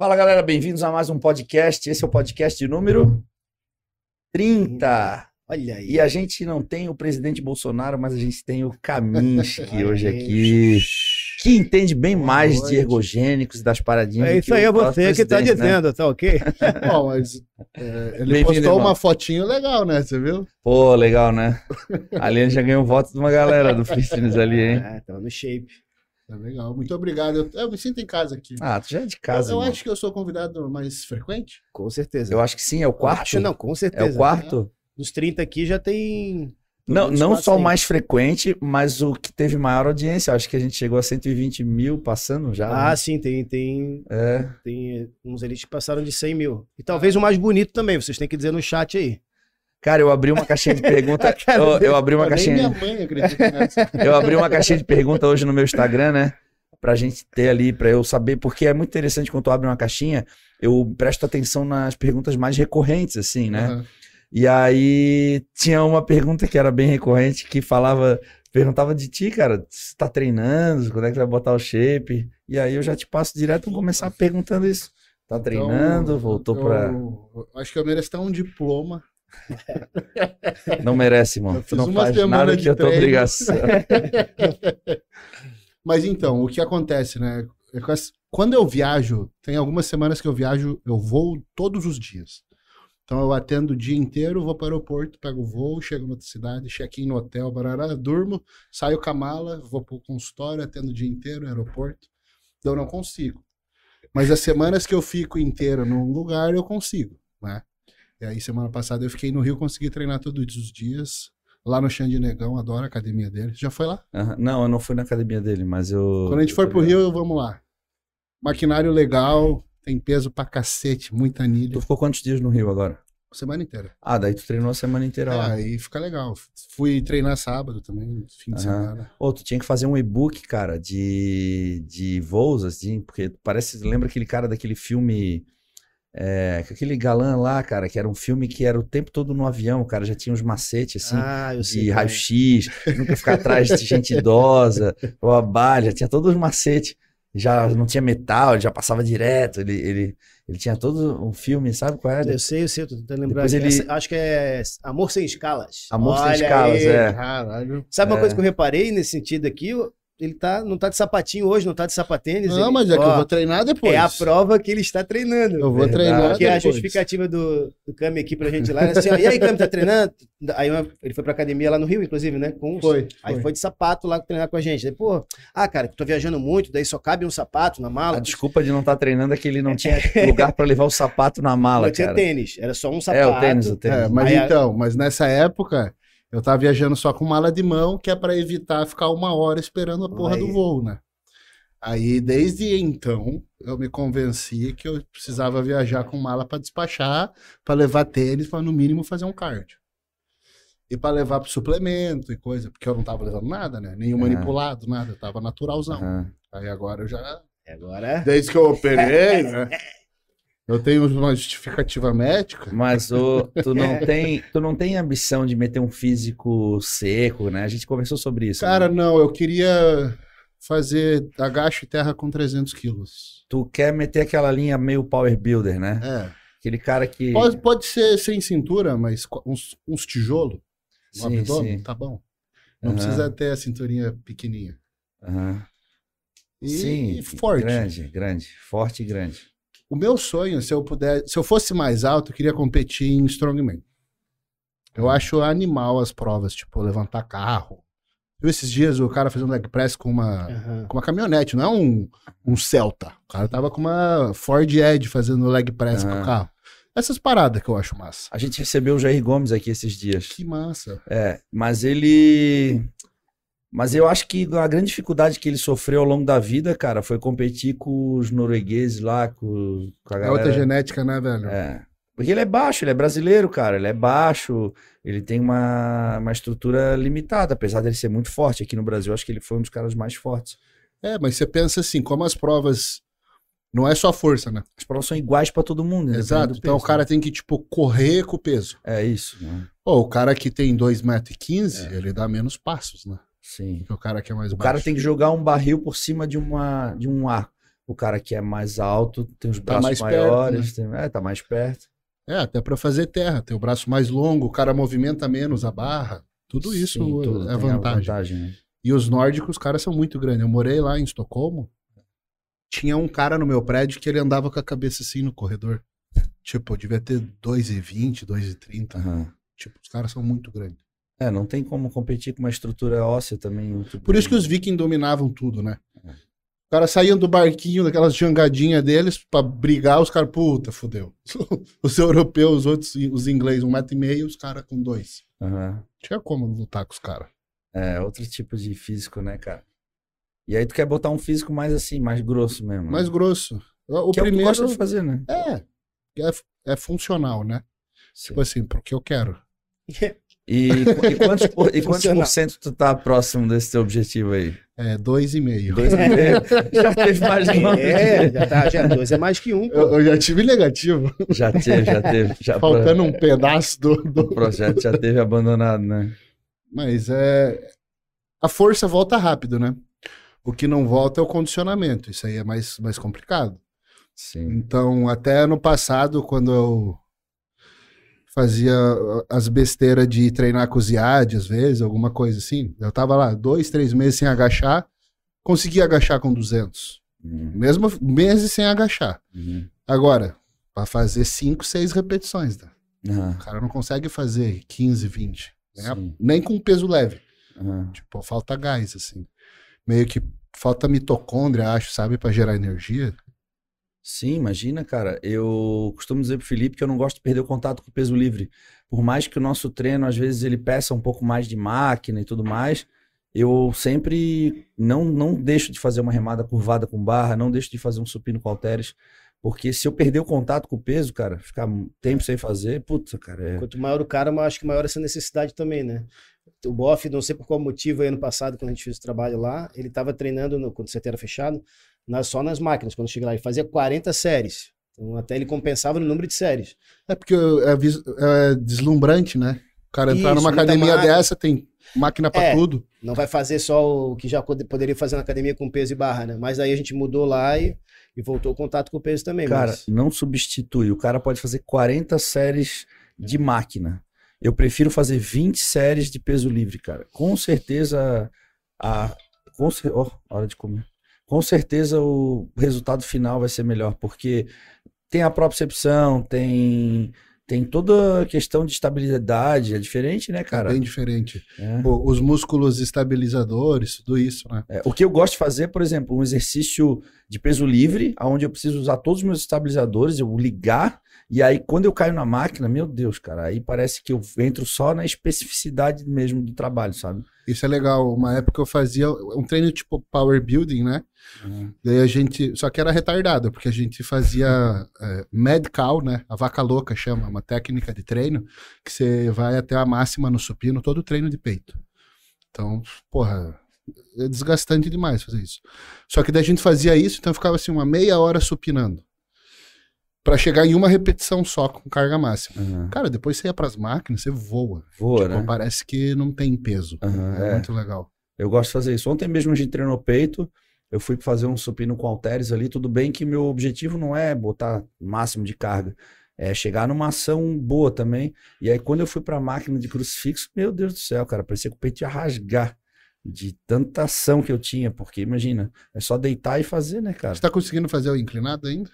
Fala galera, bem-vindos a mais um podcast. Esse é o podcast número 30. Olha aí. E a gente não tem o presidente Bolsonaro, mas a gente tem o Kaminski hoje aqui, que entende bem Boa mais de noite. ergogênicos e das paradinhas. É isso aí, é você que tá presidente, né? dizendo, tá ok? Bom, mas é, ele postou irmão. uma fotinho legal, né? Você viu? Pô, legal, né? Ali ele já ganhou voto de uma galera do Fitness ali, hein? Ah, tava no shape. É legal. Muito obrigado. Eu, eu me sinto em casa aqui. Ah, tu já é de casa, eu eu acho que eu sou convidado mais frequente. Com certeza. Eu acho que sim, é o quarto. Acho não, com É certeza. o quarto? Dos 30 aqui já tem. Não, não só o mais frequente, mas o que teve maior audiência. Acho que a gente chegou a 120 mil passando já. Ah, né? sim, tem, tem, É. tem uns elites que passaram de 100 mil. E talvez o mais bonito também, vocês têm que dizer no chat aí. Cara, eu abri uma caixinha de pergunta. Eu, eu abri uma nem caixinha. minha mãe acredita nessa. Eu abri uma caixinha de pergunta hoje no meu Instagram, né? Pra gente ter ali, pra eu saber, porque é muito interessante quando tu abre uma caixinha, eu presto atenção nas perguntas mais recorrentes, assim, né? Aham. E aí tinha uma pergunta que era bem recorrente, que falava, perguntava de ti, cara, se tá treinando, quando é que vai botar o shape? E aí eu já te passo direto, começar perguntando isso. Tá treinando, Então, voltou eu- pra. eu acho que eu mereço até um diploma. Não merece, mano. Tu não faz nada de que é tua treino. obrigação. Mas então, o que acontece, né? É Quando eu viajo, tem algumas semanas que eu viajo, eu vou todos os dias. Então eu atendo o dia inteiro, vou para o aeroporto, pego o voo, chego na outra cidade, check-in no hotel, barará, durmo, saio com a mala, vou pro consultório, atendo o dia inteiro no aeroporto. Então eu não consigo. Mas as semanas que eu fico inteiro num lugar, eu consigo, né? E aí semana passada eu fiquei no Rio, consegui treinar todos os dias. Lá no Xande Negão, adoro a academia dele. Já foi lá? Aham. Não, eu não fui na academia dele, mas eu. Quando a gente for pro. Rio, vamos lá. Maquinário legal, tem peso pra cacete, muita anilha. Tu ficou quantos dias no Rio agora? Semana inteira. Ah, daí tu treinou a semana inteira É, lá. aí fica legal. Fui treinar sábado também, fim de Aham. semana. Ô, tu tinha que fazer um e-book, cara, de, de voos, assim, porque parece, lembra aquele cara daquele filme, é, aquele galã lá, cara, que era um filme que era o tempo todo no avião, o cara já tinha uns macetes, assim, ah, eu de é. raio-x, nunca ficar atrás de gente idosa, ou balha, tinha todos os macetes. Já não tinha metal, ele já passava direto, ele, ele, ele tinha todo um filme, sabe qual era? Eu sei, eu sei, tô tentando lembrar. Ele- Essa- acho que é Amor Sem Escalas. Amor Sem Olha Escalas, aí. é. Caralho. Sabe uma É. coisa que eu reparei nesse sentido aqui? Ele tá, não tá de sapatinho hoje, não tá de sapatênis. Não, ele- mas é que ó, eu vou treinar depois. É a prova que ele está treinando. Eu vou Verdade. treinar Porque a depois. justificativa do, do Cami aqui pra gente lá era assim, ó, e aí, Cami, tá treinando? Aí uma- ele foi pra academia lá no Rio, inclusive, né? Com uns- Foi, Aí foi. foi de sapato lá treinar com a gente. Daí, pô, ah, cara, tô viajando muito, daí só cabe um sapato na mala. A desculpa de não estar treinando é que ele não tinha lugar pra levar o sapato na mala, não tinha cara. tênis, era só um É, sapato. o tênis, o tênis. É, mas Aí a- então, mas nessa época, eu tava viajando só com mala de mão, que é pra evitar ficar uma hora esperando a porra Aí. do voo, né? Aí, desde então, eu me convenci que eu precisava viajar com mala pra despachar, pra levar tênis, pra no mínimo fazer um cardio. E pra levar pro suplemento e coisa, porque eu não tava levando nada, né? Nenhum Aham. manipulado, nada, eu tava naturalzão. Aham. Aí agora eu já. Agora, Desde que eu operei, né? Eu tenho uma justificativa médica. Mas tu não tem, tu não tem ambição de meter um físico seco, né? A gente conversou sobre isso. Cara, né? não, eu queria fazer agacho e terra com 300 quilos. tu quer meter aquela linha meio power builder, né? É. Aquele cara que Pode, pode ser sem cintura, mas uns, uns tijolos no sim, abdômen, sim. tá bom. Não Aham. precisa ter a cinturinha pequenininha. Aham. E, Sim, e forte. grande, grande, forte e grande. O meu sonho, se eu puder, se eu fosse mais alto, eu queria competir em strongman. Eu Uhum. acho animal as provas, tipo levantar carro. Viu esses dias o cara fazendo leg press com uma aham. com uma caminhonete, não é um, um Celta. O cara tava com uma Ford Edge fazendo leg press com Aham. o carro. Essas paradas que eu acho massa. A gente recebeu o Jair Gomes aqui esses dias. Que massa. É, mas ele. Mas eu acho que a grande dificuldade que ele sofreu ao longo da vida, cara, foi competir com os noruegueses lá, com, com a É galera. outra genética, né, velho? É. Porque ele é baixo, ele é brasileiro, cara. Ele é baixo, ele tem uma, uma estrutura limitada, apesar dele ser muito forte. Aqui no Brasil, acho que ele foi um dos caras mais fortes. É, mas você pensa assim, como as provas não é só força, né? As provas são iguais pra todo mundo, independente Exato. Então o cara tem que, tipo, correr com o peso. né? É isso, né? Pô, o cara que tem 2,15m, É. ele dá menos passos, né? Sim. O cara que é mais O baixo. cara tem que jogar um barril por cima de, uma, de um arco. O cara que é mais alto tem os Tá braços mais perto, maiores, tem- é, tá mais perto. É, até pra fazer terra, ter o braço mais longo, o cara movimenta menos a barra. Tudo isso Sim, tudo é tem vantagem. vantagem, né? E os nórdicos, os caras são muito grandes. Eu morei lá em Estocolmo. Tinha um cara no meu prédio que ele andava com a cabeça assim no corredor. Tipo, devia ter 2,20, 2,30. Aham. Tipo, os caras são muito grandes. É, não tem como competir com uma estrutura óssea também. muito Por isso que os vikings dominavam tudo, né? É. Os caras saíam do barquinho, daquelas jangadinhas deles, pra brigar, os caras, puta, fudeu. Os europeus, os outros, os ingleses, um metro e meio, os caras com dois. Aham. Tinha como lutar com os caras. É, outro tipo de físico, né, cara? E aí tu quer botar um físico mais assim, mais grosso mesmo. né? Mais grosso. O que é o que primeiro gosta de fazer, né? é, é, é funcional, né? Sim. Tipo assim, porque eu quero. E, e quantos, por, e quantos por cento tu tá próximo desse teu objetivo aí? É, dois e meio. Dois e meio? Já teve mais longe. É, já tá, já dois é mais que um, pô. Eu, eu já tive negativo, Já teve, já teve. Já faltando um pedaço do, do- O projeto já teve abandonado, né? Mas é. A força volta rápido, né? O que não volta é o condicionamento. Isso aí é mais, mais complicado. Sim. Então, até ano passado, quando eu fazia as besteiras de treinar com os IAD, às vezes, alguma coisa assim, eu tava lá dois, três meses sem agachar, consegui agachar com 200. Uhum. Mesmo meses sem agachar. Uhum. Agora, para fazer 5, 6 repetições, tá? Aham. o cara não consegue fazer 15, 20. né? Nem com peso leve. Tipo, falta gás, assim. Meio que falta mitocôndria, acho, sabe, para gerar energia. Sim, imagina, cara. Eu costumo dizer pro Felipe que eu não gosto de perder o contato com o peso livre. Por mais que o nosso treino, às vezes, ele peça um pouco mais de máquina e tudo mais, eu sempre não, não deixo de fazer uma remada curvada com barra, não deixo de fazer um supino com halteres, porque se eu perder o contato com o peso, cara, ficar tempo sem fazer, puta, cara, é... Quanto maior o cara, eu acho que maior essa necessidade também, né? O Boff, não sei por qual motivo, ano passado, quando a gente fez o trabalho lá, ele tava treinando, no, quando o CT era fechado, na- só nas máquinas. Quando chega lá, ele fazia 40 séries. Então, até ele compensava no número de séries. É porque é, é deslumbrante, né? O cara entrar Isso, numa academia máquina. dessa, tem máquina pra É. tudo. Não vai fazer só o que já pode- poderia fazer na academia com peso e barra, né? Mas aí a gente mudou lá e, e voltou o contato com o peso também. Cara, mas... não substitui. O cara pode fazer 40 séries de máquina. Eu prefiro fazer 20 séries de peso livre, cara. Com certeza a com cer- ó, hora de comer. Com certeza o resultado final vai ser melhor, porque tem a propriocepção, tem tem toda a questão de estabilidade, é diferente, né, Cara, cara? bem diferente. É. Pô, os músculos estabilizadores, tudo isso, né? É, o que eu gosto de fazer, por exemplo, um exercício de peso livre, onde eu preciso usar todos os meus estabilizadores, eu ligar, e aí quando eu caio na máquina, meu Deus, cara, aí parece que eu entro só na especificidade mesmo do trabalho, sabe? Isso é legal. Uma época eu fazia um treino tipo power building, né? Daí a gente. Só que era retardado, porque a gente fazia é, mad cow, né? A vaca louca chama, uma técnica de treino, que você vai até a máxima no supino, todo treino de peito. Então, porra, é desgastante demais fazer isso. Só que daí a gente fazia isso, então ficava assim, uma meia hora supinando. Pra chegar em uma repetição só, com carga máxima. Aham. Cara, depois você ia pras máquinas, você voa. Voa, Tipo, né? Parece que não tem peso. Aham, é, é. muito legal. Eu gosto de fazer isso. Ontem mesmo a gente treinou peito, eu fui fazer um supino com halteres ali, tudo bem que meu objetivo não é botar máximo de carga, é chegar numa ação boa também. E aí quando eu fui pra máquina de crucifixo, meu Deus do céu, cara, parecia que o peito ia rasgar de tanta ação que eu tinha, porque imagina, é só deitar e fazer, né, cara? Você tá conseguindo fazer o inclinado ainda?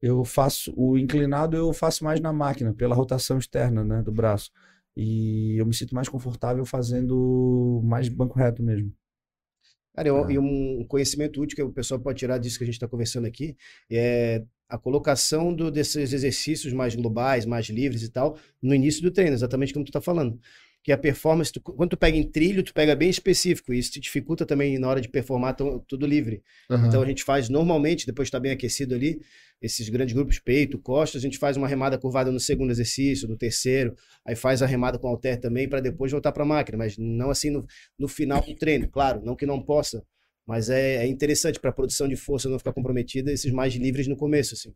Eu faço o inclinado, eu faço mais na máquina, pela rotação externa, né, do braço. E eu me sinto mais confortável fazendo mais banco reto mesmo. Cara, eu- Ah. e um conhecimento útil que o pessoal pode tirar disso que a gente está conversando aqui é a colocação do- desses exercícios mais globais, mais livres e tal, no início do treino, exatamente como tu tá falando. Que a performance, tu- quando tu pega em trilho, tu pega bem específico, e isso te dificulta também na hora de performar tão- tudo livre. Aham. Então a gente faz normalmente, depois está bem aquecido ali, esses grandes grupos, peito, costas, a gente faz uma remada curvada no segundo exercício, no terceiro, aí faz a remada com halter também para depois voltar para a máquina, mas não assim no, no final do treino, claro, não que não possa, mas é, é interessante para a produção de força não ficar comprometida, esses mais livres no começo, assim.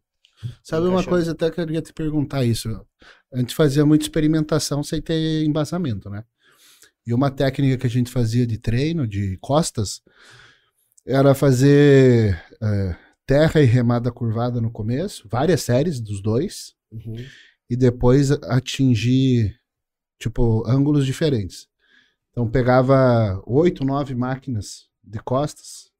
Sabe uma encaixando. coisa, até que eu queria te perguntar isso. A gente fazia muita experimentação sem ter embasamento, né? E uma técnica que a gente fazia de treino, de costas, era fazer é, terra e remada curvada no começo, várias séries dos dois, Uhum. e depois atingir, tipo, ângulos diferentes. Então pegava oito, nove máquinas de costas,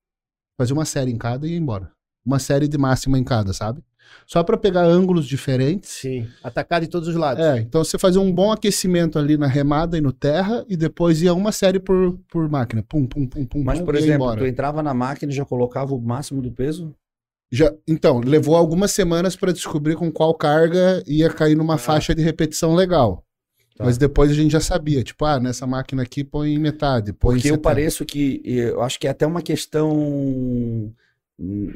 fazia uma série em cada e ia embora. Uma série de máxima em cada, sabe? Só para pegar ângulos diferentes. Sim. Atacar de todos os lados. É, então você fazia um bom aquecimento ali na remada e no terra e depois ia uma série por, por máquina. Pum, pum, pum, pum. Mas, pum, por exemplo, embora. tu entrava na máquina e já colocava o máximo do peso? Já, então, levou algumas semanas para descobrir com qual carga ia cair numa Ah. faixa de repetição legal. Tá. Mas depois a gente já sabia, tipo, ah, nessa máquina aqui põe metade, põe Porque eu 70. pareço que. Eu acho que é até uma questão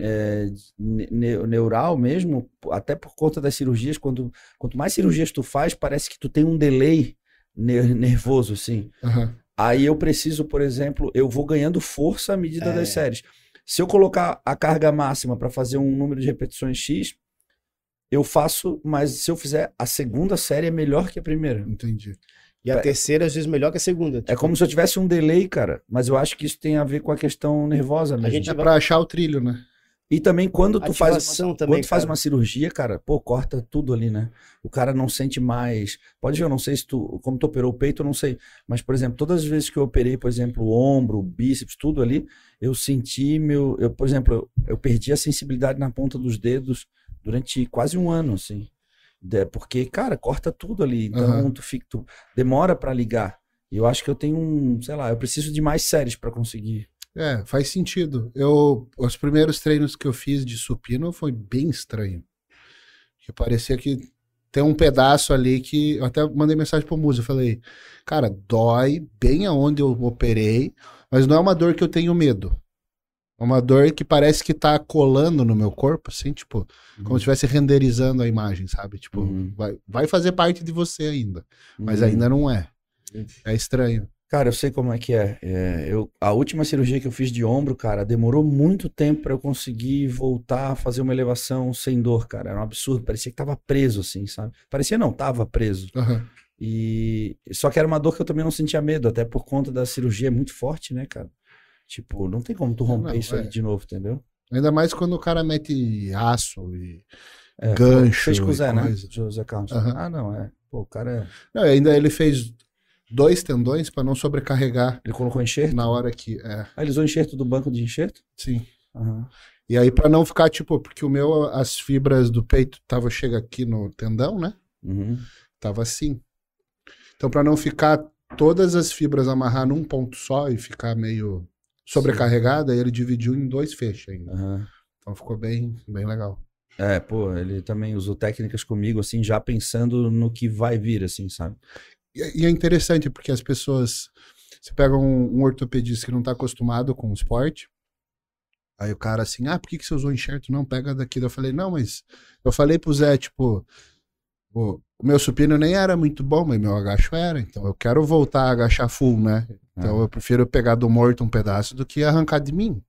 é, ne- ne- neural mesmo, até por conta das cirurgias. Quando, quanto mais cirurgias tu faz, parece que tu tem um delay ner- nervoso, assim. Aham. Aí eu preciso, por exemplo, eu vou ganhando força à medida É. das séries. Se eu colocar a carga máxima para fazer um número de repetições X, eu faço, mas se eu fizer a segunda série é melhor que a primeira. Entendi. E a terceira, às vezes, melhor que a segunda. É Tipo, como se eu tivesse um delay, cara. Mas eu acho que isso tem a ver com a questão nervosa mesmo. gente É vai- pra achar o trilho, né? E também quando tu faz uma, também, quando tu faz uma cirurgia, cara, pô, corta tudo ali, né? O cara não sente mais. Pode ver, eu não sei se tu, como tu operou o peito, eu não sei. Mas, por exemplo, todas as vezes que eu operei, por exemplo, o ombro, o bíceps, tudo ali, eu senti meu, eu, por exemplo, eu, eu perdi a sensibilidade na ponta dos dedos durante quase um ano, assim. Porque, cara, corta tudo ali. Então, Aham. tu fica, tu demora pra ligar. E eu acho que eu tenho um, sei lá, eu preciso de mais séries pra conseguir. É, faz sentido. Eu, os primeiros treinos que eu fiz de supino foi bem estranho. Que parecia que tem um pedaço ali que eu até mandei mensagem pro Musa, eu falei, cara, dói bem aonde eu operei, mas não é uma dor que eu tenho medo. É uma dor que parece que tá colando no meu corpo, assim, tipo, como se estivesse renderizando a imagem, sabe? Tipo, Uhum. vai, vai fazer parte de você ainda, mas Uhum. ainda não é. É estranho. Cara, eu sei como é que é. É, eu, a última cirurgia que eu fiz de ombro, cara, demorou muito tempo pra eu conseguir voltar a fazer uma elevação sem dor, cara. Era um absurdo. Parecia que tava preso, assim, sabe? Parecia não, tava preso. Aham. E só que era uma dor que eu também não sentia medo, até por conta da cirurgia é muito forte, né, cara? Tipo, não tem como tu romper Não, isso aí é. de novo, entendeu? Ainda mais quando o cara mete aço e É, gancho. Fez com o Zé, né? José Carlos. Aham. Ah, não, é. Pô, o cara é. Não, ainda ele fez dois tendões para não sobrecarregar Ele colocou enxerto. na hora que. É, Ah, ele usou enxerto do banco de enxerto? sim. Aham. E aí, para não ficar, tipo, porque o meu, as fibras do peito tava chega aqui no tendão, né? Uhum. Tava assim. Então, para não ficar todas as fibras amarrar num ponto só e ficar meio sobrecarregada, ele dividiu em dois fechos ainda. Aham. Então ficou bem, bem legal. É, pô, ele também usou técnicas comigo, assim, já pensando no que vai vir, assim, sabe? E, e é interessante porque as pessoas. Você pega um, um ortopedista que não tá acostumado com o esporte. Aí o cara assim, ah, por que, que você usou enxerto? Não, pega daqui. Eu falei, não, mas eu falei pro Zé, tipo, o, meu supino nem era muito bom, mas meu agacho era. Então eu quero voltar a agachar full, né? Então eu prefiro pegar do morto um pedaço do que arrancar de mim.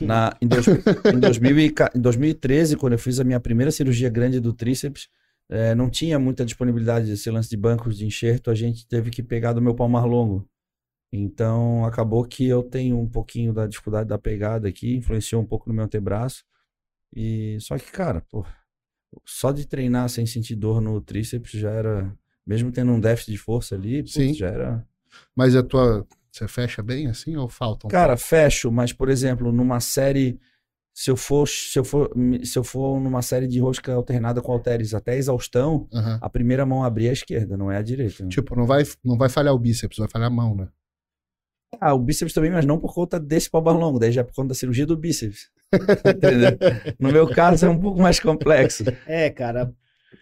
Na, em, dois, em, 2000 e ca- em 2013, quando eu fiz a minha primeira cirurgia grande do tríceps, eh, não tinha muita disponibilidade desse lance de bancos de enxerto, a gente teve que pegar do meu palmar longo. Então, acabou que eu tenho um pouquinho da dificuldade da pegada aqui, influenciou um pouco no meu antebraço. E só que, cara, pô, só de treinar sem sentir dor no tríceps já era, mesmo tendo um déficit de força ali, putz, Sim. já era Mas a tua. Você fecha bem assim ou falta um Cara, fecho, mas por exemplo, numa série, se eu for, se eu for, se eu for numa série de rosca alternada com halteres até exaustão, pouco? Aham. a primeira mão abrir é a esquerda, não é a direita. né? Tipo, não vai, não vai falhar o bíceps, vai falhar a mão, né? Ah, o bíceps também, mas não por conta desse palmar longo, daí já é por conta da cirurgia do bíceps. Entendeu? No meu caso é um pouco mais complexo. É, cara,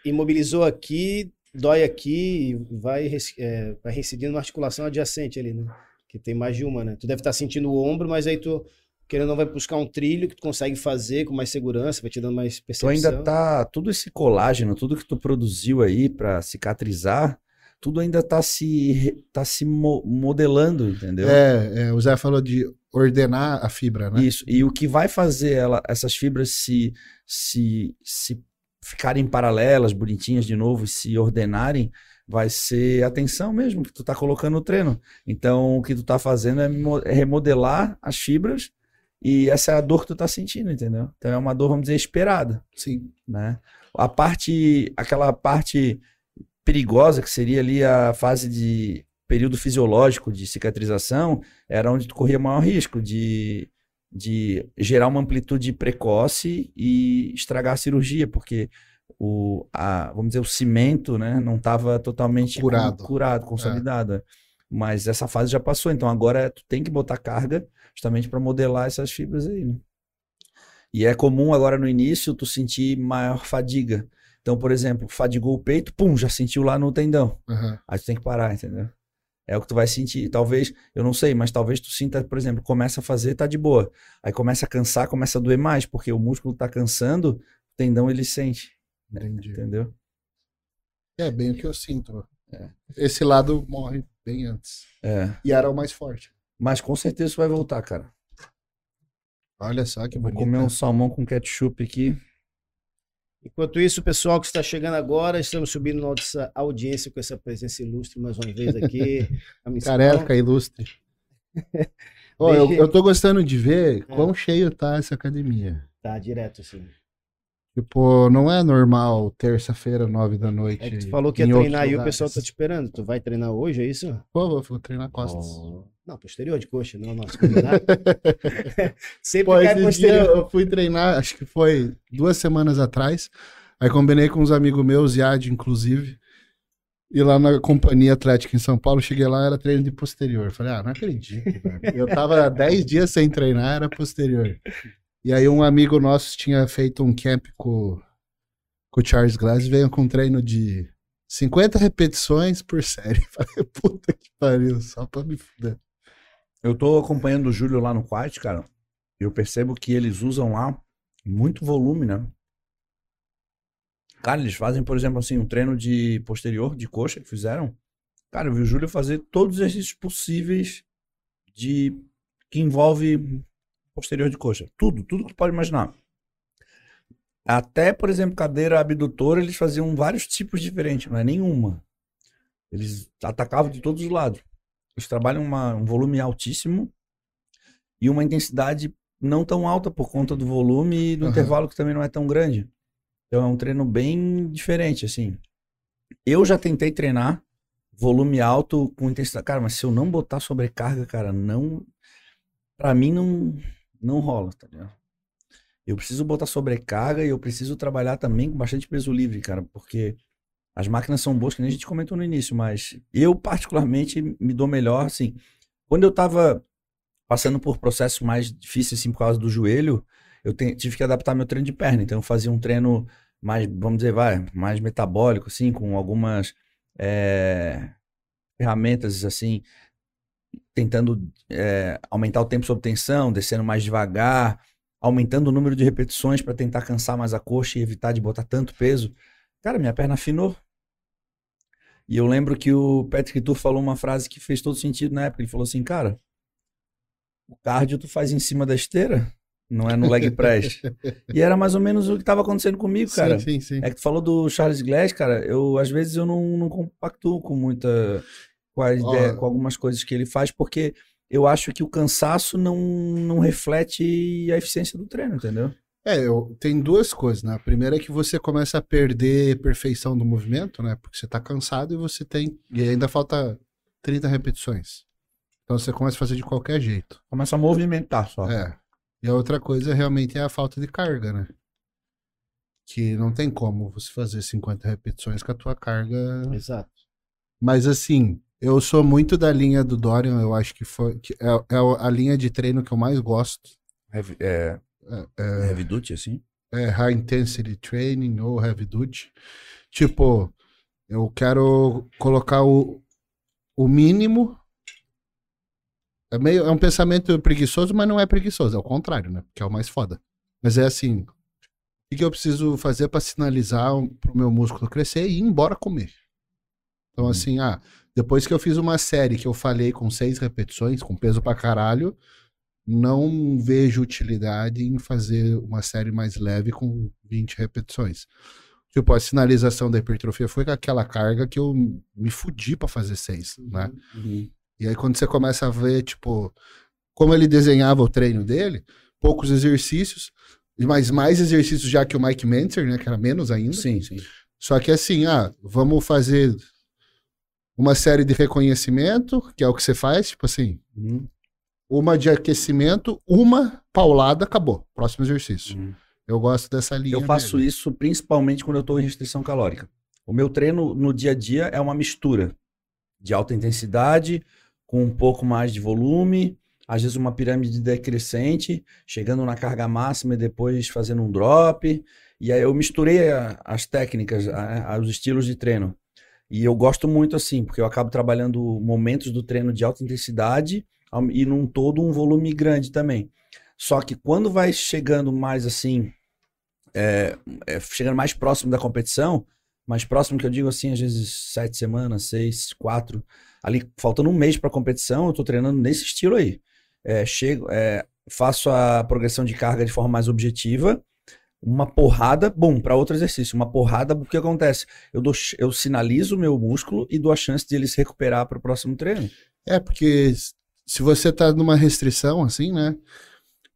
imobilizou aqui, dói aqui e vai, é, vai reincidindo na articulação adjacente ali, né? Que tem mais de uma, né? Tu deve estar sentindo o ombro, mas aí tu, querendo ou não, vai buscar um trilho que tu consegue fazer com mais segurança, vai te dando mais Tu percepção. ainda tá, tudo esse colágeno, tudo que tu produziu aí pra cicatrizar, tudo ainda tá se, tá se mo- modelando, entendeu? É, é, o Zé falou de ordenar a fibra, né? Isso. E o que vai fazer ela, essas fibras se, se, se ficarem paralelas, bonitinhas de novo, e se ordenarem, vai ser a tensão mesmo que tu tá colocando no treino. Então, o que tu tá fazendo é é remodelar as fibras E essa é a dor que tu tá sentindo, entendeu? Então é uma dor, vamos dizer, esperada, Sim. né? A parte, aquela parte perigosa que seria ali a fase de período fisiológico de cicatrização, era onde tu corria maior risco de, de gerar uma amplitude precoce e estragar a cirurgia, porque o, a, vamos dizer, o cimento, né, não estava totalmente Curado. curado, consolidado. é. Mas essa fase já passou, então agora tu tem que botar carga justamente para modelar essas fibras aí, né? E é comum agora no início tu sentir maior fadiga. Então, por exemplo, fadigou o peito, pum, já sentiu lá no tendão. Aham. Aí tu tem que parar, entendeu? É o que tu vai sentir. Talvez, eu não sei, mas talvez tu sinta, por exemplo, começa a fazer, tá de boa. Aí começa a cansar, começa a doer mais, porque o músculo tá cansando, o tendão ele sente, Entendi. entendeu? É bem o que eu sinto. É. Esse lado morre bem antes. É. E era o mais forte. Mas com certeza tu vai voltar, cara. Olha só que Eu vou bonito. comer um salmão com ketchup aqui. Enquanto isso, pessoal que está chegando agora, estamos subindo nossa audiência com essa presença ilustre mais uma vez aqui. Careca ilustre. Ó, eu, eu tô gostando de ver quão cheio tá essa academia. Tá direto, assim. Tipo, não é normal terça-feira, nove da noite. É que tu falou que ia treinar aí, o pessoal tá te esperando. Tu vai treinar hoje, é isso? Pô, vou, vou treinar costas. Não, posterior de coxa, não, nossa, combinado. Sempre Pô, cai posterior. eu fui treinar, acho que foi duas semanas atrás. Aí combinei com uns amigos meus, Yad, inclusive. E lá na companhia atlética em São Paulo, cheguei lá, era treino de posterior. Falei, ah, não acredito, velho. Eu tava 10 dias sem treinar, era posterior. E aí um amigo nosso tinha feito um camp com, com o Charles Glass, veio com um treino de 50 repetições por série. Falei, puta que pariu, só pra me fuder. Eu tô acompanhando o Júlio lá no Quiet, cara. Eu percebo que eles usam lá muito volume, né? Cara, eles fazem, por exemplo, assim, um treino de posterior, de coxa que fizeram. Cara, eu vi o Júlio fazer todos os exercícios possíveis de que envolve posterior de coxa. Tudo, tudo que tu pode imaginar. Até, por exemplo, cadeira abdutora, eles faziam vários tipos diferentes, não é nenhuma. Eles atacavam de todos os lados. Eles trabalham uma- um volume altíssimo e uma intensidade não tão alta por conta do volume e do Aham. intervalo que também não é tão grande. Então é um treino bem diferente, assim. Eu já tentei treinar volume alto com intensidade. Cara, mas se eu não botar sobrecarga, cara, não. Pra mim não, não rola, tá ligado? Eu preciso botar sobrecarga e eu preciso trabalhar também com bastante peso livre, cara, porque as máquinas são boas, que nem a gente comentou no início, mas eu particularmente me dou melhor, assim. Quando eu tava passando por processos mais difíceis, assim, por causa do joelho, eu te- tive que adaptar meu treino de perna. Então eu fazia um treino mais, vamos dizer, vai, mais metabólico, assim, com algumas eh, ferramentas, assim, tentando eh, aumentar o tempo sob tensão, descendo mais devagar, aumentando o número de repetições para tentar cansar mais a coxa e evitar de botar tanto peso. Cara, minha perna afinou. E eu lembro que o Patrick Tour falou uma frase que fez todo sentido na época. Ele falou assim, cara, o cardio tu faz em cima da esteira, não é no leg press. e era mais ou menos o que estava acontecendo comigo, cara. sim, sim, sim. É que tu falou do Charles Glass, cara. Eu, às vezes, eu não, não compactuo com muita. Com, a ideia- com algumas coisas que ele faz, porque eu acho que o cansaço não, não reflete a eficiência do treino, entendeu? É, eu, tem duas coisas, né? A primeira é que você começa a perder perfeição do movimento, né? Porque você tá cansado e você tem. E ainda falta 30 repetições. Então você começa a fazer de qualquer jeito. Começa a movimentar só. É. E a outra coisa realmente é a falta de carga, né? Que não tem como você fazer 50 repetições com a tua carga. Exato. Mas assim, eu sou muito da linha do Dorian, eu acho que foi. que é, é a linha de treino que eu mais gosto. Heavy, é, É, heavy duty, assim? é high intensity training ou heavy duty. Tipo, eu quero colocar o, o mínimo. É, meio, é um pensamento preguiçoso, mas não é preguiçoso, é o contrário, né? Porque é o mais foda. Mas é assim: o que, que eu preciso fazer para sinalizar pro meu músculo crescer e ir embora comer? Então, Hum. assim, ah, depois que eu fiz uma série que eu falei com seis repetições, com peso pra caralho, não vejo utilidade em fazer uma série mais leve com 20 repetições. Tipo, a sinalização da hipertrofia foi com aquela carga que eu me fudi pra fazer seis, né? Uhum. E aí quando você começa a ver, tipo, como ele desenhava o treino dele, poucos exercícios, mas mais exercícios já que o Mike Mentzer, né? Que era menos ainda. Sim, sim. Só que assim, ah, vamos fazer uma série de reconhecimento, que é o que você faz, tipo assim, Uhum, uma de aquecimento, uma paulada, acabou. Próximo exercício. uhum. Eu gosto dessa linha. Eu faço mesmo. isso principalmente quando eu estou em restrição calórica. O meu treino no dia a dia é uma mistura de alta intensidade com um pouco mais de volume, às vezes uma pirâmide decrescente, chegando na carga máxima e depois fazendo um drop. E aí eu misturei a- as técnicas, a- a- os estilos de treino. E eu gosto muito assim, porque eu acabo trabalhando momentos do treino de alta intensidade e num todo um volume grande também. Só que quando vai chegando mais assim, é, chegando mais próximo da competição, mais próximo que eu digo assim, às vezes sete semanas, seis, quatro, ali faltando um mês para a competição, eu tô treinando nesse estilo aí. É, chego, é, faço a progressão de carga de forma mais objetiva, uma porrada, bom, para outro exercício, uma porrada, o que acontece? Eu, dou, eu sinalizo o meu músculo e dou a chance de ele se recuperar para o próximo treino. É, porque se você tá numa restrição, assim, né?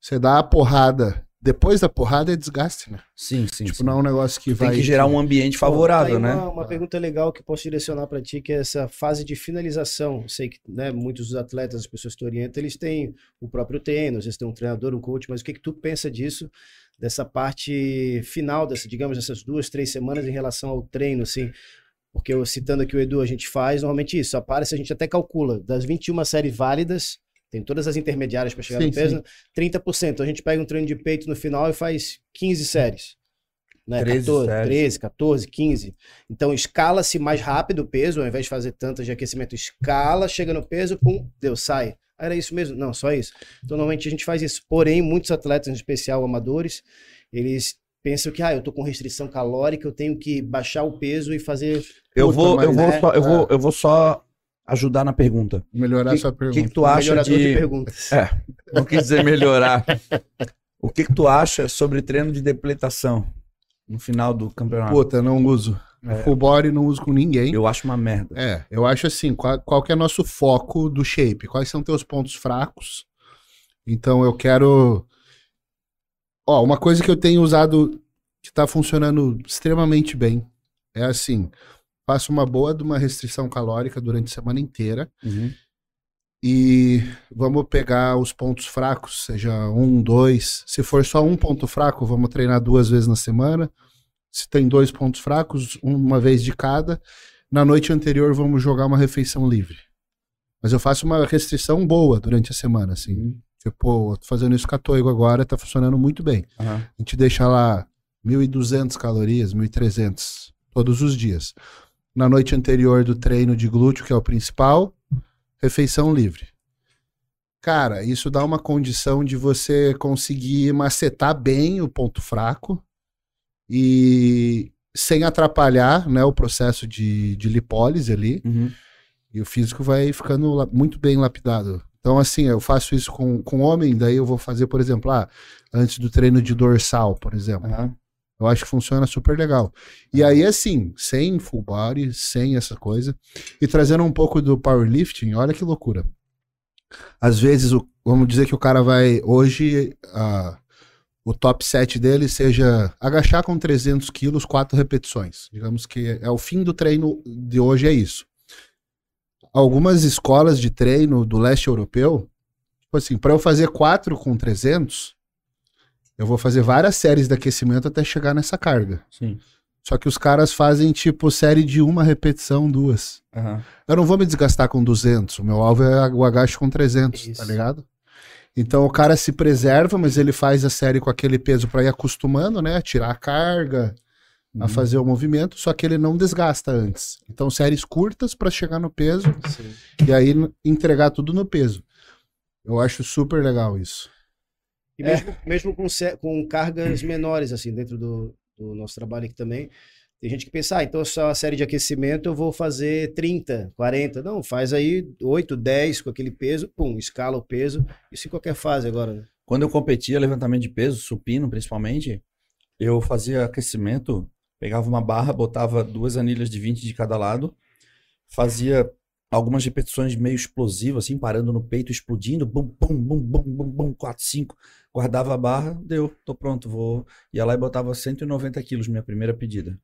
Você dá a porrada. Depois da porrada é desgaste, né? Sim, sim. tipo, sim. não é um negócio que Tem vai. que gerar um ambiente Pô, favorável, tá né? Uma, uma pergunta legal que posso direcionar para ti, que é essa fase de finalização. Sei que né, muitos dos atletas, as pessoas que tu orienta, eles têm o próprio treino, às vezes tem um treinador, um coach, mas o que, que tu pensa disso, dessa parte final, dessa, digamos, dessas duas, três semanas em relação ao treino, assim? Porque eu citando aqui o Edu, a gente faz normalmente isso, aparece, a gente até calcula, das 21 séries válidas, tem todas as intermediárias para chegar Sim, no peso, sim. 30%. A gente pega um treino de peito no final e faz 15 séries. Né? 13 14, séries. 13, 14, 15. Então escala-se mais rápido o peso, ao invés de fazer tantas de aquecimento, escala, chega no peso, pum, deu, sai. Era isso mesmo? Não, só isso. Então normalmente a gente faz isso. Porém, muitos atletas, em especial amadores, eles pensam que, ah, eu tô com restrição calórica, eu tenho que baixar o peso e fazer. Eu Puta, vou, eu vou, é- só, eu vou, eu vou só ajudar na pergunta. Melhorar Que- sua O pergunta. que, que tu acha melhorador de de... perguntas. É, não quis dizer melhorar. O que que tu acha sobre treino de depletação no final do campeonato? Puta, não uso. É. Full body não uso com ninguém. Eu acho uma merda. É, eu acho assim, qual, qual que é nosso foco do shape? Quais são teus pontos fracos? Então eu quero. Ó, uma coisa que eu tenho usado que tá funcionando extremamente bem é assim: faço uma boa de uma restrição calórica durante a semana inteira Uhum. e vamos pegar os pontos fracos, seja um, dois. Se for só um ponto fraco, vamos treinar duas vezes na semana. Se tem dois pontos fracos, uma vez de cada. Na noite anterior, vamos jogar uma refeição livre. Mas eu faço uma restrição boa durante a semana, assim. Uhum. Tipo, tô fazendo isso com a Toigo agora, tá funcionando muito bem. Aham. A gente deixa lá 1.200 calorias, 1.300 todos os dias. Na noite anterior do treino de glúteo, que é o principal, refeição livre. Cara, isso dá uma condição de você conseguir macetar bem o ponto fraco e sem atrapalhar né, o processo de, de lipólise ali. Uhum. E o físico vai ficando muito bem lapidado. Então, assim, eu faço isso com, com homem, daí eu vou fazer, por exemplo, ah, antes do treino de dorsal, por exemplo. Aham. Eu acho que funciona super legal. E aí, assim, sem full body, sem essa coisa, e trazendo um pouco do powerlifting, olha que loucura. Às vezes, o- vamos dizer que o cara vai, hoje, ah, o top 7 dele seja agachar com 300 quilos, quatro repetições. Digamos que é o fim do treino de hoje, é isso. Algumas escolas de treino do leste europeu, tipo assim, para eu fazer quatro com 300, eu vou fazer várias séries de aquecimento até chegar nessa carga. Sim. Só que os caras fazem tipo série de uma repetição, duas. Aham. Eu não vou me desgastar com 200, o meu alvo é o agacho com 300, tá Isso. ligado? Então o cara se preserva, mas ele faz a série com aquele peso pra ir acostumando, né? Tirar a carga, a Uhum. fazer o movimento, só que ele não desgasta antes. Então séries curtas pra chegar no peso Sim. e aí entregar tudo no peso. Eu acho super legal isso. E mesmo, mesmo com, com cargas menores, assim, dentro do, do nosso trabalho aqui também, tem gente que pensa, ah, então só a série de aquecimento eu vou fazer 30, 40. Não, faz aí 8, 10 com aquele peso, pum, escala o peso. Isso em qualquer fase agora, né? Quando eu competia levantamento de peso, supino principalmente, eu fazia aquecimento, pegava uma barra, botava duas anilhas de 20 de cada lado, fazia algumas repetições meio explosivas, assim, parando no peito, explodindo, bum, bum, bum, bum, bum, bum, 4, 5, guardava a barra, deu, tô pronto, vou. Ia lá e botava 190 quilos, minha primeira pedida.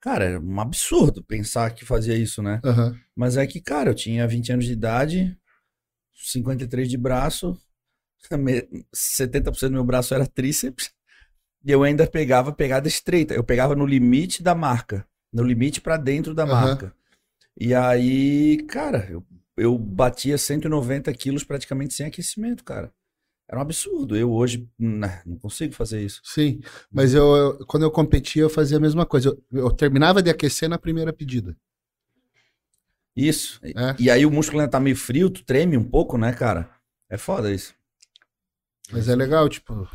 Cara, era um absurdo pensar que fazia isso, né? Aham. Mas é que, cara, eu tinha 20 anos de idade, 53 de braço, me- 70% do meu braço era tríceps, e eu ainda pegava pegada estreita. Eu pegava no limite da marca, no limite pra dentro da Aham. marca. E aí, cara, eu, eu batia 190 quilos praticamente sem aquecimento, cara. Era um absurdo. Eu hoje né, não consigo fazer isso. Sim, mas eu, eu- quando eu competia, eu fazia a mesma coisa. Eu, eu terminava de aquecer na primeira pedida. Isso. É. E aí o músculo ainda tá meio frio, tu treme um pouco, né, cara? É foda isso. Mas é legal, tipo,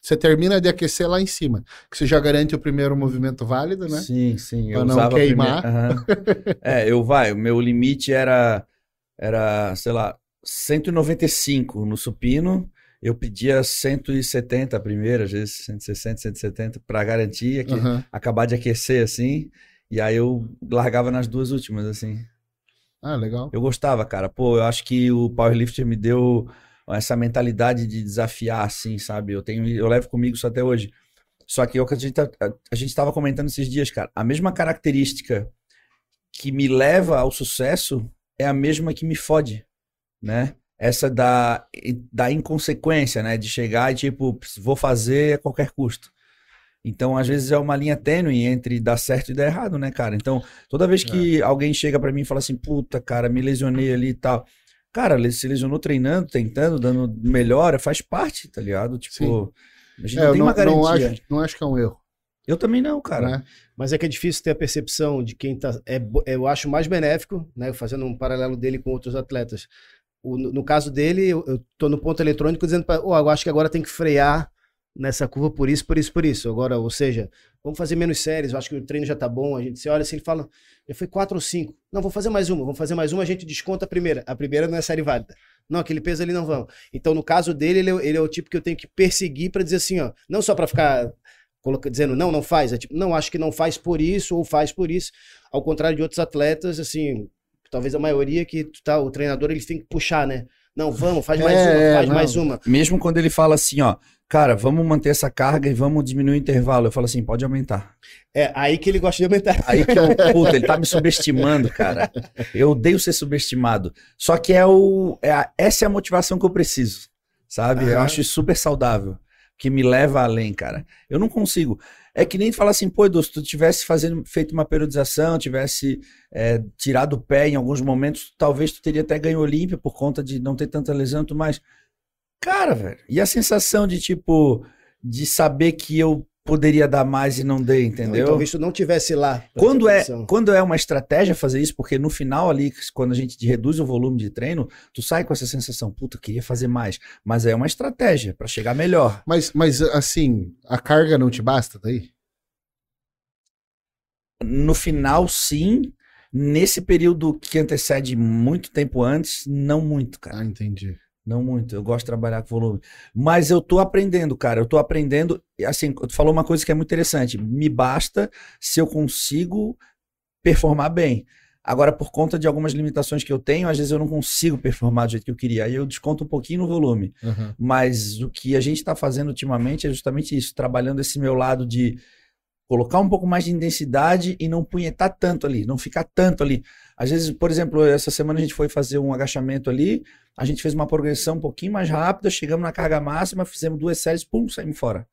você termina de aquecer lá em cima, que você já garante o primeiro movimento válido, né? Sim, sim. Eu Pra não usava a queimar. primeira- Aham. É, eu vai, o meu limite era, era, sei lá, 195 no supino. Eu pedia 170 a primeira, às vezes 160, 170, para garantir que Aham. acabar de aquecer assim. E aí eu largava nas duas últimas, assim. Ah, legal. Eu gostava, cara. Pô, eu acho que o powerlifter me deu essa mentalidade de desafiar, assim, sabe? Eu tenho, eu levo comigo isso até hoje. Só que é que a gente, tá- a, gente estava comentando esses dias, cara. A mesma característica que me leva ao sucesso é a mesma que me fode, né? Essa da, da inconsequência, né? De chegar e tipo, vou fazer a qualquer custo. Então, às vezes é uma linha tênue entre dar certo e dar errado, né, cara? Então, toda vez que alguém chega pra mim e fala assim, puta, cara, me lesionei ali e tal. Cara, ele se lesionou treinando, tentando, dando melhora, faz parte, tá ligado? Tipo, a gente É, não tem não, uma garantia. não acho, não acho que é um erro. Eu também não, cara. né? Mas é que é difícil ter a percepção de quem tá. É, eu acho mais benéfico, né? Fazendo um paralelo dele com outros atletas. O- no, no caso dele, eu, eu tô no ponto eletrônico dizendo para, oh, eu acho que agora tem que frear nessa curva por isso, por isso, por isso. Agora, ou seja, vamos fazer menos séries, eu acho que o treino já tá bom. A gente se olha assim, ele fala, já foi quatro ou cinco. Não, vou fazer mais uma, vamos fazer mais uma, a gente desconta a primeira. A primeira não é série válida. Não, aquele peso ali não vão. Então, no caso dele, ele, é- ele é o tipo que eu tenho que perseguir para dizer assim, ó, não só para ficar coloca- dizendo não, não faz, é tipo, não, acho que não faz por isso ou faz por isso. Ao contrário de outros atletas, assim, talvez a maioria que tá, o treinador ele tem que puxar, né? Não, vamos, faz mais É, uma, faz não. mais uma. Mesmo quando ele fala assim, ó, cara, vamos manter essa carga e vamos diminuir o intervalo. Eu falo assim, pode aumentar. É aí que ele gosta de aumentar. Aí que eu, puta, ele tá me subestimando, cara. Eu odeio ser subestimado. Só que é o, é a- essa é a motivação que eu preciso, sabe? Eu Aham. acho isso super saudável, que me leva além, cara. Eu não consigo. É que nem falar assim, pô, Edu, se tu tivesse fazendo, feito uma periodização, tivesse é, tirado o pé em alguns momentos, talvez tu teria até ganho Olímpia por conta de não ter tanta lesão e tudo mais. Cara, velho, e a sensação de, tipo, de saber que eu poderia dar mais e não dei, entendeu? Talvez tu não tivesse lá. Quando é, quando é uma estratégia fazer isso, porque no final ali, quando a gente reduz o volume de treino, tu sai com essa sensação, puta, queria fazer mais. Mas é uma estratégia pra chegar melhor. Mas, mas, assim, a carga não te basta daí? No final, sim. Nesse período que antecede muito tempo antes, não muito, cara. Ah, entendi. Não muito. Eu gosto de trabalhar com volume. Mas eu tô aprendendo, cara. Eu tô aprendendo. e, Assim, tu falou uma coisa que é muito interessante. Me basta se eu consigo performar bem. Agora, por conta de algumas limitações que eu tenho, às vezes eu não consigo performar do jeito que eu queria. Aí eu desconto um pouquinho no volume. Aham. Mas o que a gente está fazendo ultimamente é justamente isso, trabalhando esse meu lado de colocar um pouco mais de intensidade e não punhetar tanto ali, não ficar tanto ali. Às vezes, por exemplo, essa semana a gente foi fazer um agachamento ali, a gente fez uma progressão um pouquinho mais rápida, chegamos na carga máxima, fizemos duas séries, pum, saímos fora.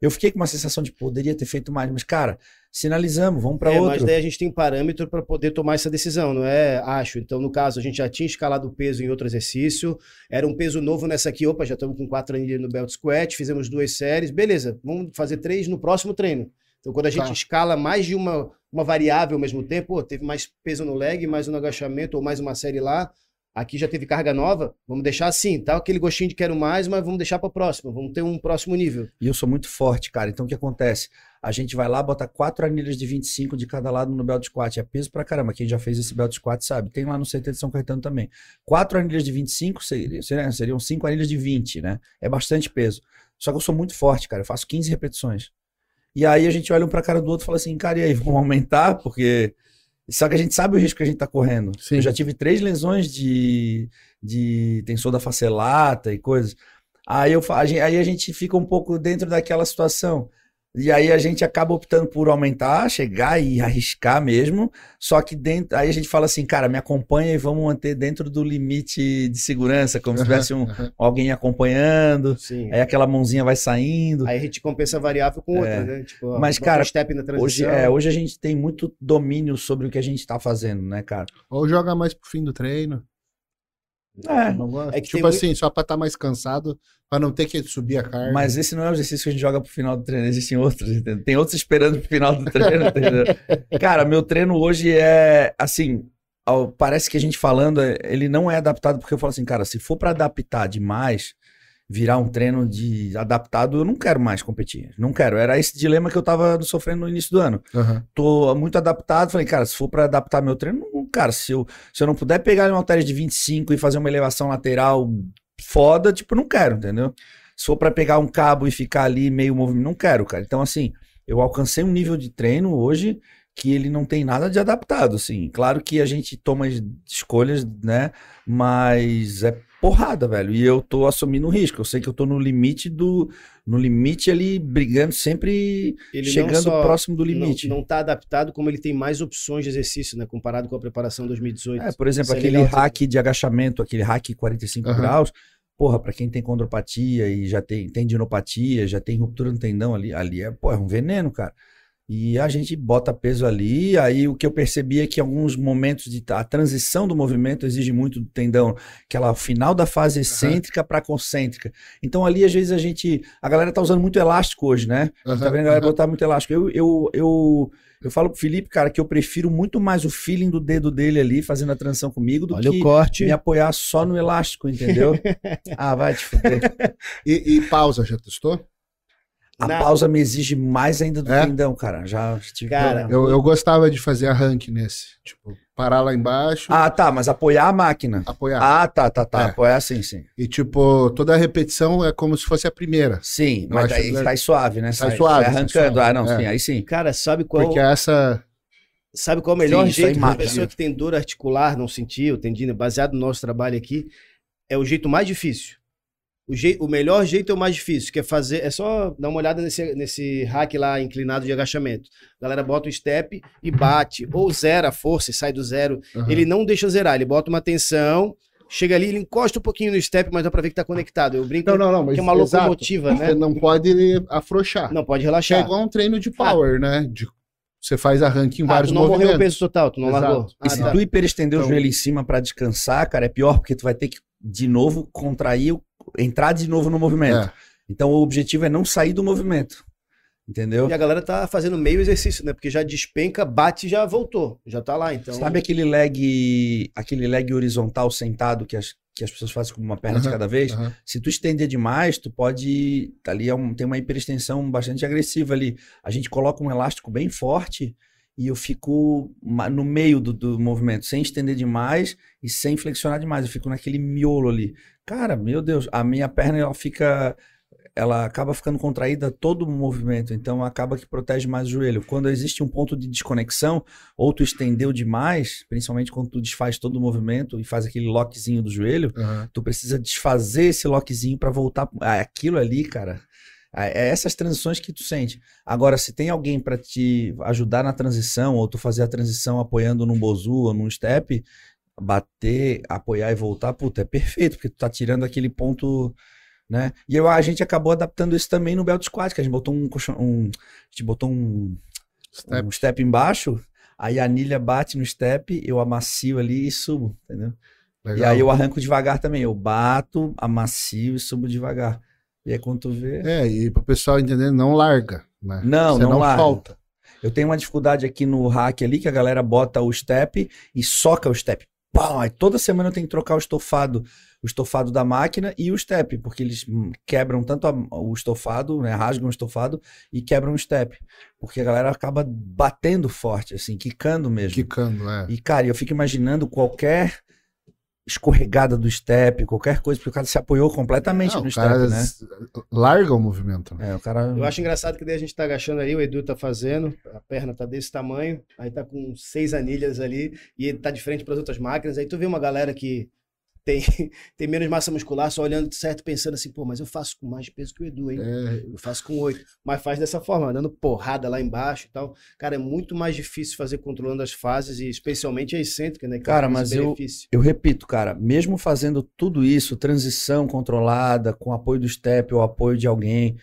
Eu fiquei com uma sensação de poderia ter feito mais, mas cara, sinalizamos, vamos para É, mas outro. daí a gente tem um parâmetro para poder tomar essa decisão, não é? Acho. Então, no caso, a gente já tinha escalado o peso em outro exercício, era um peso novo nessa aqui, opa, já estamos com quatro anilhas no belt squat, fizemos duas séries, beleza, vamos fazer três no próximo treino. Então, quando a gente Tá. escala mais de uma, uma variável ao mesmo tempo, pô, teve mais peso no leg, mais um agachamento, ou mais uma série lá, aqui já teve carga nova, vamos deixar assim, tá? Aquele gostinho de quero mais, mas vamos deixar para o próximo, vamos ter um próximo nível. E eu sou muito forte, cara. Então o que acontece? A gente vai lá, bota quatro anilhas de 25 de cada lado no belt squat. É peso pra caramba. Quem já fez esse belt squat sabe. Tem lá no CT de São Caetano também. Quatro anilhas de 25 seria- seria- seriam cinco anilhas de 20, né? É bastante peso. Só que eu sou muito forte, cara. Eu faço 15 repetições. E aí a gente olha um pra cara do outro e fala assim, cara, e aí, vamos aumentar? Porque. Só que a gente sabe o risco que a gente tá correndo. Sim. Eu já tive três lesões de, de tensor da face lata e coisas. Aí, eu, aí a gente fica um pouco dentro daquela situação. E aí a gente acaba optando por aumentar, chegar e arriscar mesmo. Só que dentro, aí a gente fala assim, cara, me acompanha e vamos manter dentro do limite de segurança, como se tivesse um, Aham. alguém acompanhando. Sim. Aí aquela mãozinha vai saindo. Aí a gente compensa a variável com outra, É. né? Tipo, Mas, cara, um step na transição. Hoje, é, hoje a gente tem muito domínio sobre o que a gente tá fazendo, né, cara? Ou joga mais pro fim do treino. É. É que tipo tem assim, só pra estar mais cansado, pra não ter que subir a carga. Mas esse não é o exercício que a gente joga pro final do treino, existem outros, entendeu? Tem outros esperando pro final do treino, entendeu? Cara, meu treino hoje é, assim, ao- parece que a gente falando, é- ele não é adaptado, porque eu falo assim, cara, se for pra adaptar demais, virar um treino de adaptado, eu não quero mais competir, não quero. Era esse dilema que eu tava sofrendo no início do ano. Aham. Tô muito adaptado, falei, cara, se for pra adaptar meu treino, cara, se eu, se eu não puder pegar um halteres de 25 e fazer uma elevação lateral foda, tipo, não quero, entendeu? Se for pra pegar um cabo e ficar ali meio movimento, não quero, cara. Então, assim, eu alcancei um nível de treino hoje que ele não tem nada de adaptado, assim. Claro que a gente toma as escolhas, né? Mas é porrada, velho. E eu tô assumindo o risco. Eu sei que eu tô no limite do. No limite ali, brigando, sempre Ele não chegando próximo do não- limite. Não está adaptado, como ele tem mais opções de exercício, né? Comparado com a preparação 2018. É, por exemplo, Isso é aquele legal, hack de agachamento, aquele hack 45 Aham. graus, porra, pra quem tem condropatia e já tem tendinopatia, já tem ruptura no tendão ali, ali é, pô, é um veneno, cara. E a gente bota peso ali, aí o que eu percebi é que em alguns momentos de a transição do movimento exige muito do tendão, aquela final da fase excêntrica pra concêntrica. Então ali às vezes a gente, a galera tá usando muito elástico hoje, né? Tá Aham, vendo a galera aham. botar muito elástico. Eu, eu, eu, eu falo pro Felipe, cara, que eu prefiro muito mais o feeling do dedo dele ali fazendo a transição comigo do Olha que me apoiar só no elástico, entendeu? ah, vai te fuder. E, e pausa, já testou? A Na- pausa me exige mais ainda do É? tendão, cara. Já tive Cara. Eu, eu gostava de fazer arranque nesse. Tipo, parar lá embaixo, Ah, tá, mas apoiar a máquina. apoiar. Ah, tá, tá, tá. É. Apoiar sim, sim. E tipo, toda a repetição é como se fosse a primeira. Sim, Eu mas daí que- sai suave, né? Sai suave, sai arrancando. suave. Ah, não, É. sim, aí sim. Cara, sabe qual, Porque essa. sabe qual é o melhor Sim, aí jeito para pessoa que tem dor articular não sentir, ou tendina, baseado no nosso trabalho aqui, é o jeito mais difícil. O, jei- o melhor jeito é o mais difícil, que é fazer, é só dar uma olhada nesse, nesse hack lá inclinado de agachamento. A galera bota o step e bate, ou zera a força e sai do zero. Aham. Ele não deixa zerar, ele bota uma tensão, chega ali, ele encosta um pouquinho no step, mas dá pra ver que tá conectado. Eu brinco Não, não, não, mas que é uma exato. locomotiva, Você né? não pode afrouxar. Não pode É relaxar. igual um treino de power, né? De, você faz arranque em Ah, vários tu não morreu o movimentos. peso total, tu não Exato. largou. E Ah, se tá. tu hiperestender o Então- joelho em cima pra descansar, cara, é pior, porque tu vai ter que, de novo, contrair, o- entrar de novo no movimento. É. Então o objetivo é não sair do movimento. Entendeu? E a galera tá fazendo meio exercício, né? Porque já despenca, bate e já voltou. Já tá lá, então. Sabe aquele leg, aquele leg horizontal sentado que as, que as pessoas fazem com uma perna de Aham, cada vez? Aham. Se tu estender demais, tu pode. Ali é um- tem uma hiperextensão bastante agressiva ali. A gente coloca um elástico bem forte e eu fico no meio do, do movimento, sem estender demais e sem flexionar demais. Eu fico naquele miolo ali. Cara, meu Deus, a minha perna ela fica. Ela acaba ficando contraída todo o movimento, então acaba que protege mais o joelho. Quando existe um ponto de desconexão, ou tu estendeu demais, principalmente quando tu desfaz todo o movimento e faz aquele lockzinho do joelho, aham. tu precisa desfazer esse lockzinho pra voltar. Ah, aquilo ali, cara. Ah, É essas transições que tu sente. Agora, se tem alguém pra te ajudar na transição, ou tu fazer a transição apoiando num bozu ou num step, bater, apoiar e voltar, puta, é perfeito, porque tu tá tirando aquele ponto, né? E eu, a gente acabou adaptando isso também no belt squat, que a gente botou um, um a gente botou um, Step. um step embaixo, aí a anilha bate no step, eu amacio ali e subo, entendeu? E Legal. aí eu arranco devagar também. Eu bato, amacio e subo devagar. E aí quando tu vê. É, e pro pessoal entender, não larga. Né? Não, Você não não larga. solta. Eu tenho uma dificuldade aqui no hack ali, que a galera bota o step e soca o step. Pau! Aí toda semana eu tenho que trocar o estofado, o estofado da máquina e o step, porque eles hum, quebram tanto a- o estofado, né? Rasgam o estofado e quebram o step. Porque a galera acaba batendo forte, assim, quicando mesmo. Quicando, é. E, cara, eu fico imaginando qualquer escorregada do step, qualquer coisa, porque o cara se apoiou completamente Não, no step, né? larga o movimento. né? É, o cara. Eu acho engraçado que daí a gente tá agachando ali, o Edu tá fazendo, a perna tá desse tamanho, aí tá com seis anilhas ali, e ele tá de frente para as outras máquinas. Aí tu vê uma galera que tem, tem menos massa muscular, só olhando certo, pensando assim, pô, mas eu faço com mais peso que o Edu, hein? É, Eu faço com oito. Mas faz dessa forma, dando porrada lá embaixo e tal. Cara, é muito mais difícil fazer controlando as fases e especialmente a excêntrica, né? que Cara, mas eu-. Eu repito, cara, mesmo fazendo tudo isso, transição controlada, com apoio do step ou apoio de alguém,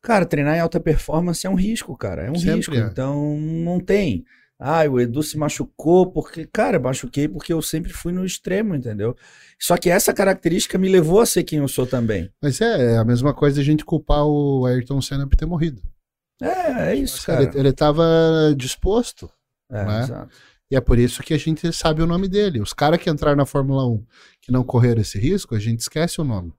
cara, treinar em alta performance é um risco, cara, é um Sempre risco. é. Então, não tem. Ah, o Edu se machucou porque, cara, machuquei porque eu sempre fui no extremo, entendeu? Só que essa característica me levou a ser quem eu sou também. mas é, é a mesma coisa a gente culpar o Ayrton Senna por ter morrido. É, é isso, cara. Ele, ele tava disposto. É, né? exato. E é por isso que a gente sabe o nome dele. Os caras que entraram na Fórmula 1 que não correram esse risco, a gente esquece o nome.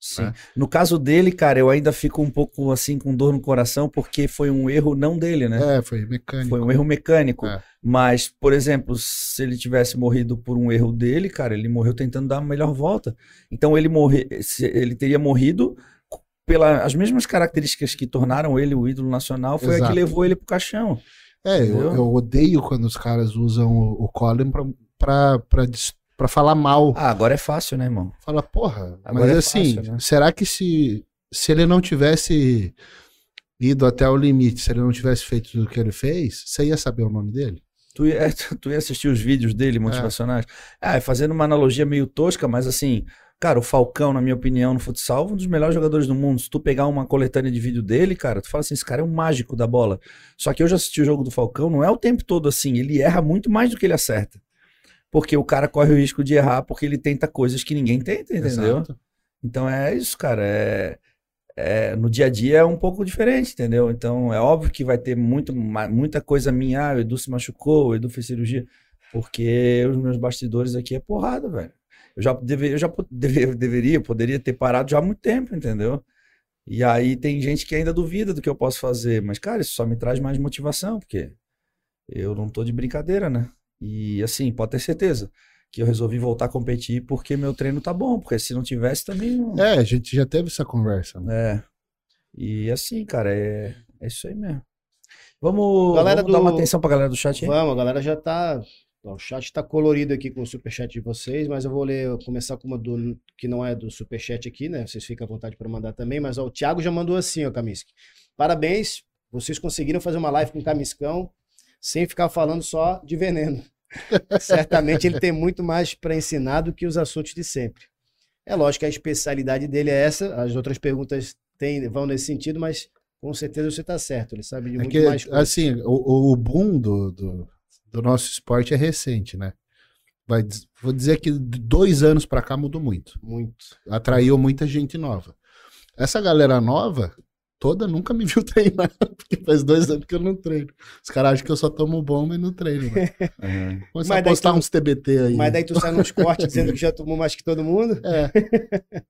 Sim. né? No caso dele, cara, eu ainda fico um pouco assim com dor no coração porque foi um erro não dele, né? É, foi mecânico. Foi um erro mecânico. É. Mas, por exemplo, se ele tivesse morrido por um erro dele, cara, ele morreu tentando dar a melhor volta. Então ele morre, ele teria morrido pelas mesmas características que tornaram ele o ídolo nacional, foi a Exato. que levou ele pro caixão. É, eu, eu odeio quando os caras usam o, o Colin pra, pra, pra, dis- pra falar mal. Ah, agora é fácil, né, irmão? Fala, porra, Agora mas é assim, fácil, né? será que se, se ele não tivesse ido até o limite, se ele não tivesse feito o que ele fez, você ia saber o nome dele? Tu ia, tu ia assistir os vídeos dele motivacionais? Ah, fazendo uma analogia meio tosca, mas assim, cara, o Falcão, na minha opinião, no futsal, um dos melhores jogadores do mundo. Se tu pegar uma coletânea de vídeo dele, cara, tu fala assim, esse cara é um mágico da bola. Só que eu já assisti o jogo do Falcão, não é o tempo todo assim, ele erra muito mais do que ele acerta. Porque o cara corre o risco de errar porque ele tenta coisas que ninguém tenta, entendeu? Exato. Então é isso, cara. É, é- no dia a dia é um pouco diferente, entendeu? Então é óbvio que vai ter muito, muita coisa minha. Ah, o Edu se machucou, o Edu fez cirurgia. Porque os meus bastidores aqui é porrada, velho. Eu já, deve, eu já deve- deveria, poderia ter parado já há muito tempo, entendeu? E aí tem gente que ainda duvida do que eu posso fazer. Mas, cara, isso só me traz mais motivação, porque eu não tô de brincadeira, né? E assim, pode ter certeza que eu resolvi voltar a competir porque meu treino tá bom. Porque se não tivesse também. Não... É, a gente já teve essa conversa. né? É. E assim, cara, é, é isso aí mesmo. Vamos, Galera vamos dar uma do- atenção pra galera do chat aí? Vamos, a galera já tá. O chat tá colorido aqui com o superchat de vocês, mas eu vou ler, eu começar com uma do, que não é do superchat aqui, né? Vocês ficam à vontade para mandar também, mas ó, o Thiago já mandou assim, ó, Kaminsky. Parabéns, vocês conseguiram fazer uma live com o Camiscão sem ficar falando só de veneno. Certamente ele tem muito mais para ensinar do que os assuntos de sempre. É lógico que a especialidade dele é essa, as outras perguntas têm, vão nesse sentido, mas com certeza você está certo, ele sabe de É muito que, mais coisas. assim, o, o boom do, do, do nosso esporte é recente, né? Vai, vou dizer que de dois anos pra cá mudou muito. Muito. Atraiu muita gente nova. Essa galera nova, toda nunca me viu treinar, porque faz dois anos que eu não treino. Os caras acham que eu só tomo bomba e não treino. Uhum. Começa Mas a postar tu- uns TBT aí. Mas daí tu sai nos cortes dizendo que já tomou mais que todo mundo. É,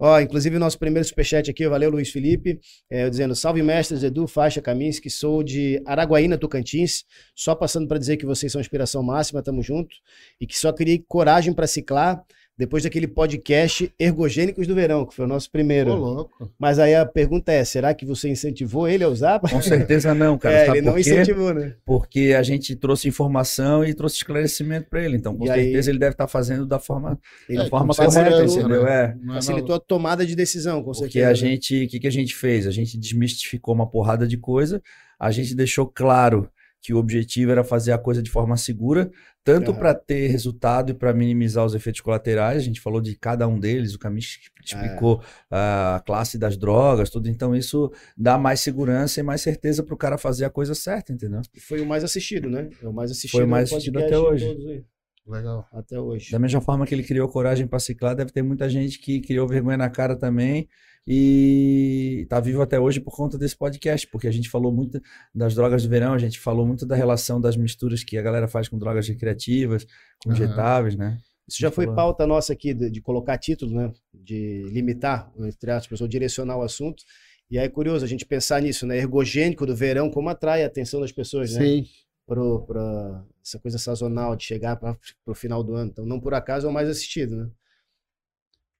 Ó, inclusive o nosso primeiro superchat aqui, valeu Luiz Felipe, é, eu dizendo, salve mestres, Edu, Faixa, Kaminsky, sou de Araguaína, Tocantins, só passando para dizer que vocês são inspiração máxima, tamo junto, e que só criei coragem para ciclar depois daquele podcast Ergogênicos do Verão, que foi o nosso primeiro. Ô, louco. Mas aí a pergunta é, será que você incentivou ele a usar? Com certeza não, cara. é, Sabe ele não incentivou, né? Porque a gente trouxe informação e trouxe esclarecimento pra ele. Então, com E aí- certeza, ele deve estar fazendo da forma, Ele da forma facilitou, correta, entendeu? né? É. É facilitou a tomada de decisão, com Porque certeza. a né? gente, o que, que a gente fez? A gente desmistificou uma porrada de coisa, a gente deixou claro que o objetivo era fazer a coisa de forma segura, tanto para ter resultado e para minimizar os efeitos colaterais. A gente falou de cada um deles, o Camis É. explicou ah, a classe das drogas, tudo. Então, isso dá mais segurança e mais certeza para o cara fazer a coisa certa, entendeu? Foi o mais assistido, né? É o mais assistido. Foi o mais assistido até hoje. Legal. Até hoje. Da mesma forma que ele criou coragem para ciclar, deve ter muita gente que criou vergonha na cara também e tá vivo até hoje por conta desse podcast, porque a gente falou muito das drogas do verão, a gente falou muito da relação das misturas que a galera faz com drogas recreativas, com injetáveis, né? Isso já foi falou. pauta nossa aqui de, de colocar título, né? De limitar, entre aspas, ou direcionar o assunto. E aí é curioso a gente pensar nisso, né? Ergogênico do verão, como atrai a atenção das pessoas, né? Sim. Pro, pra essa coisa sazonal de chegar para o final do ano. Então, não por acaso é o mais assistido, né?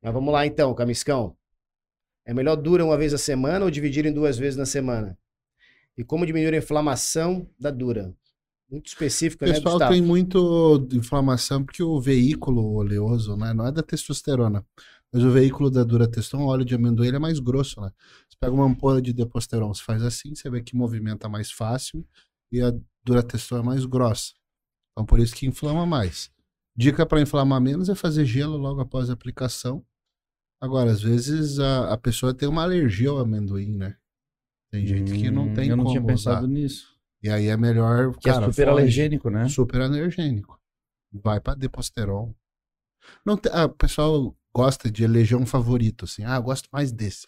Mas vamos lá então, Camiscão. É melhor dura uma vez a semana ou dividir em duas vezes na semana? E como diminuir a inflamação da dura? muito específica, O né, pessoal Gustavo? tem muito inflamação porque o veículo oleoso, né, não é da testosterona, mas o veículo da duratestosterona, o óleo de amendoim, é mais grosso, né? Você pega uma ampola de deposteron, você faz assim, você vê que movimenta mais fácil e a duratestosterona é mais grossa. Então por isso que inflama mais. Dica para inflamar menos é fazer gelo logo após a aplicação. Agora, às vezes a, a pessoa tem uma alergia ao amendoim, né? Tem gente que não Hum, tem Eu não como tinha pensado usar. nisso. E aí é melhor, Que cara, é super foge. alergênico, né? Super alergênico. Vai pra Deposteron. Não tem- ah, o pessoal gosta de eleger um favorito, assim. Ah, eu gosto mais desse.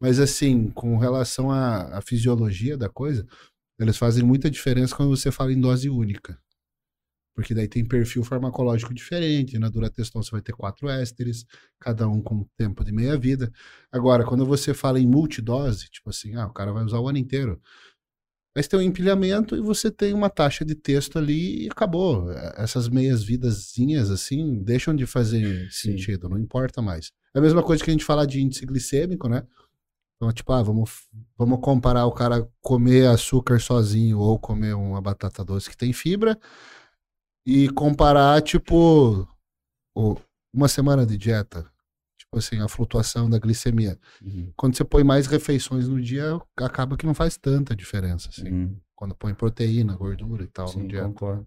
Mas, assim, com relação à, à fisiologia da coisa, eles fazem muita diferença quando você fala em dose única. Porque daí tem perfil farmacológico diferente. Na Durateston você vai ter quatro ésteres, cada um com tempo de meia-vida. Agora, quando você fala em multidose, tipo assim, ah, o cara vai usar o ano inteiro. Mas tem um empilhamento e você tem uma taxa de texto ali e acabou. Essas meias vidazinhas, assim, deixam de fazer Sim. sentido, não importa mais. É a mesma coisa que a gente falar de índice glicêmico, né? Então, tipo, ah, vamos, vamos comparar o cara comer açúcar sozinho ou comer uma batata doce que tem fibra e comparar, tipo, uma semana de dieta. Tipo assim, a flutuação da glicemia. Uhum. Quando você põe mais refeições no dia, acaba que não faz tanta diferença, assim. Uhum. Quando põe proteína, gordura e tal Sim, no dia. concordo.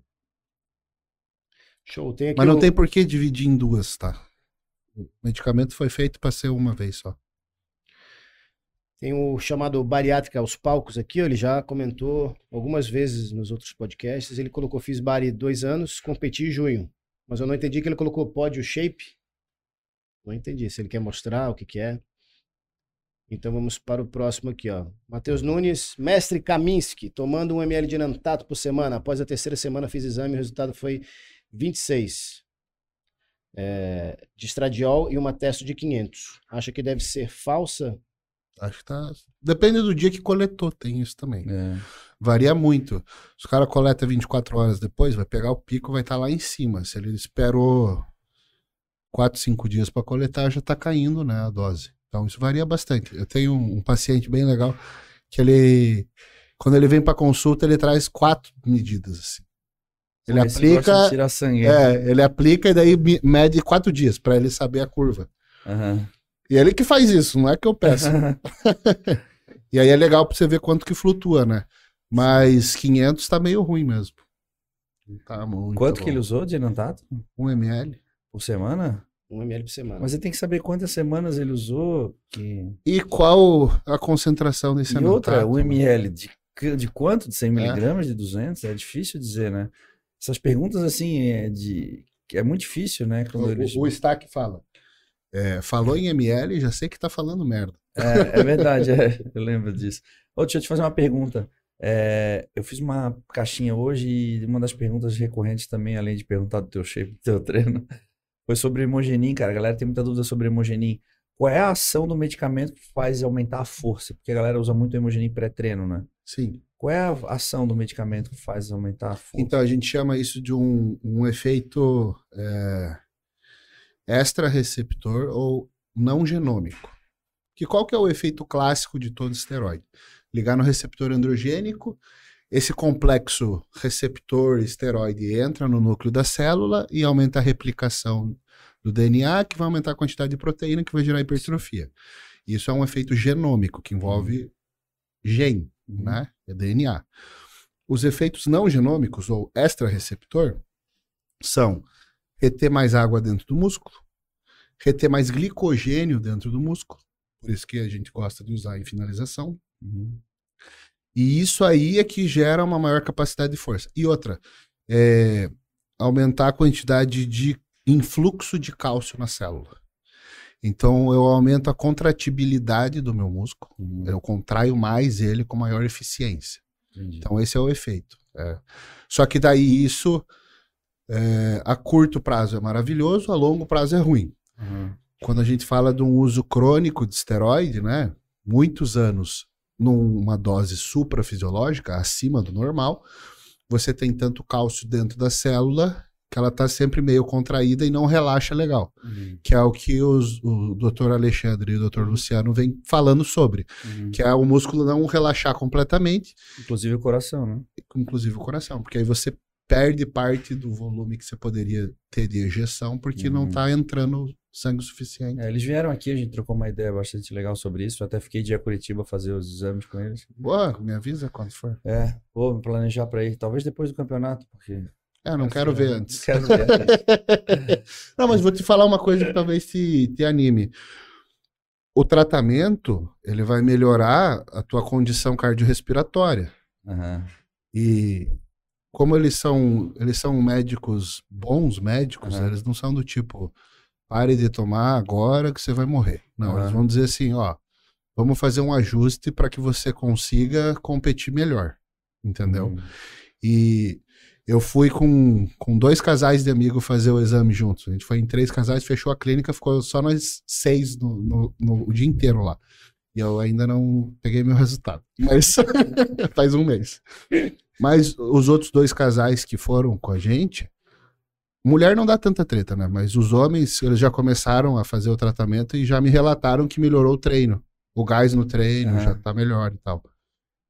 Show, tem aqui Mas não o- tem por que dividir em duas, tá? O medicamento foi feito para ser uma vez só. Tem o chamado bariátrica aos palcos aqui, ele já comentou algumas vezes nos outros podcasts. Ele colocou fiz bari dois anos, competi em junho. Mas eu não entendi que ele colocou pódio shape. Não entendi se ele quer mostrar o que, que é. Então vamos para o próximo aqui, ó. Matheus Nunes, mestre Kaminsky, tomando um ml de Nantato por semana. Após a terceira semana fiz exame, o resultado foi 26. É, de estradiol e uma testo de 500. Acha que deve ser falsa? Acho que tá. Depende do dia que coletou, tem isso também. É. Varia muito. Se o cara coleta 24 horas depois, vai pegar o pico, vai estar lá em cima. Se ele esperou 4, 5 dias para coletar, já tá caindo, né, a dose. Então isso varia bastante. Eu tenho um, um paciente bem legal que ele quando ele vem para consulta, ele traz quatro medidas assim. Ele Esse aplica, tirar sangue. é, ele aplica e daí me- mede quatro dias para ele saber a curva. Aham. E ele que faz isso, não é que eu peço. E aí é legal pra você ver quanto que flutua, né? Mas 500 tá meio ruim mesmo. Tá muito Quanto bom. que ele usou de Enantato? 1 ml. Por semana? Um ml por semana. Mas você tem que saber quantas semanas ele usou. Que... E qual a concentração desse E outra, anetato? o ml de, de quanto? De 100 É. miligramas? De 200? É difícil dizer, né? Essas perguntas, assim, é, de... é muito difícil, né? Quando eles... O, o Stack fala. É, falou em ml, já sei que tá falando merda. É, é verdade, é, eu lembro disso. Ô, deixa eu te fazer uma pergunta. É, eu fiz uma caixinha hoje e uma das perguntas recorrentes também, além de perguntar do teu shape, do teu treino, foi sobre hemogenin, cara. A galera tem muita dúvida sobre hemogenin. Qual é a ação do medicamento que faz aumentar a força? Porque a galera usa muito hemogenin pré-treino, né? Sim. Qual é a ação do medicamento que faz aumentar a força? Então a gente chama isso de um, um efeito é, extra-receptor ou não genômico. Que qual que é o efeito clássico de todo esteroide? Ligar no receptor androgênico, esse complexo receptor-esteroide entra no núcleo da célula e aumenta a replicação do DNA, que vai aumentar a quantidade de proteína, que vai gerar hipertrofia. Isso é um efeito genômico, que envolve gene, né? É DNA. Os efeitos não genômicos, ou extra-receptor, são reter mais água dentro do músculo, reter mais glicogênio dentro do músculo, por isso que a gente gosta de usar em finalização. Uhum. E isso aí é que gera uma maior capacidade de força. E outra, é aumentar a quantidade de influxo de cálcio na célula. Então eu aumento a contratibilidade do meu músculo, Uhum. eu contraio mais ele com maior eficiência. Entendi. Então esse é o efeito. é. Só que daí isso é, a curto prazo é maravilhoso, a longo prazo é ruim. Uhum. Quando a gente fala de um uso crônico de esteroide, né? Muitos anos numa dose suprafisiológica, acima do normal, você tem tanto cálcio dentro da célula que ela tá sempre meio contraída e não relaxa legal. Uhum. Que é o que os, o doutor Alexandre e o doutor Luciano vêm falando sobre. Uhum. Que é o músculo não relaxar completamente, Inclusive o coração, né? inclusive o coração. Porque aí você perde parte do volume que você poderia ter de ejeção, porque não Uhum. tá entrando sangue suficiente. É, eles vieram aqui, a gente trocou uma ideia bastante legal sobre isso. Eu até fiquei de ir a Curitiba fazer os exames com eles. Boa, me avisa quando for. É, vou me planejar pra ir. Talvez depois do campeonato, porque. É, não quero ver antes. Quero ver. Não, mas vou te falar uma coisa que talvez te, te anime. O tratamento, ele vai melhorar a tua condição cardiorrespiratória. Aham. E como eles são, eles são médicos bons médicos, Aham. eles não são do tipo pare de tomar agora que você vai morrer. Não, Aham. eles vão dizer assim, ó, vamos fazer um ajuste para que você consiga competir melhor. Entendeu? Uhum. E eu fui com, com dois casais de amigos fazer o exame juntos. A gente foi em três casais, fechou a clínica, ficou só nós seis no, no, no- o dia inteiro lá. E eu ainda não peguei meu resultado. Mas faz um mês. Mas os outros dois casais que foram com a gente, mulher não dá tanta treta, né? Mas os homens, eles já começaram a fazer o tratamento e já me relataram que melhorou o treino. O gás no treino já tá melhor e tal.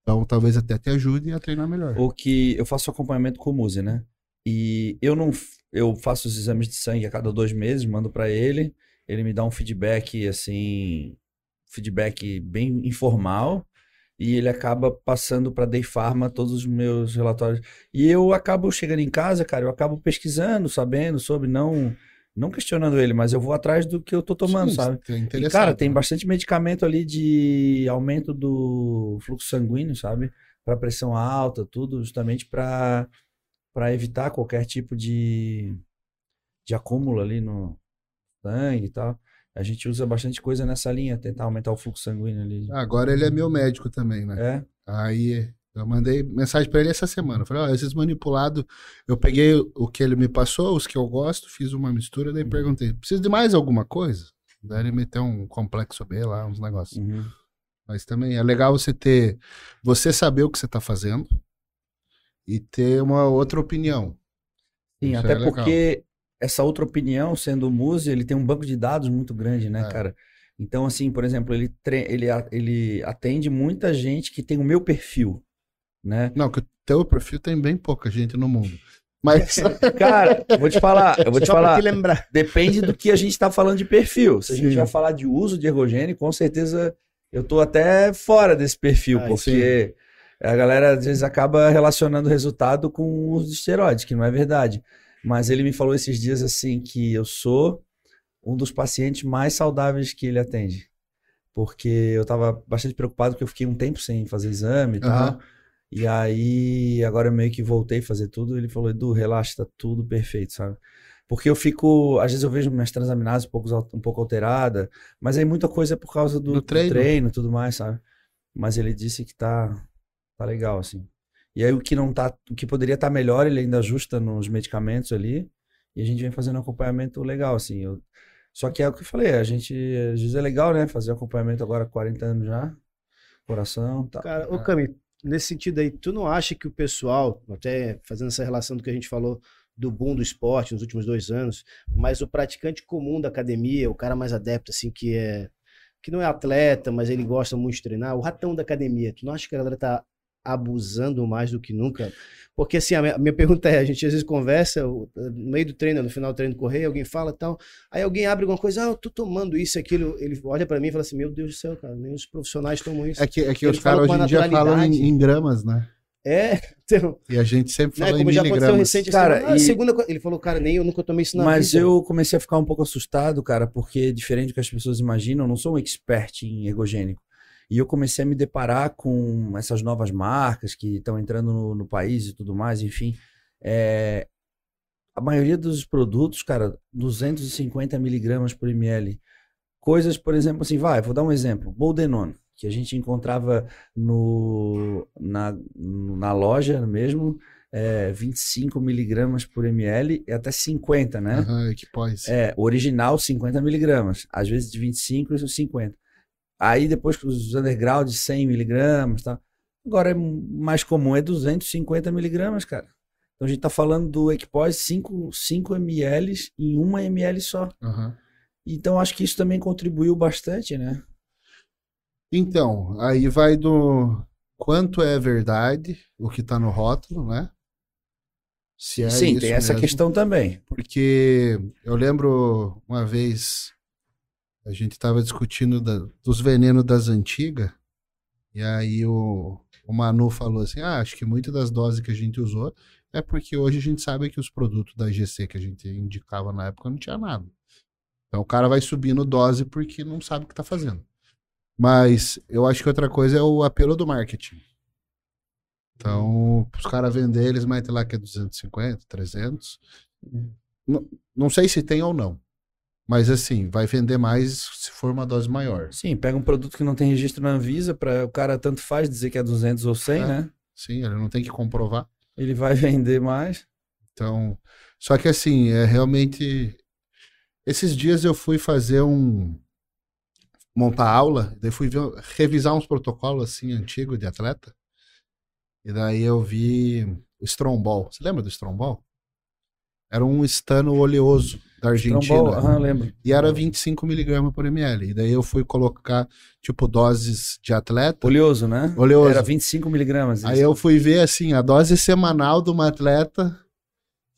Então talvez até te ajude a treinar melhor. O que eu faço acompanhamento com o Muzi, né? E eu não eu faço os exames de sangue a cada dois meses, mando pra ele, ele me dá um feedback assim, feedback bem informal, e ele acaba passando pra Day Pharma todos os meus relatórios. E eu acabo chegando em casa, cara, eu acabo pesquisando, sabendo sobre, não não questionando ele, mas eu vou atrás do que eu tô tomando, Sim, sabe? é E, cara, tem né? bastante medicamento ali de aumento do fluxo sanguíneo, sabe? Para pressão alta, tudo, justamente para para evitar qualquer tipo de, de acúmulo ali no sangue e tal. A gente usa bastante coisa nessa linha, tentar aumentar o fluxo sanguíneo ali. Agora ele é meu médico também, né? É? Aí eu mandei mensagem pra ele essa semana. Falei, ó, esses manipulados, eu peguei o que ele me passou, os que eu gosto, fiz uma mistura, daí Uhum. perguntei, precisa de mais alguma coisa? Daí ele meteu um complexo B lá, uns negócios. Uhum. Mas também é legal você ter, você saber o que você tá fazendo e ter uma outra opinião. Sim, Isso até é porque essa outra opinião, sendo o Muse, ele tem um banco de dados muito grande, né, É. cara? Então, assim, por exemplo, ele, tre- ele, a- ele atende muita gente que tem o meu perfil, né? Não, que o teu perfil tem bem pouca gente no mundo. Mas Cara, eu vou te falar, eu vou te Só falar, te lembrar. depende do que a gente tá falando de perfil. Se a gente Sim. vai falar de uso de ergogênio, com certeza eu tô até fora desse perfil, Ah, porque a galera às vezes acaba relacionando o resultado com o uso de esteroides, que não é verdade. Mas ele me falou esses dias assim que eu sou um dos pacientes mais saudáveis que ele atende. Porque eu tava bastante preocupado porque eu fiquei um tempo sem fazer exame e tal. Aham. E aí, agora eu meio que voltei a fazer tudo. Ele falou, Edu, relaxa, tá tudo perfeito, sabe? Porque eu fico, às vezes eu vejo minhas transaminases um pouco, um pouco alterada, mas aí muita coisa é por causa do, Do treino. treino e tudo mais, sabe? Mas ele disse que tá, tá legal, assim. E aí o que não tá, o que poderia estar melhor, ele ainda ajusta nos medicamentos ali, e a gente vem fazendo um acompanhamento legal, assim. Eu- só que é o que eu falei, a gente, às vezes é legal, né? Fazer acompanhamento agora há 40 anos já, coração, tá. Cara, ô Cami, nesse sentido aí, tu não acha que o pessoal, até fazendo essa relação do que a gente falou do boom do esporte nos últimos dois anos, mas o praticante comum da academia, o cara mais adepto, assim, que é que não é atleta, mas ele gosta muito de treinar, o ratão da academia, tu não acha que a galera tá abusando mais do que nunca? Porque assim, a minha, a minha pergunta é, a gente às vezes conversa o- no meio do treino, no final do treino correr, alguém fala tal, aí alguém abre alguma coisa, ah, eu tô tomando isso, aquilo, ele olha pra mim e fala assim, meu Deus do céu, cara, nem os profissionais tomam isso. é que, é que os caras hoje em dia falam em, em gramas, né? É, então, E a gente sempre né, fala em como já aconteceu miligramas. recente, Cara, assim, ah, e- segunda, ele falou, cara, nem eu nunca tomei isso na Mas vida. eu comecei a ficar um pouco assustado, cara, porque diferente do que as pessoas imaginam, eu não sou um expert em ergogênico. E eu comecei a me deparar com essas novas marcas que estão entrando no, no país e tudo mais, enfim. É, a maioria dos produtos, cara, 250 miligramas por ml. Coisas, por exemplo, assim, vai, vou dar um exemplo. Boldenone, que a gente encontrava no, na, na loja mesmo, é, 25 miligramas por ml e até 50, né? Aham, que pode. É, original 50 miligramas, às vezes de 25 e 50. Aí depois os underground 100 miligramas, tá? Agora é mais comum é 250 miligramas, cara. Então a gente tá falando do Equipós 5, 5 ml em 1 ml só. Aham. Então acho que isso também contribuiu bastante, né? Então, aí vai do quanto é verdade o que tá no rótulo, né? Se é Sim, tem essa mesmo. questão também. Porque eu lembro uma vez a gente tava discutindo da- dos venenos das antigas, e aí o, o Manu falou assim: ah, acho que muitas das doses que a gente usou é porque hoje a gente sabe que os produtos da GC que a gente indicava na época não tinha nada. Então o cara vai subindo dose porque não sabe o que tá fazendo. Mas eu acho que outra coisa é o apelo do marketing. Então, os caras vender, eles metem lá que é 250, 300. Não, não sei se tem ou não. Mas assim, vai vender mais se for uma dose maior. Sim, pega um produto que não tem registro na Anvisa, para o cara tanto faz dizer que é 200 ou 100, É. né? Sim, ele não tem que comprovar. Ele vai vender mais. Então, só que assim, é realmente. Esses dias eu fui fazer um. montar aula, daí fui ver- revisar uns protocolos assim antigos de atleta. E daí eu vi o Strombol. Você lembra do Strombol? Era um estano oleoso da Argentina. Trombol, aham, lembro. E era 25 miligramas por ml. E daí eu fui colocar, tipo, doses de atleta. Oleoso, né? Oleoso. Era 25 miligramas. Aí eu fui ver, assim, a dose semanal de uma atleta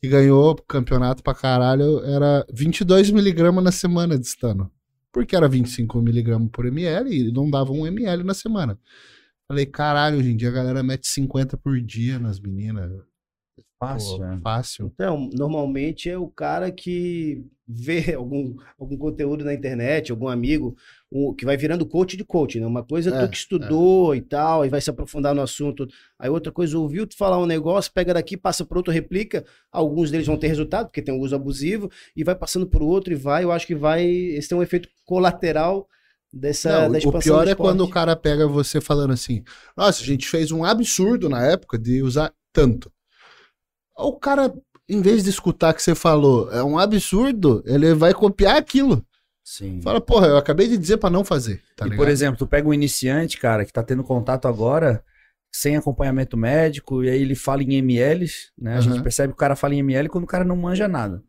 que ganhou o campeonato pra caralho era 22 miligramas na semana de estano. Porque era 25 miligramas por ml e não dava um ml na semana. Falei, caralho, hoje em dia a galera mete 50 por dia nas meninas. Fácil, Pô, né? fácil. Então, normalmente é o cara que vê algum, algum conteúdo na internet, algum amigo, um- que vai virando coach de coach, né? Uma coisa É, tu que estudou e tal, e vai se aprofundar no assunto. Aí outra coisa, ouviu tu falar um negócio, pega daqui, passa por outro, replica. Alguns deles vão ter resultado, porque tem um uso abusivo, e vai passando por outro e vai. Eu acho que vai. Esse tem um efeito colateral dessa Não, da o expansão pior é quando o cara pega você falando assim: Nossa, a gente fez um absurdo na época de usar tanto. O cara, em vez de escutar que você falou, é um absurdo, ele vai copiar aquilo. Sim. Fala, porra, eu acabei de dizer pra não fazer. Tá e, ligado? por exemplo, tu pega um iniciante, cara, que tá tendo contato agora, sem acompanhamento médico, e aí ele fala em ml, né? A gente percebe que o cara fala em ml quando o cara não manja nada.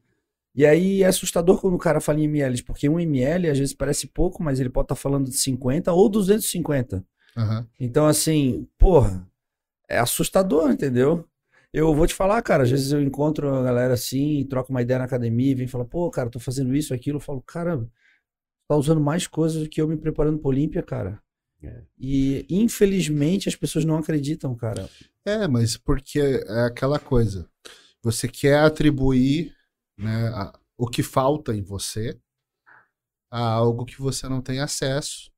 E aí é assustador quando o cara fala em ml, porque um ml às vezes parece pouco, mas ele pode estar falando de 50 ou 250. Aham. Então, assim, porra, é assustador, entendeu? Eu vou te falar, cara, às vezes eu encontro a galera assim, troco uma ideia na academia, e vem falar, pô, cara, tô fazendo isso, aquilo. Eu falo, cara, tá usando mais coisas do que eu me preparando pra Olímpia, cara. É. E, infelizmente, as pessoas não acreditam, cara. É, mas porque é aquela coisa. Você quer atribuir né, a- o que falta em você a algo que você não tem acesso.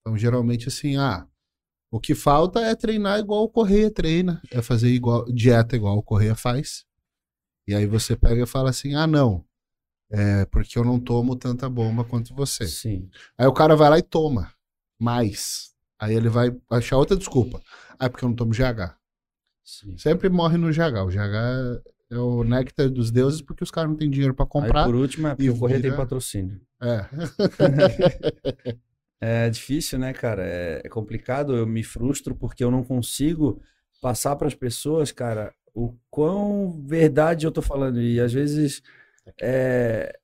Então, geralmente, assim, ah, o que falta é treinar igual o Correia treina, é fazer igual, dieta igual o Correia faz. E aí você pega e fala assim, ah, não, é porque eu não tomo tanta bomba quanto você. Sim. Aí o cara vai lá e toma mais. Aí ele vai achar outra desculpa. Ah, é porque eu não tomo GH. sim. Sempre morre no GH. O GH é o néctar dos deuses porque os caras não têm dinheiro Aí, comprar. por último, é porque e o Correia tem vira- patrocínio. É. É difícil, né, cara? É, é complicado. Eu me frustro porque eu não consigo passar para as pessoas, cara, o quão verdade eu tô falando. E às vezes, é,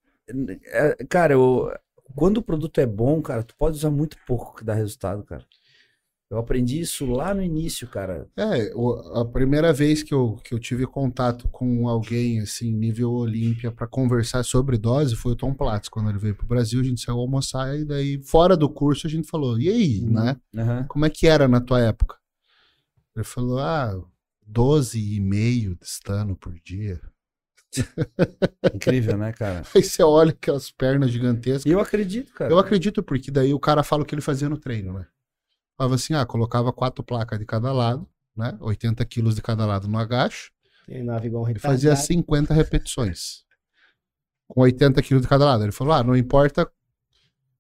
é- cara, eu, quando o produto é bom, cara, tu pode usar muito pouco que dá resultado, cara. Eu aprendi isso lá no início, cara. É, a primeira vez que eu, que eu tive contato com alguém, assim, nível Olímpia, pra conversar sobre dose foi o Tom Platz. Quando ele veio pro Brasil, a gente saiu almoçar e daí, fora do curso, a gente falou, e aí, Uhum. né? Aham. Como é que era na tua época? Ele falou, ah, 12,5 de estano por dia. Incrível, né, cara? Aí você olha aquelas pernas gigantescas. E eu acredito, cara. Eu acredito, porque daí o cara fala o que ele fazia no treino, né? Falava assim, ah, colocava quatro placas de cada lado, né? 80 quilos de cada lado no agacho, Treinava igual um e fazia retardado. 50 repetições. Com 80 quilos de cada lado. Ele falou, ah, não importa,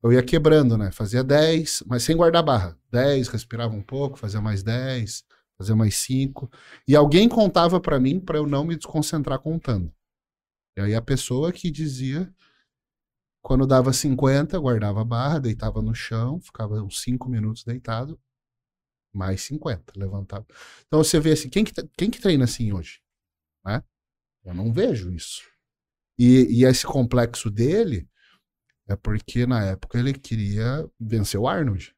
eu ia quebrando, né? Fazia 10, mas sem guardar barra. 10, respirava um pouco, fazia mais 10, fazia mais 5. E alguém contava pra mim pra eu não me desconcentrar contando. E aí a pessoa que dizia, quando dava 50, guardava a barra, deitava no chão, ficava uns 5 minutos deitado, mais 50, levantava. Então você vê assim, quem que, quem que treina assim hoje? né? Eu não vejo isso. E, e esse complexo dele é porque na época ele queria vencer o Arnold.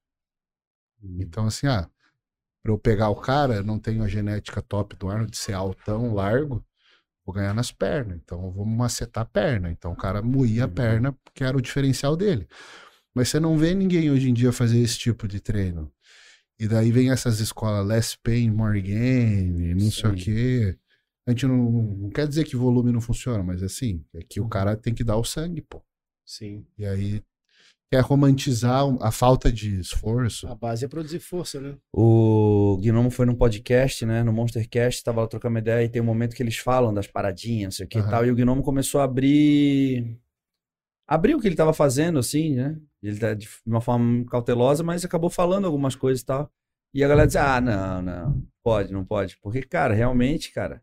Então, assim, ah, pra eu pegar o cara, não tenho a genética top do Arnold, ser altão, largo, vou ganhar nas pernas. Então, eu vou macetar a perna. Então, o cara moía a Uhum. perna, porque era o diferencial dele. Mas você não vê ninguém hoje em dia fazer esse tipo de treino. E daí vem essas escolas less pain, more gain, não sei o Sim. quê. A gente não, não quer dizer que volume não funciona, mas assim, é que o cara tem que dar o sangue, pô. Sim. E aí quer romantizar a falta de esforço. A base é produzir força, né? O Gnomo foi num podcast, né? No Monstercast, tava lá trocando uma ideia e tem um momento que eles falam das paradinhas, não sei o que e tal. E o Gnomo começou a abrir. Abriu o que ele tava fazendo, assim, né? Ele tá de uma forma cautelosa, mas acabou falando algumas coisas e tal. E a galera diz: ah, não, não, pode, não pode. Porque, cara, realmente, cara,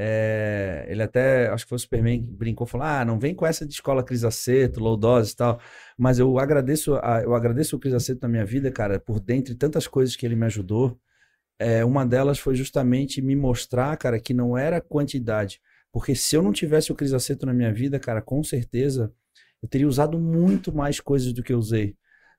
é, ele até, acho que foi o Superman que brincou, falou: ah, não vem com essa de escola Cris Aceto, low dose e tal. Mas eu agradeço, a, eu agradeço o Cris Aceto na minha vida, cara, por dentre tantas coisas que ele me ajudou. É, uma delas foi justamente me mostrar, cara, que não era quantidade. Porque se eu não tivesse o Cris Aceto na minha vida, cara, com certeza eu teria usado muito mais coisas do que eu usei.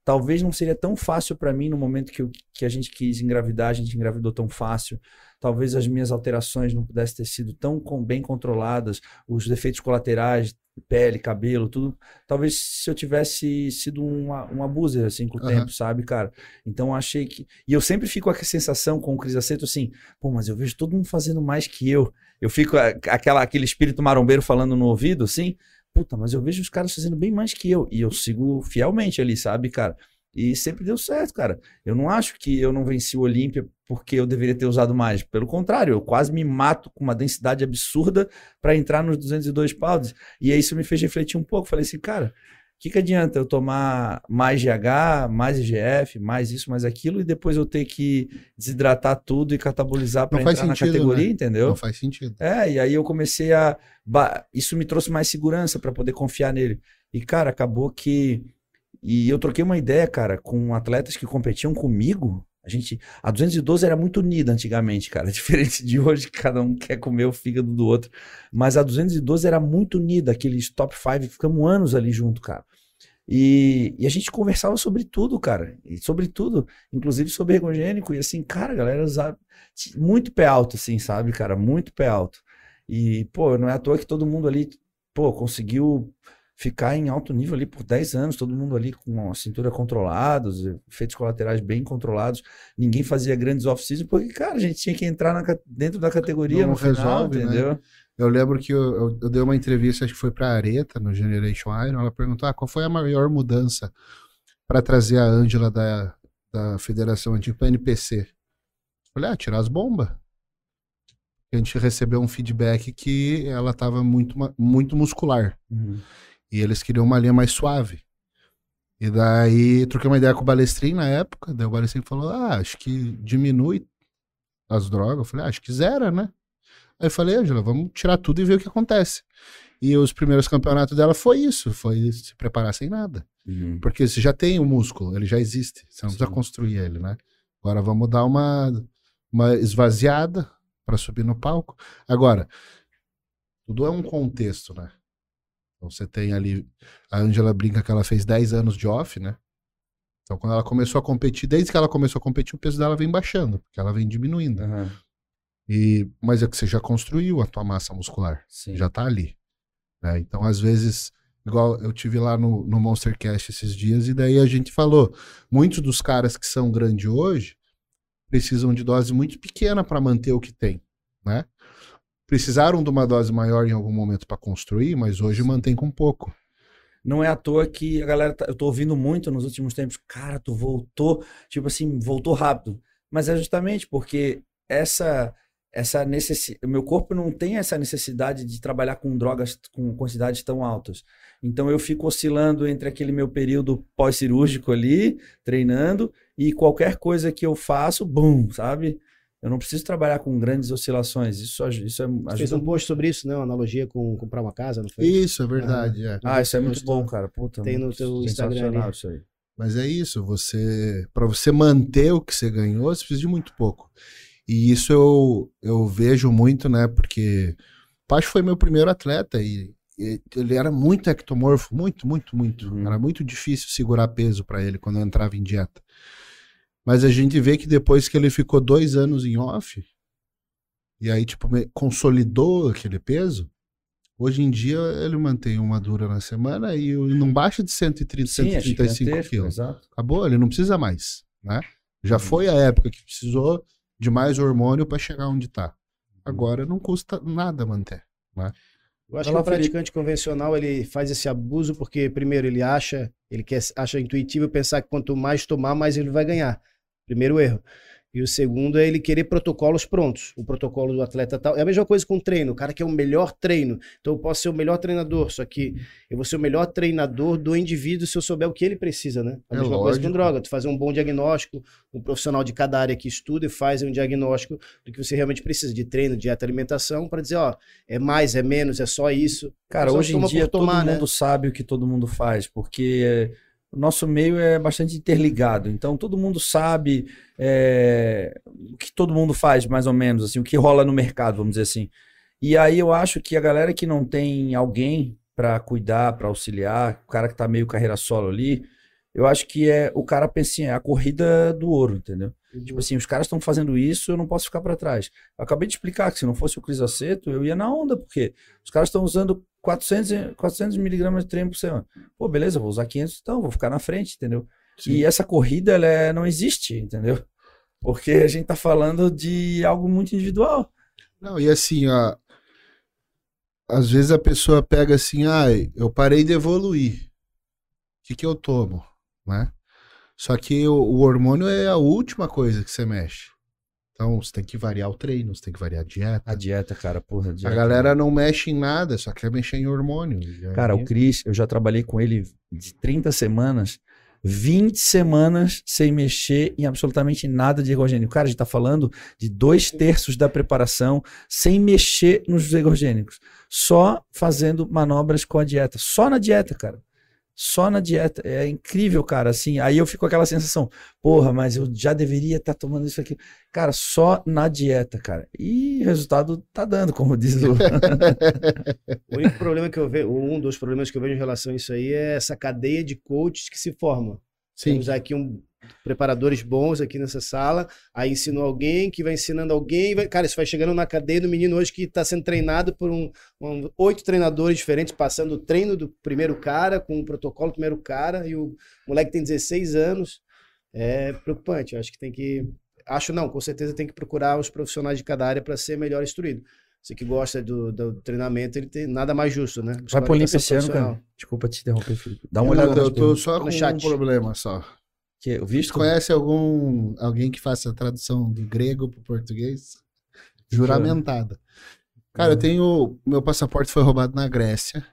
Talvez não seria tão fácil para mim no momento que, eu, que a gente quis engravidar, a gente engravidou tão fácil. Talvez as minhas alterações não pudessem ter sido tão com- bem controladas, os defeitos colaterais, pele, cabelo, tudo. Talvez se eu tivesse sido um, um abuser, assim, com o Aham. tempo, sabe, cara? Então achei que. E eu sempre fico com a sensação com o Cris Aceto assim, pô, mas eu vejo todo mundo fazendo mais que eu. Eu fico a- aquela, aquele espírito marombeiro falando no ouvido, assim, puta, mas eu vejo os caras fazendo bem mais que eu. E eu sigo fielmente ali, sabe, cara? E sempre deu certo, cara. Eu não acho que eu não venci o Olímpia porque eu deveria ter usado mais. Pelo contrário, eu quase me mato com uma densidade absurda para entrar nos 202 pounds. E aí isso me fez refletir um pouco. Falei assim, cara, que, que adianta eu tomar mais GH, mais IGF, mais isso, mais aquilo, e depois eu ter que desidratar tudo e catabolizar para entrar na sentido, categoria, né? entendeu? Não faz sentido. É, e aí eu comecei a. Isso me trouxe mais segurança para poder confiar nele. E, cara, acabou que. E eu troquei uma ideia, cara, com atletas que competiam comigo. A gente. A 212 era muito unida antigamente, cara. Diferente de hoje, cada um quer comer o fígado do outro. Mas a 212 era muito unida, aqueles top 5. Ficamos anos ali junto, cara. E, e a gente conversava sobre tudo, cara. E sobre tudo, inclusive sobre ergogênico. E assim, cara, a galera usava muito pé alto, assim, sabe, cara? Muito pé alto. E, pô, não é à toa que todo mundo ali, pô, conseguiu ficar em alto nível ali por 10 anos, todo mundo ali com a cintura controlada, os efeitos colaterais bem controlados. Ninguém fazia grandes off-season, porque, cara, a gente tinha que entrar na dentro da categoria Não no final, resolve, né? entendeu? Eu lembro que eu, eu, eu dei uma entrevista, acho que foi pra Areta, no Generation Iron. Ela perguntou: ah, qual foi a maior mudança para trazer a Ângela da, da Federação Antiga para NPC? Eu falei: ah, tirar as bombas. A gente recebeu um feedback que ela estava muito, muito muscular. Uhum. E eles queriam uma linha mais suave. E daí, troquei uma ideia com o Balestrin na época. Daí o Balestrin falou: Ah, acho que diminui as drogas. Eu falei: ah, Acho que zera, né? Aí eu falei: Angela, vamos tirar tudo e ver o que acontece. E os primeiros campeonatos dela foi isso: foi se preparar sem nada. Uhum. Porque você já tem o músculo, ele já existe. Você não precisa Sim. construir ele, né? Agora vamos dar uma, uma esvaziada para subir no palco. Agora, tudo é um contexto, né? Então você tem ali. A Angela brinca que ela fez 10 anos de off, né? Então quando ela começou a competir, desde que ela começou a competir, o peso dela vem baixando, porque ela vem diminuindo. Aham. E, mas é que você já construiu a tua massa muscular Sim. já tá ali. né? Então, às vezes, igual eu tive lá no, no Monstercast esses dias, e daí a gente falou: muitos dos caras que são grandes hoje precisam de dose muito pequena para manter o que tem, né? Precisaram de uma dose maior em algum momento para construir, mas hoje mantém com pouco. Não é à toa que a galera, tá- eu tô ouvindo muito nos últimos tempos, cara, tu voltou, tipo assim, voltou rápido. Mas é justamente porque essa essa necessidade, o meu corpo não tem essa necessidade de trabalhar com drogas com quantidades tão altas. Então eu fico oscilando entre aquele meu período pós-cirúrgico ali, treinando, e qualquer coisa que eu faço, bum, sabe? Eu não preciso trabalhar com grandes oscilações. Isso, isso é, Você fez ajuda um post sobre isso, né? Uma analogia com comprar uma casa, não foi? Isso, é verdade. é. Ah, isso é muito bom, cara. Puta, Tem no muito teu Instagram ali. isso aí. Mas é isso, você para você manter o que você ganhou, você precisa de muito pouco. E isso eu, eu vejo muito, né? Porque Pacho foi meu primeiro atleta e, e ele era muito ectomorfo, muito, muito, muito. Uhum. Era muito difícil segurar peso para ele quando eu entrava em dieta. Mas a gente vê que depois que ele ficou dois anos em off, e aí, tipo, consolidou aquele peso, hoje em dia ele mantém uma dura na semana e não baixa de 130, Sim, é 135 gigantesco, quilos. exato. Acabou, ele não precisa mais, né? Já Uhum. foi a época que precisou de mais hormônio para chegar onde tá. Uhum. Agora não custa nada manter. Eu acho que o praticante convencional ele faz esse abuso porque primeiro ele acha, ele quer acha intuitivo pensar que quanto mais tomar, mais ele vai ganhar. Primeiro erro. E o segundo é ele querer protocolos prontos. O protocolo do atleta tal. É a mesma coisa com o treino. O cara quer o melhor treino. Então eu posso ser o melhor treinador, só que eu vou ser o melhor treinador do indivíduo se eu souber o que ele precisa, né? A É mesma coisa com lógico. droga. Tu fazer um bom diagnóstico, um profissional de cada área que estuda e faz um diagnóstico do que você realmente precisa de treino, dieta, alimentação, para dizer, ó, é mais, é menos, é só isso. Cara, hoje em dia tomar, todo né? mundo sabe o que todo mundo faz, porque o nosso meio é bastante interligado. Então todo mundo sabe é, o que todo mundo faz, mais ou menos, assim, o que rola no mercado, vamos dizer assim. E aí eu acho que a galera que não tem alguém para cuidar, para auxiliar, o cara que tá meio carreira solo ali, eu acho que é o cara pensa assim, é a corrida do ouro, entendeu? Tipo assim, os caras estão fazendo isso, eu não posso ficar para trás. Eu acabei de explicar que se não fosse o Cris Aceto, eu ia na onda, porque os caras estão usando 400, e- 400 miligramas de treino por semana. Pô, beleza, vou usar 500 então, vou ficar na frente, entendeu? E essa corrida, ela é- não existe, entendeu? Porque a gente tá falando de algo muito individual. Não, e assim, ó. Às vezes a pessoa pega assim, ai, eu parei de evoluir. O que, que eu tomo? Né? Só que o, o hormônio é a última coisa que você mexe. Então você tem que variar o treino, você tem que variar a dieta. A dieta, cara, porra, a A dieta. galera não mexe em nada, só quer mexer em hormônio. Cara, o Cris, eu já trabalhei com ele de 30 semanas, 20 semanas sem mexer em absolutamente nada de ergogênico. Cara, a gente tá falando de dois terços da preparação sem mexer nos ergogênicos. Só fazendo manobras com a dieta. Só na dieta, cara. Só na dieta. É incrível, cara. Assim, aí eu fico com aquela sensação, porra, mas eu já deveria estar tomando isso aqui. Cara, só na dieta, cara. E o resultado tá dando, como diz o. O único problema que eu vejo, um dos problemas que eu vejo em relação a isso aí é essa cadeia de coaches que se forma. Sim, Temos aqui um preparadores bons aqui nessa sala, aí ensinou alguém que vai ensinando alguém, vai- cara, isso vai chegando na cadeia do menino hoje que está sendo treinado por um, um- oito treinadores diferentes, passando o treino do primeiro cara, com o protocolo do primeiro cara, e o moleque tem 16 anos, é preocupante, eu acho que tem que, acho não, com certeza tem que procurar os profissionais de cada área para ser melhor instruído. Você que gosta do, do treinamento, ele tem nada mais justo, né? Vai pro Olímpia esse ano, cara. Desculpa te interromper, Felipe. Dá uma eu, olhada eu nas tô só no com chat. um problema só. Que, o visto? Conhece algum alguém que faça a tradução do grego pro português? Juramentada. Cara, eu tenho. Meu passaporte foi roubado na Grécia.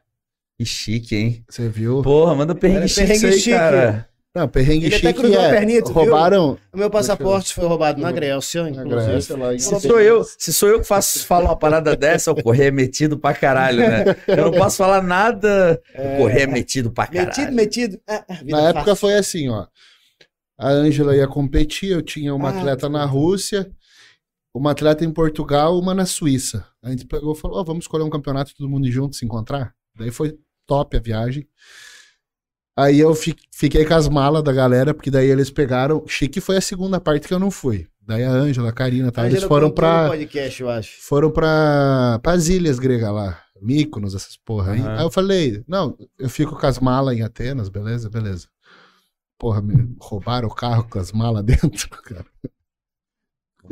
Que chique, hein? Você viu? Porra, manda perrengue Cara, chique, perrengue aí, chique. cara. Não, perrengue Ele até chique cruzou a é, perninha, tu viu? roubaram O meu passaporte foi roubado na Grécia, na inclusive. Grécia lá Se sou eu, se sou eu que faço, falo uma parada dessa, o correio é metido pra caralho, né? Eu não posso falar nada, o correio é metido pra caralho. Metido, metido. Ah, ah, Na época fácil. foi assim, ó. A Ângela ia competir, eu tinha uma Ah, atleta na Rússia, uma atleta em Portugal, uma na Suíça. A gente pegou e falou, ó, vamos escolher um campeonato todo mundo junto se encontrar. Daí foi top a viagem. Aí eu fi- fiquei com as malas da galera, porque daí eles pegaram. Chique foi a segunda parte que eu não fui. Daí a Ângela, a Karina, tá? Eles foram pra, podcast, eu acho. foram pra, pras ilhas gregas lá, Mykonos, essas porra aí. Aham. Aí eu falei, não, eu fico com as malas em Atenas, beleza? Beleza. Porra, me roubaram o carro com as malas dentro, cara.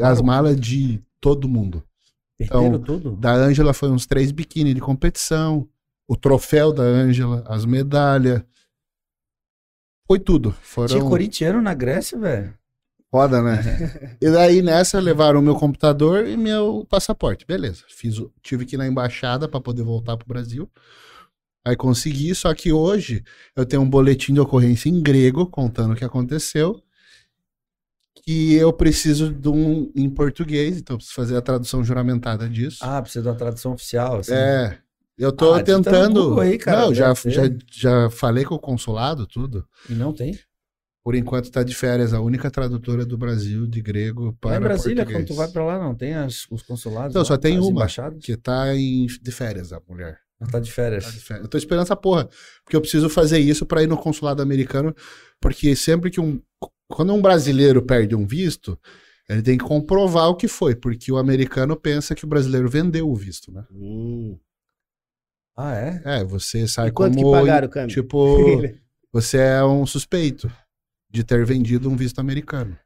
As malas de todo mundo. Então, tudo? Da Ângela foi uns três biquíni de competição, o troféu da Ângela, as medalhas. Foi tudo. Foram Tinha corintiano na Grécia, velho. foda, né? e daí nessa levaram o meu computador e meu passaporte. Beleza. Fiz, tive que ir na embaixada para poder voltar pro Brasil. Aí consegui, só que hoje eu tenho um boletim de ocorrência em grego contando o que aconteceu. Que eu preciso de um em português, então eu preciso fazer a tradução juramentada disso. Ah, precisa de uma tradução oficial, assim. É. Eu tô Ah, tentando. Aí, cara, não, já, já, já falei com o consulado, tudo. E não tem? por enquanto tá de férias, a única tradutora do Brasil de grego Lá para em Brasília, português. quando tu vai pra lá, não tem as- os consulados? Lá, só tem uma. embaixadas? Que tá em, de férias, a mulher. Ela tá de férias. Tá de férias. Eu tô esperando essa porra. Porque eu preciso fazer isso pra ir no consulado americano. Porque sempre que um. Quando um brasileiro perde um visto, ele tem que comprovar o que foi. Porque o americano pensa que o brasileiro vendeu o visto, né? Hum. Ah, é? É, você sai E quanto como. que pagaram, câmbio? Tipo, você é um suspeito de ter vendido um visto americano.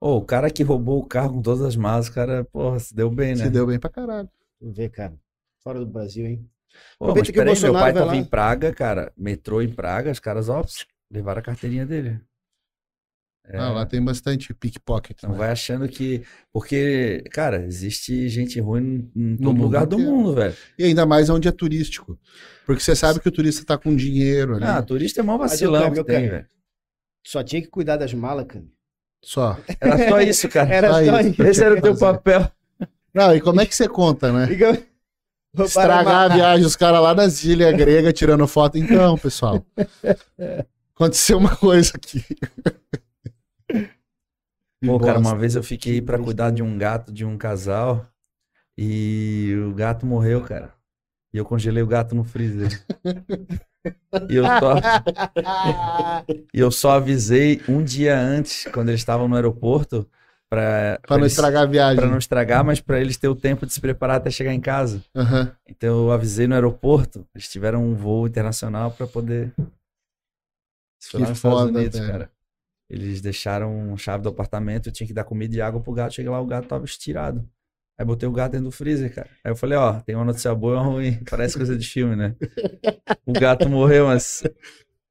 Ô, o cara que roubou o carro com todas as malas, cara, porra, se deu bem, né? Se deu bem pra caralho. Vamos ver, cara. Fora do Brasil, hein? Pô, mas que o peraí, meu pai vai tava lá. em Praga, cara. Metrô em Praga, os caras, ó, levaram a carteirinha dele. É, Ah, lá tem bastante pickpocket. não né? vai achando que. Porque, cara, existe gente ruim em No todo mundo lugar do mundo, velho. E ainda mais onde é turístico. Porque você sabe que o turista tá com dinheiro ali. Ah, turista é mó eu vacilão quero, que eu tem, velho. Só tinha que cuidar das malas, cara. Só. Era só isso, cara. Era Só só isso. isso. Esse era o teu papel. Não, e como é que você conta, né? Estragar a viagem, os caras lá nas ilhas gregas tirando foto. Então, pessoal. Aconteceu uma coisa aqui. Pô, cara, uma vez eu fiquei pra cuidar de um gato de um casal e o gato morreu, cara. E eu congelei o gato no freezer. E eu só, e eu só avisei um dia antes, quando eles estavam no aeroporto, pra, Pra não eles- estragar a viagem. pra não estragar, mas pra eles ter o tempo de se preparar até chegar em casa. Aham. Então eu avisei no aeroporto, eles tiveram um voo internacional pra poder. Foi Que nos Estados foda, Unidos, velho. cara. Eles deixaram a chave do apartamento, eu tinha que dar comida e água pro gato. Cheguei lá, o gato tava estirado. Aí botei o gato dentro do freezer, cara. Aí eu falei, ó, tem uma notícia boa e uma ruim. Parece coisa de filme, né? O gato morreu, mas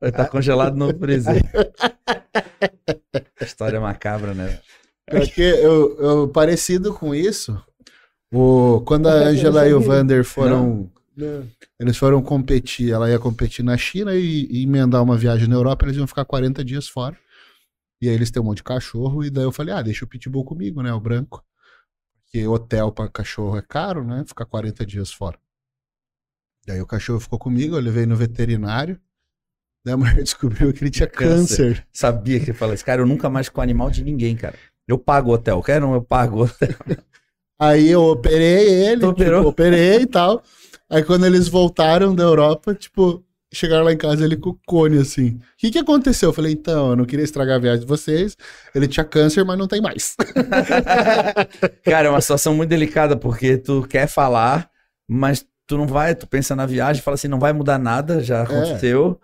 vai estar congelado no freezer. História macabra, né? Porque eu, eu- parecido com isso, o, quando a Angela e o Vander foram. Não. Eles foram competir, ela ia competir na China e, e emendar uma viagem na Europa, eles iam ficar 40 dias fora. E aí eles têm um monte de cachorro, e daí eu falei, ah, deixa o Pitbull comigo, né, o branco. Porque hotel pra cachorro é caro, né, ficar 40 dias fora. Daí o cachorro ficou comigo, eu levei no veterinário. Daí a mulher descobriu que ele tinha Câncer. câncer. Sabia que ele falou isso. Cara, eu nunca mais com animal de ninguém, cara. Eu pago o hotel. Quer não? Eu pago o hotel. Aí eu operei ele, tipo, operei e tal. Aí quando eles voltaram da Europa, tipo, chegaram lá em casa ele com o cone assim. O que que aconteceu? Eu falei, então, eu não queria estragar a viagem de vocês. Ele tinha câncer, mas não tem mais. Cara, é uma situação muito delicada, porque tu quer falar, mas tu não vai, tu pensa na viagem, fala assim, não vai mudar nada, já aconteceu.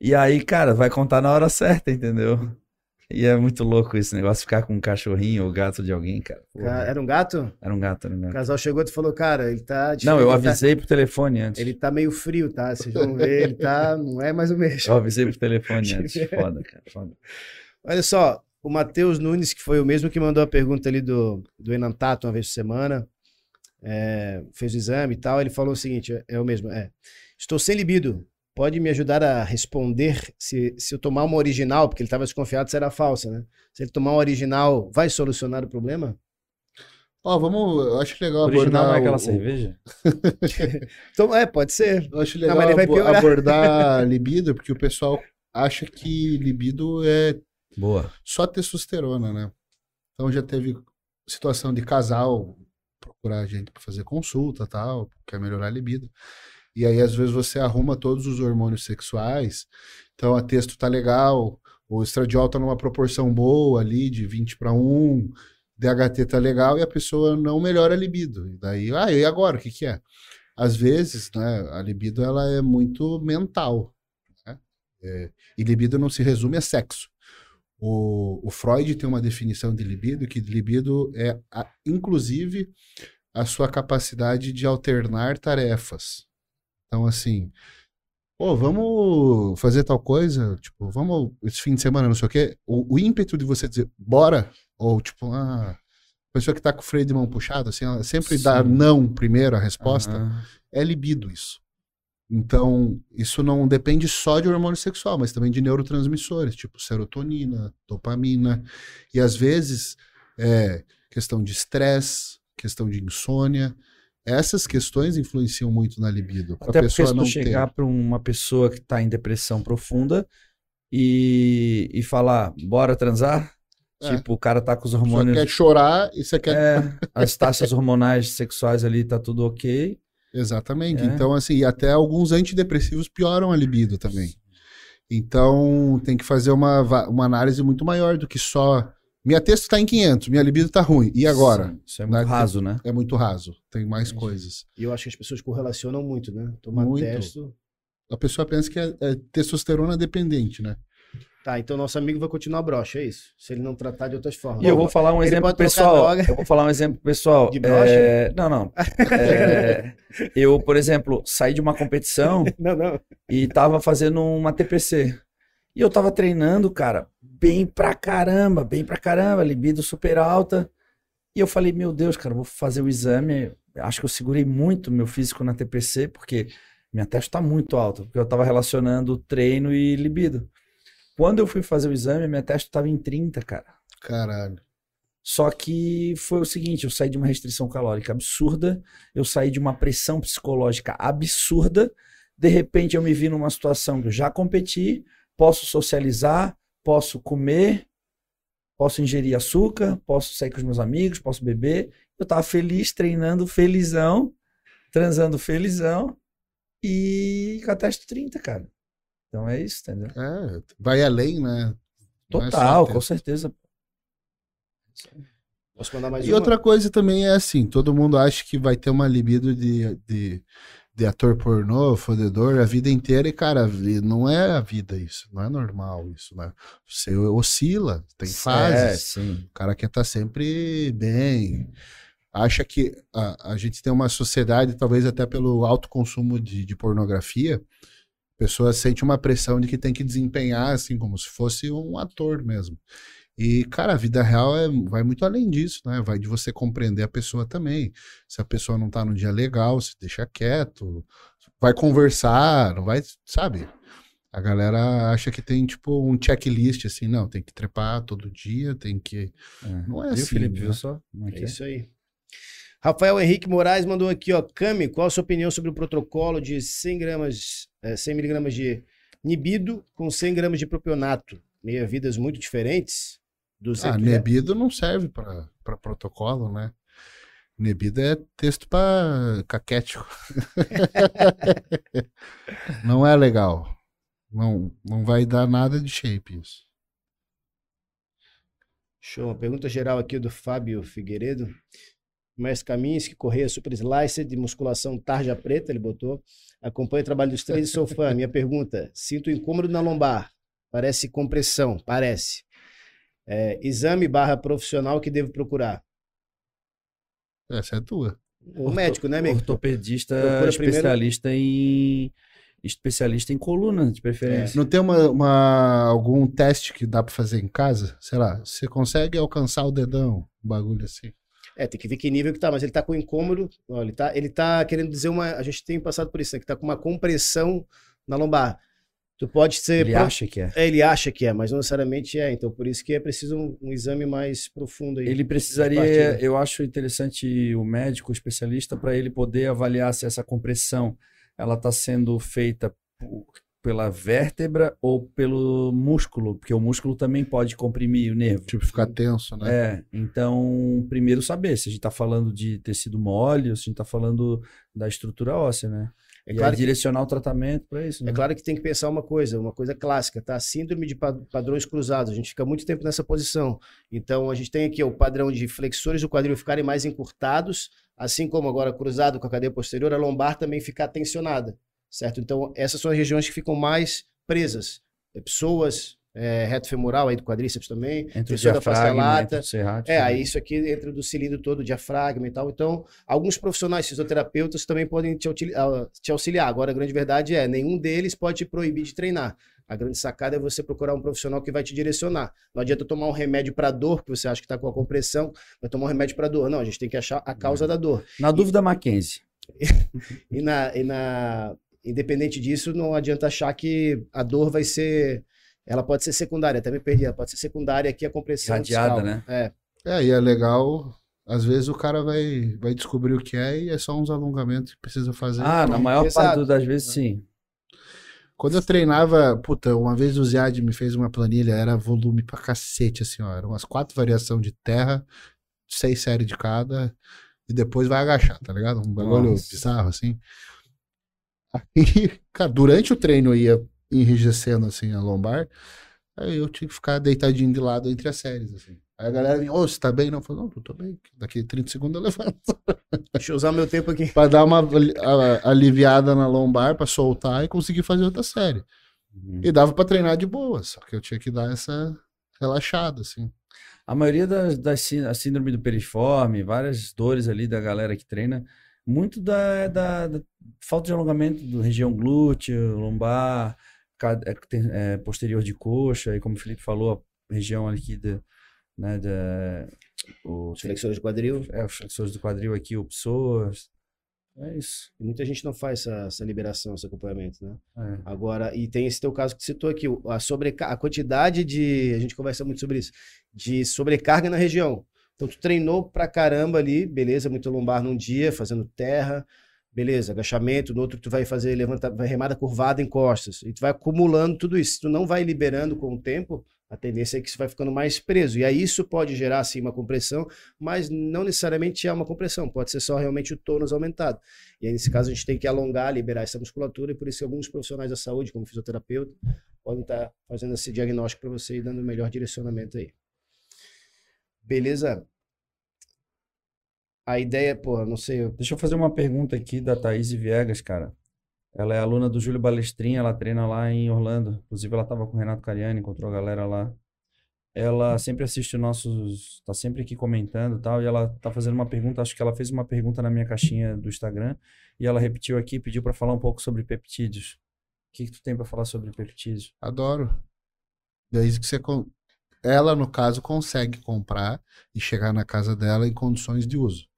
E aí, cara, vai contar na hora certa, entendeu? E é muito louco esse negócio ficar com um cachorrinho ou gato de alguém, cara. Porra, Ca- Era um gato? Era um gato, era um O gato. casal chegou e falou, cara, ele tá. Não, eu tá- avisei pro telefone antes. Ele tá meio frio, tá? Vocês vão ver, ele tá. Não é mais o mesmo. Eu avisei pro telefone antes. Foda, cara. Foda. Olha só, o Matheus Nunes, que foi o mesmo que mandou a pergunta ali do, do Enantato uma vez por semana, é, fez o exame e tal, ele falou o seguinte, é, é o mesmo, é, estou sem libido, pode me ajudar a responder se, se eu tomar uma original, porque ele estava desconfiado se era falsa, né? Se ele tomar uma original, vai solucionar o problema? Ó, vamos, eu acho legal Original abordar não é aquela o- cerveja? Então, é, pode ser. Eu acho Não, legal piorar. abordar libido, porque o pessoal acha que libido é Boa. só testosterona, né? Então já teve situação de casal procurar a gente para fazer consulta, tal, quer melhorar a libido. E aí às vezes você arruma todos os hormônios sexuais. Então a texto tá legal, o estradiol tá numa proporção boa ali de 20 para 1, DHT tá legal e a pessoa não melhora a libido. E daí, ah, e agora, o que que é? Às vezes, né, a libido ela é muito mental, né? É, e libido não se resume a sexo. O, o Freud tem uma definição de libido que libido é, a- inclusive, a sua capacidade de alternar tarefas. Então, assim, pô, vamos fazer tal coisa, tipo, vamos esse fim de semana, não sei o quê. O, o ímpeto de você dizer, bora, ou tipo, ah, pessoa que tá com o freio de mão puxado, assim, ela sempre dá Sim. não primeiro a resposta Aham. é libido isso. Então, isso não depende só de hormônio sexual, mas também de neurotransmissores, tipo serotonina, dopamina. E às vezes é questão de estresse, questão de insônia. Essas questões influenciam muito na libido. Até porque pessoa se não chegar pra uma pessoa que tá em depressão profunda e, e falar, bora transar? É. Tipo, o cara tá com os hormônios. quer chorar e você quer. É, as taxas hormonais sexuais ali tá tudo ok. Exatamente. É. Então, assim, até alguns antidepressivos pioram a libido também. Então, tem que fazer uma, uma análise muito maior do que só. Minha texto tá em 500, minha libido tá ruim. E agora? Sim, Isso é muito Né? raso, né? É muito raso. Tem mais Entendi. coisas. E eu acho que as pessoas correlacionam muito, né? Tomar Muito. testo. A pessoa pensa que é, é testosterona dependente, né? Tá, então nosso amigo vai continuar broxa, é isso? Se ele não tratar de outras formas. E eu vou falar um Ele exemplo pessoal. Eu vou falar um exemplo pessoal. De brocha? É, Não, não. É, Eu, por exemplo, saí de uma competição Não, não. e tava fazendo uma TPC. E eu tava treinando, cara, bem pra caramba, bem pra caramba, libido super alta. E eu falei, meu Deus, cara, vou fazer o exame. Acho que eu segurei muito meu físico na TPC, porque minha testa tá muito alta, porque eu tava relacionando treino e libido. Quando eu fui fazer o exame, minha testa tava em 30, cara. Caralho. Só que foi o seguinte, eu saí de uma restrição calórica absurda, eu saí de uma pressão psicológica absurda, de repente eu me vi numa situação que eu já competi, posso socializar, posso comer, posso ingerir açúcar, posso sair com os meus amigos, posso beber. Eu tava feliz, treinando felizão, transando felizão e com a testa 30, cara. Então é isso, entendeu? É, vai além, né? É Total, ter- com certeza. Posso mandar mais E uma? outra coisa também é assim, todo mundo acha que vai ter uma libido de, de, de ator pornô, fodedor, a vida inteira, e cara, não é a vida isso, não é normal isso, né? Você oscila, tem É, fases, sim. o cara quer estar sempre bem, acha que a, a gente tem uma sociedade, talvez até pelo alto consumo de, de pornografia, a pessoa sente uma pressão de que tem que desempenhar, assim, como se fosse um ator mesmo. E, cara, a vida real é, vai muito além disso, né? Vai de você compreender a pessoa também. Se a pessoa não tá num dia legal, se deixa quieto, vai conversar, não vai, sabe? A galera acha que tem, tipo, um checklist, assim, não, tem que trepar todo dia, tem que. É. Não é Viu, assim, Felipe? né? Viu só? Como é É é? isso aí. Rafael Henrique Moraes mandou aqui, ó. Cami, qual a sua opinião sobre o protocolo de 100 gramas, eh, 100 miligramas de nibido com 100 gramas de propionato? Meia-vidas muito diferentes? 200 Ah. Nebido não serve pra protocolo, né? Nebido é texto pra caquético. não é legal. Não, não vai dar nada de shape isso. Show. Uma pergunta geral aqui do Fábio Figueiredo. Mestre Kaminsky, Correia Super Slicer de musculação tarja preta, ele botou. Acompanho o trabalho dos três e sou fã. Minha pergunta: sinto incômodo na lombar. Parece compressão, parece. É, exame barra profissional que devo procurar. Essa é tua. O médico, né, amigo? Ortopedista Procura primeiro- especialista em especialista em coluna, de preferência. Não tem uma, uma- algum teste que dá pra fazer em casa? Sei lá, você consegue alcançar o dedão? Um bagulho assim. É, tem que ver que nível que tá, mas ele tá com incômodo. Ó, ele, tá, ele tá querendo dizer uma. A gente tem passado por isso, né? Que tá com uma compressão na lombar. Tu pode ser. Ele pro- acha que é. É, ele acha que é, mas não necessariamente é. Então, por isso que é preciso um, um exame mais profundo aí. Ele precisaria, eu acho interessante o médico, o especialista, para ele poder avaliar se essa compressão ela está sendo feita por- pela vértebra ou pelo músculo, porque o músculo também pode comprimir o nervo. Tipo, ficar tenso, né? É, então, primeiro saber se a gente está falando de tecido mole ou se a gente está falando da estrutura óssea, né? É e claro aí que- direcionar o tratamento para isso, né? É claro que tem que pensar uma coisa, uma coisa clássica, tá? Síndrome de pa- padrões cruzados. A gente fica muito tempo nessa posição. Então, a gente tem aqui ó, o padrão de flexores do quadril ficarem mais encurtados, assim como agora cruzado com a cadeia posterior, a lombar também ficar tensionada, certo? Então, essas são as regiões que ficam mais presas. É, Pessoas, é, reto femoral aí do quadríceps também, Entre o diafragma, entre o serrátil. É, aí isso aqui entra do cilindro todo, diafragma e tal. Então, alguns profissionais fisioterapeutas também podem te, ah, te auxiliar. Agora, a grande verdade é, nenhum deles pode te proibir de treinar. A grande sacada é você procurar um profissional que vai te direcionar. Não adianta tomar um remédio para dor, que você acha que está com a compressão, vai tomar um remédio para dor. Não, a gente tem que achar a causa da dor. Na dúvida, Mackenzie. E na, e na independente disso, não adianta achar que a dor vai ser ela pode ser secundária, até me perdi, ela pode ser secundária aqui a compressão Radiada, né? É. É, e é legal. Às vezes o cara vai, vai descobrir o que é e é só uns alongamentos que precisa fazer. Ah, na maior Exato. parte das vezes, sim. Quando eu treinava, puta, uma vez o Ziad me fez uma planilha, era volume pra cacete, assim, ó. Eram umas quatro variações de terra, seis séries de cada, e depois vai agachar, tá ligado? Um bagulho Nossa. bizarro, assim. Aí, cara, durante o treino eu ia enrijecendo, assim, a lombar, aí eu tinha que ficar deitadinho de lado entre as séries, assim. Aí a galera vinha, ô, você tá bem? Não, eu falei, não, eu tô bem. Daqui 30 segundos eu levanto. Deixa eu usar meu tempo aqui. pra dar uma aliviada na lombar, pra soltar e conseguir fazer outra série. Uhum. E dava pra treinar de boa, só que eu tinha que dar essa relaxada, assim. A maioria das, das a síndrome do periforme, várias dores ali da galera que treina, muito da, da, da falta de alongamento da região glúteo, lombar, é, é, posterior de coxa, e como o Felipe falou, a região aqui da, né, da, o, Flexores de quadril. é, os flexores do quadril aqui, o psoas, é isso. E Muita gente não faz essa, essa liberação, esse acompanhamento, né? É. Agora, e tem esse teu caso que você citou aqui, a, sobreca a quantidade de. A gente conversa muito sobre isso, de sobrecarga na região. Então, tu treinou pra caramba ali, beleza, muito lombar num dia, fazendo terra, beleza, agachamento, no outro tu vai fazer levanta, vai remada curvada em costas. E tu vai acumulando tudo isso. Tu não vai liberando com o tempo, a tendência é que você vai ficando mais preso. E aí isso pode gerar, assim, uma compressão, mas não necessariamente é uma compressão, pode ser só realmente o tônus aumentado. E aí, nesse caso, a gente tem que alongar, liberar essa musculatura, e por isso alguns profissionais da saúde, como fisioterapeuta, podem estar fazendo esse diagnóstico para você e dando o melhor direcionamento aí. Beleza? A ideia, pô, não sei, eu- Deixa eu fazer uma pergunta aqui da Thaís Viegas, cara. Ela é aluna do Júlio Balestrinha, ela treina lá em Orlando. Inclusive, ela estava com o Renato Cariani, encontrou a galera lá. Ela sempre assiste os nossos, tá sempre aqui comentando e tal, e ela tá fazendo uma pergunta, acho que ela fez uma pergunta na minha caixinha do Instagram, e ela repetiu aqui, pediu para falar um pouco sobre peptídeos. O que que tu tem para falar sobre peptídeos? Adoro. Desde que você. con- Ela, no caso, consegue comprar e chegar na casa dela em condições de uso.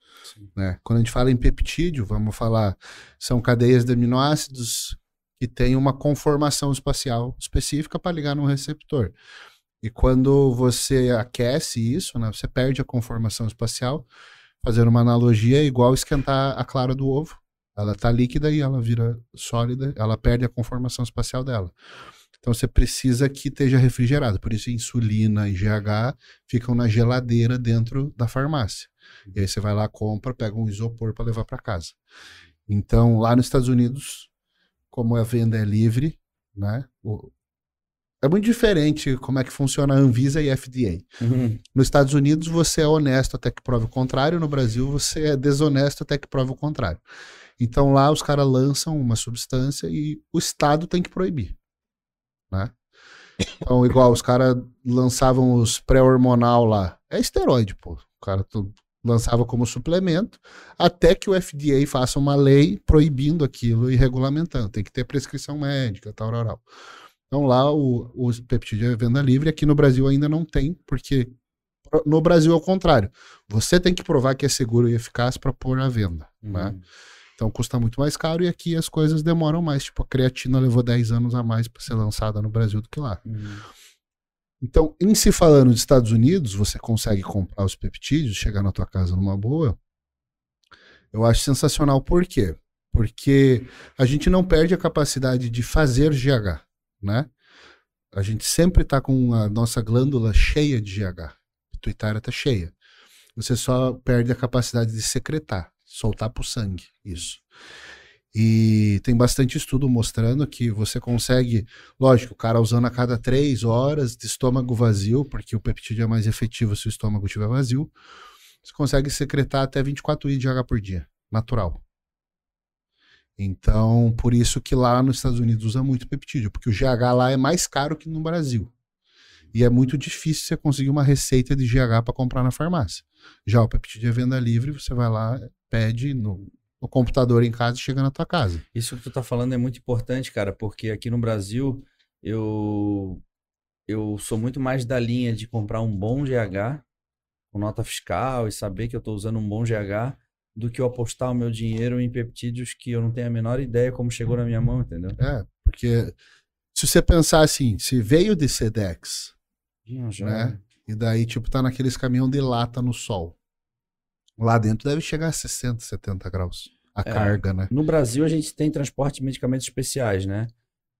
Né? Quando a gente fala em peptídeo, vamos falar, são cadeias de aminoácidos que têm uma conformação espacial específica para ligar num receptor. E quando você aquece isso, né, você perde a conformação espacial. Fazendo uma analogia, é igual esquentar a clara do ovo. Ela está líquida e ela vira sólida, ela perde a conformação espacial dela. Então você precisa que esteja refrigerado. Por isso, insulina e GH ficam na geladeira dentro da farmácia. E aí você vai lá, compra, pega um isopor para levar para casa. Então, lá nos Estados Unidos, como a venda é livre, né? o- É muito diferente como é que funciona a Anvisa e a FDA. Nos Estados Unidos, você é honesto até que prove o contrário. No Brasil, você é desonesto até que prove o contrário. Então, lá, os caras lançam uma substância e o Estado tem que proibir. Né? Então, igual, os caras lançavam os pré-hormonal lá. É esteroide, pô. O cara tu- lançava como suplemento, até que o FDA faça uma lei proibindo aquilo e regulamentando. Tem que ter prescrição médica, tal, tal, tal. Então lá o, o peptídeo é venda livre, aqui no Brasil ainda não tem, porque no Brasil é o contrário. Você tem que provar que é seguro e eficaz para pôr à venda. né? Uhum. Então custa muito mais caro e aqui as coisas demoram mais. Tipo, a creatina levou 10 anos a mais para ser lançada no Brasil do que lá. Uhum. Então, em se falando dos Estados Unidos, você consegue comprar os peptídeos, chegar na tua casa numa boa. Eu acho sensacional. Por quê? Porque a gente não perde a capacidade de fazer GH, né? A gente sempre está com a nossa glândula cheia de GH. A pituitária está cheia. Você só perde a capacidade de secretar, soltar para o sangue. Isso. E tem bastante estudo mostrando que você consegue Lógico, o cara usando a cada três horas de estômago vazio, porque o peptídeo é mais efetivo se o estômago estiver vazio, você consegue secretar até 24 I de H por dia, natural. Então, por isso que lá nos Estados Unidos usa muito peptídeo, porque o GH lá é mais caro que no Brasil. E é muito difícil você conseguir uma receita de GH para comprar na farmácia. Já o peptídeo é venda livre, você vai lá, pede no, no computador em casa e chega na tua casa. Isso que tu tá falando é muito importante, cara, porque aqui no Brasil eu eu sou muito mais da linha de comprar um bom GH com nota fiscal e saber que eu tô usando um bom GH do que eu apostar o meu dinheiro em peptídeos que eu não tenho a menor ideia como chegou na minha mão, entendeu? É, porque se você pensar assim, se veio de Sedex, né? E daí, tipo, tá naqueles caminhão de lata no sol. Lá dentro deve chegar a 60, 70 graus. A É. carga, né? No Brasil a gente tem transporte de medicamentos especiais, né?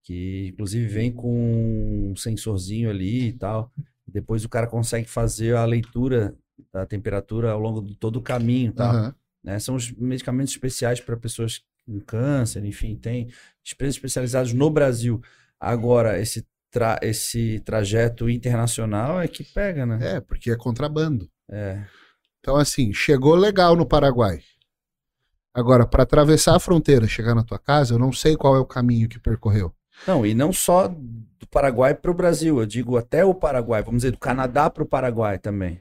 que inclusive vem com um sensorzinho ali e tal. Depois o cara consegue fazer a leitura da temperatura ao longo de todo o caminho, tá? Aham. né? São os medicamentos especiais para pessoas com câncer, enfim, tem empresas especializadas no Brasil. Agora, esse, tra esse trajeto internacional é que pega, né? É, porque é contrabando. É. Então, assim, chegou legal no Paraguai. Agora, para atravessar a fronteira, chegar na tua casa, eu não sei qual é o caminho que percorreu. Não, e não só do Paraguai para o Brasil, eu digo até o Paraguai, vamos dizer, do Canadá para o Paraguai também.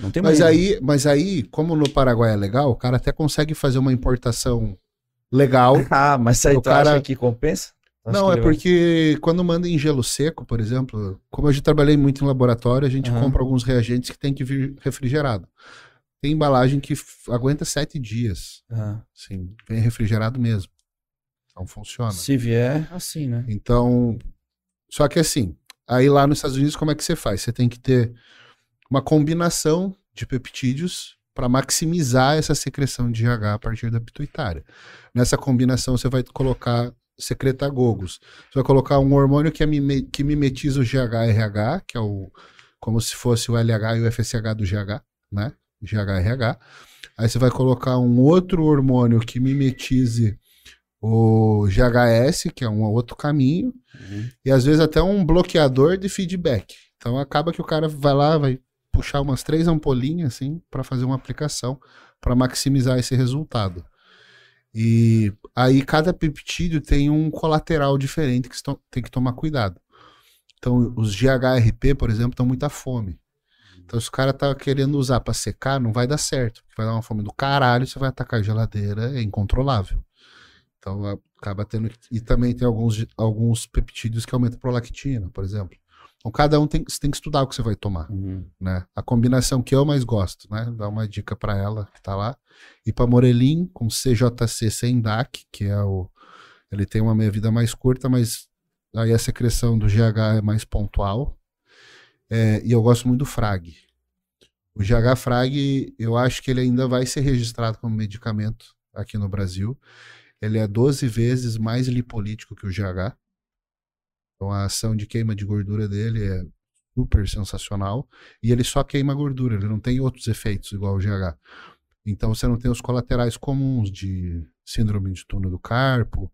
Não tem Mas aí, mas aí, como no Paraguai é legal, o cara até consegue fazer uma importação legal. Ah, mas aí o tu cara- acha que compensa? Tu acha Não, que é porque quando manda em gelo seco, por exemplo, como eu já trabalhei muito em laboratório, a gente Aham. compra alguns reagentes que tem que vir refrigerado. Tem embalagem que aguenta sete dias. Ah, Assim, vem refrigerado mesmo. Então funciona. se vier, assim, né? Então, só que assim, aí lá nos Estados Unidos, como é que você faz? Você tem que ter uma combinação de peptídeos para maximizar essa secreção de GH a partir da pituitária. Nessa combinação, você vai colocar secretagogos. Você vai colocar um hormônio que, é mime- que mimetiza o GH-RH, que é o como se fosse o LH e o FSH do GH, né? GH-RH. Aí você vai colocar um outro hormônio que mimetize o GHS, que é um outro caminho, Uhum. e às vezes até um bloqueador de feedback. Então acaba que o cara vai lá, vai puxar umas três ampolinhas assim para fazer uma aplicação para maximizar esse resultado. E aí cada peptídeo tem um colateral diferente que tem que tomar cuidado. Então os GHRP, por exemplo, estão muita fome. Então se o cara tá querendo usar para secar, não vai dar certo, porque vai dar uma fome do caralho, você vai atacar a geladeira, é incontrolável. Então acaba tendo. E também tem alguns, alguns peptídeos que aumentam a prolactina, por exemplo. Então cada um tem, você tem que estudar o que você vai tomar, Uhum. né? A combinação que eu mais gosto, né? Dá uma dica para ela que tá lá. Ipamorelim com CJC sem DAC, que é o. Ele tem uma meia-vida mais curta, mas aí a secreção do GH é mais pontual. É, e eu gosto muito do Frag. O GH Frag, eu acho que ele ainda vai ser registrado como medicamento aqui no Brasil. Ele é 12 vezes mais lipolítico que o GH. Então a ação de queima de gordura dele é super sensacional. E ele só queima gordura, ele não tem outros efeitos igual o GH. Então você não tem os colaterais comuns de síndrome de túnel do carpo,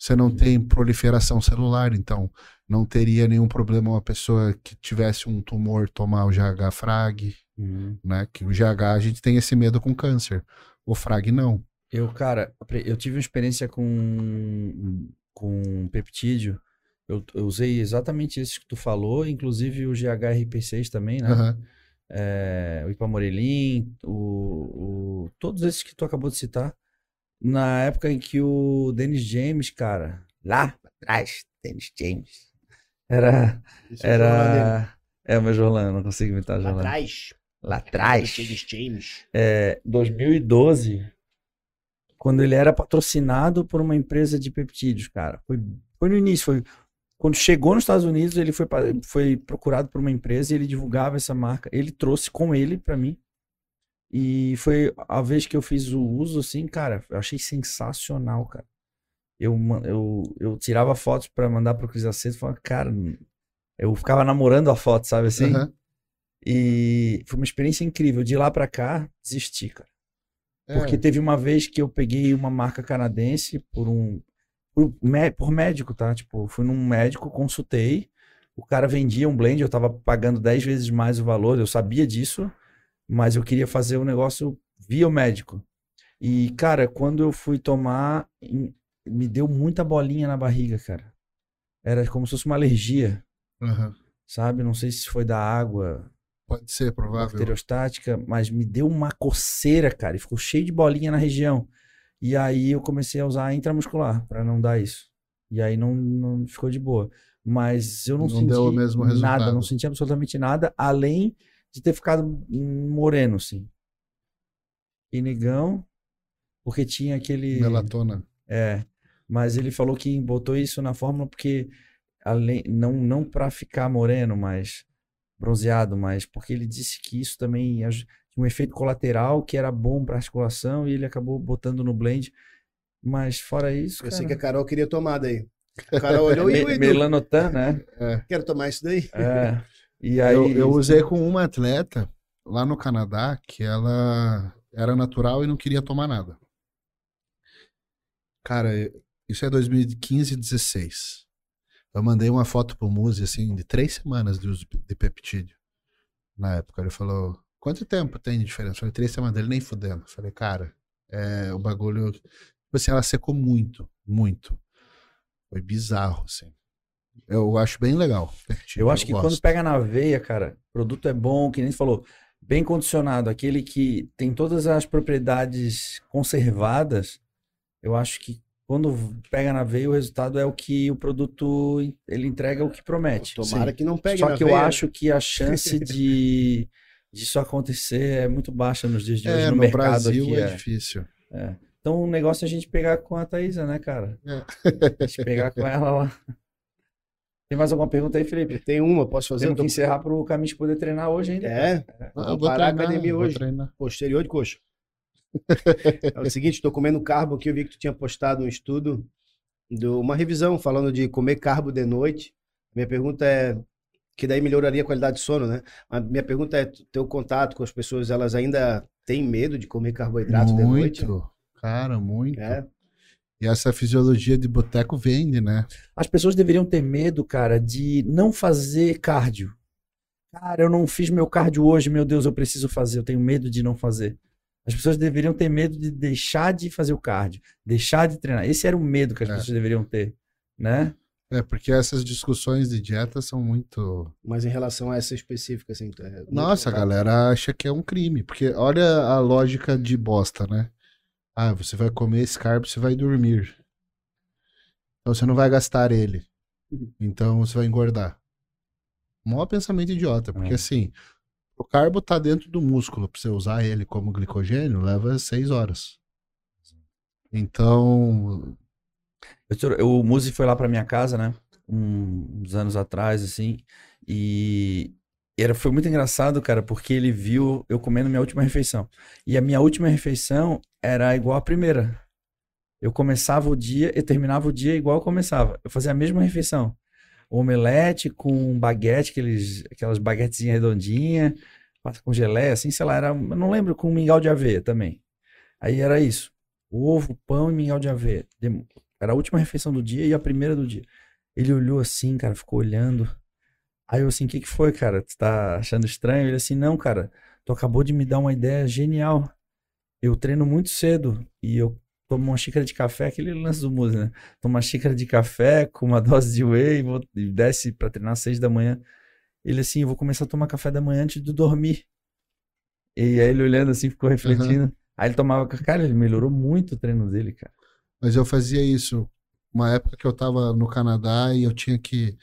você não tem proliferação celular, então não teria nenhum problema uma pessoa que tivesse um tumor tomar o GH frag, Uhum. né? Que o GH a gente tem esse medo com câncer. O frag não. Eu, cara, eu tive uma experiência com, com peptídeo. Eu, eu usei exatamente isso que tu falou, inclusive o GHRP6 também, né? Aham. É, o Ipamorelim, o, o, todos esses que tu acabou de citar. Na época em que o Dennis James, cara, lá atrás, Dennis James, era, Esse é o era, é o meu não consigo imitar Lá Jorlando. atrás. Lá atrás. James James. é, 2012, quando ele era patrocinado por uma empresa de peptídeos, cara. Foi, foi no início, foi quando chegou nos Estados Unidos, ele foi, foi procurado por uma empresa e ele divulgava essa marca. Ele trouxe com ele pra mim. E foi a vez que eu fiz o uso, assim, cara, eu achei sensacional, cara. Eu, eu, eu tirava fotos pra mandar pro Cris Aceto e falava, cara, eu ficava namorando a foto, sabe assim? Aham. E foi uma experiência incrível. De lá pra cá, desisti, cara. É, Porque teve uma vez que eu peguei uma marca canadense por um. Por, por médico, tá? Tipo, fui num médico, consultei. O cara vendia um blend, eu tava pagando 10 vezes mais o valor, eu sabia disso, mas eu queria fazer o negócio via o médico. E, cara, quando eu fui tomar, me deu muita bolinha na barriga, cara. Era como se fosse uma alergia, aham. sabe? Não sei se foi da água, Pode ser, provável. bacteriostática, mas me deu uma coceira, cara, e ficou cheio de bolinha na região. E aí eu comecei a usar intramuscular para não dar isso. E aí não, não ficou de boa. Mas eu não, Não senti deu o mesmo nada, não senti absolutamente nada, além de ter ficado moreno, assim. E negão, porque tinha aquele. Melatona. É, mas ele falou que botou isso na fórmula porque além, não não para ficar moreno, mas bronzeado, mas porque ele disse que isso também tinha um efeito colateral que era bom para articulação e ele acabou botando no blend. Mas fora isso, Eu sei cara, que a Carol queria tomar daí. O cara olhou e Melanotan, né? quero tomar isso daí. É. E aí. Eu, eu usei com uma atleta lá no Canadá que ela era natural e não queria tomar nada. Cara, isso é 2015 16. Eu mandei uma foto pro Muzi, assim, de três semanas de uso de peptídeo. Na época, ele falou, quanto tempo tem de diferença? Eu falei, três semanas, ele nem fudendo. Eu falei, cara, é, o bagulho... Tipo assim, ela secou muito, muito. Foi bizarro, assim. Eu acho bem legal. peptídeo, Eu acho que quando gosto. pega na veia, cara, o produto é bom, que nem você falou, bem condicionado, aquele que tem todas as propriedades conservadas, eu acho que quando pega na veia, o resultado é o que o produto ele entrega o que promete. Tomara Sim. que não pegue Só na que eu veia. acho que a chance de disso acontecer é muito baixa nos dias de hoje É, no, no, mercado Brasil aqui. é, é. difícil. Então o negócio é a gente pegar com a Thaísa, né, cara? É. A gente pegar com ela lá. Tem mais alguma pergunta aí, Felipe? Tem uma, posso fazer? Temos Eu que encerrar pro caminho poder treinar hoje ainda. cara. É, Ah, eu Vou parar a treinar, academia vou hoje. treinar. posterior de coxa. É o seguinte, tô comendo carbo aqui, eu vi que tu tinha postado um estudo, de uma revisão falando de comer carbo de noite. Minha pergunta é, que daí melhoraria a qualidade de sono, né? A minha pergunta é, teu contato com as pessoas, elas ainda têm medo de comer carboidrato de noite? Muito, cara, muito. É, E essa fisiologia de boteco vende, né? As pessoas deveriam ter medo, cara, de não fazer cardio. Cara, eu não fiz meu cardio hoje, meu Deus, eu preciso fazer, eu tenho medo de não fazer. As pessoas deveriam ter medo de deixar de fazer o cardio, deixar de treinar. Esse era o medo que as É. pessoas deveriam ter, né? É, porque essas discussões de dieta são muito. mas em relação a essa específica, assim... é Nossa, a galera acha que é um crime. Porque olha a lógica de bosta, né? Ah, você vai comer esse carbo, você vai dormir. Então você não vai gastar ele. Então você vai engordar. Mó pensamento idiota, porque É. assim, o carbo tá dentro do músculo, pra você usar ele como glicogênio, leva seis horas. Então, Eu, te- eu- o Muzi foi lá pra minha casa, né? um- uns anos atrás, assim, e era, foi muito engraçado, cara, porque ele viu eu comendo minha última refeição. E a minha última refeição era igual à primeira. Eu começava o dia e terminava o dia igual eu começava. Eu fazia a mesma refeição. Omelete com baguete, aqueles, aquelas baguetezinhas redondinhas, com geleia, assim, sei lá, era, não lembro, com mingau de aveia também. Aí era isso. Ovo, pão e mingau de aveia. Era a última refeição do dia e a primeira do dia. Ele olhou assim, cara, ficou olhando. Aí eu assim, o que que foi, cara? Tu tá achando estranho? Ele assim, não, cara, tu acabou de me dar uma ideia genial. Eu treino muito cedo e eu tomo uma xícara de café, aquele lance do Muzi, né? Tomo uma xícara de café com uma dose de whey vou, e desce pra treinar às seis da manhã. Ele assim, eu vou começar a tomar café da manhã antes de dormir. E aí ele olhando assim, ficou refletindo. Aí ele tomava, cara, ele melhorou muito o treino dele, cara. Mas eu fazia isso uma época que eu tava no Canadá e eu tinha que.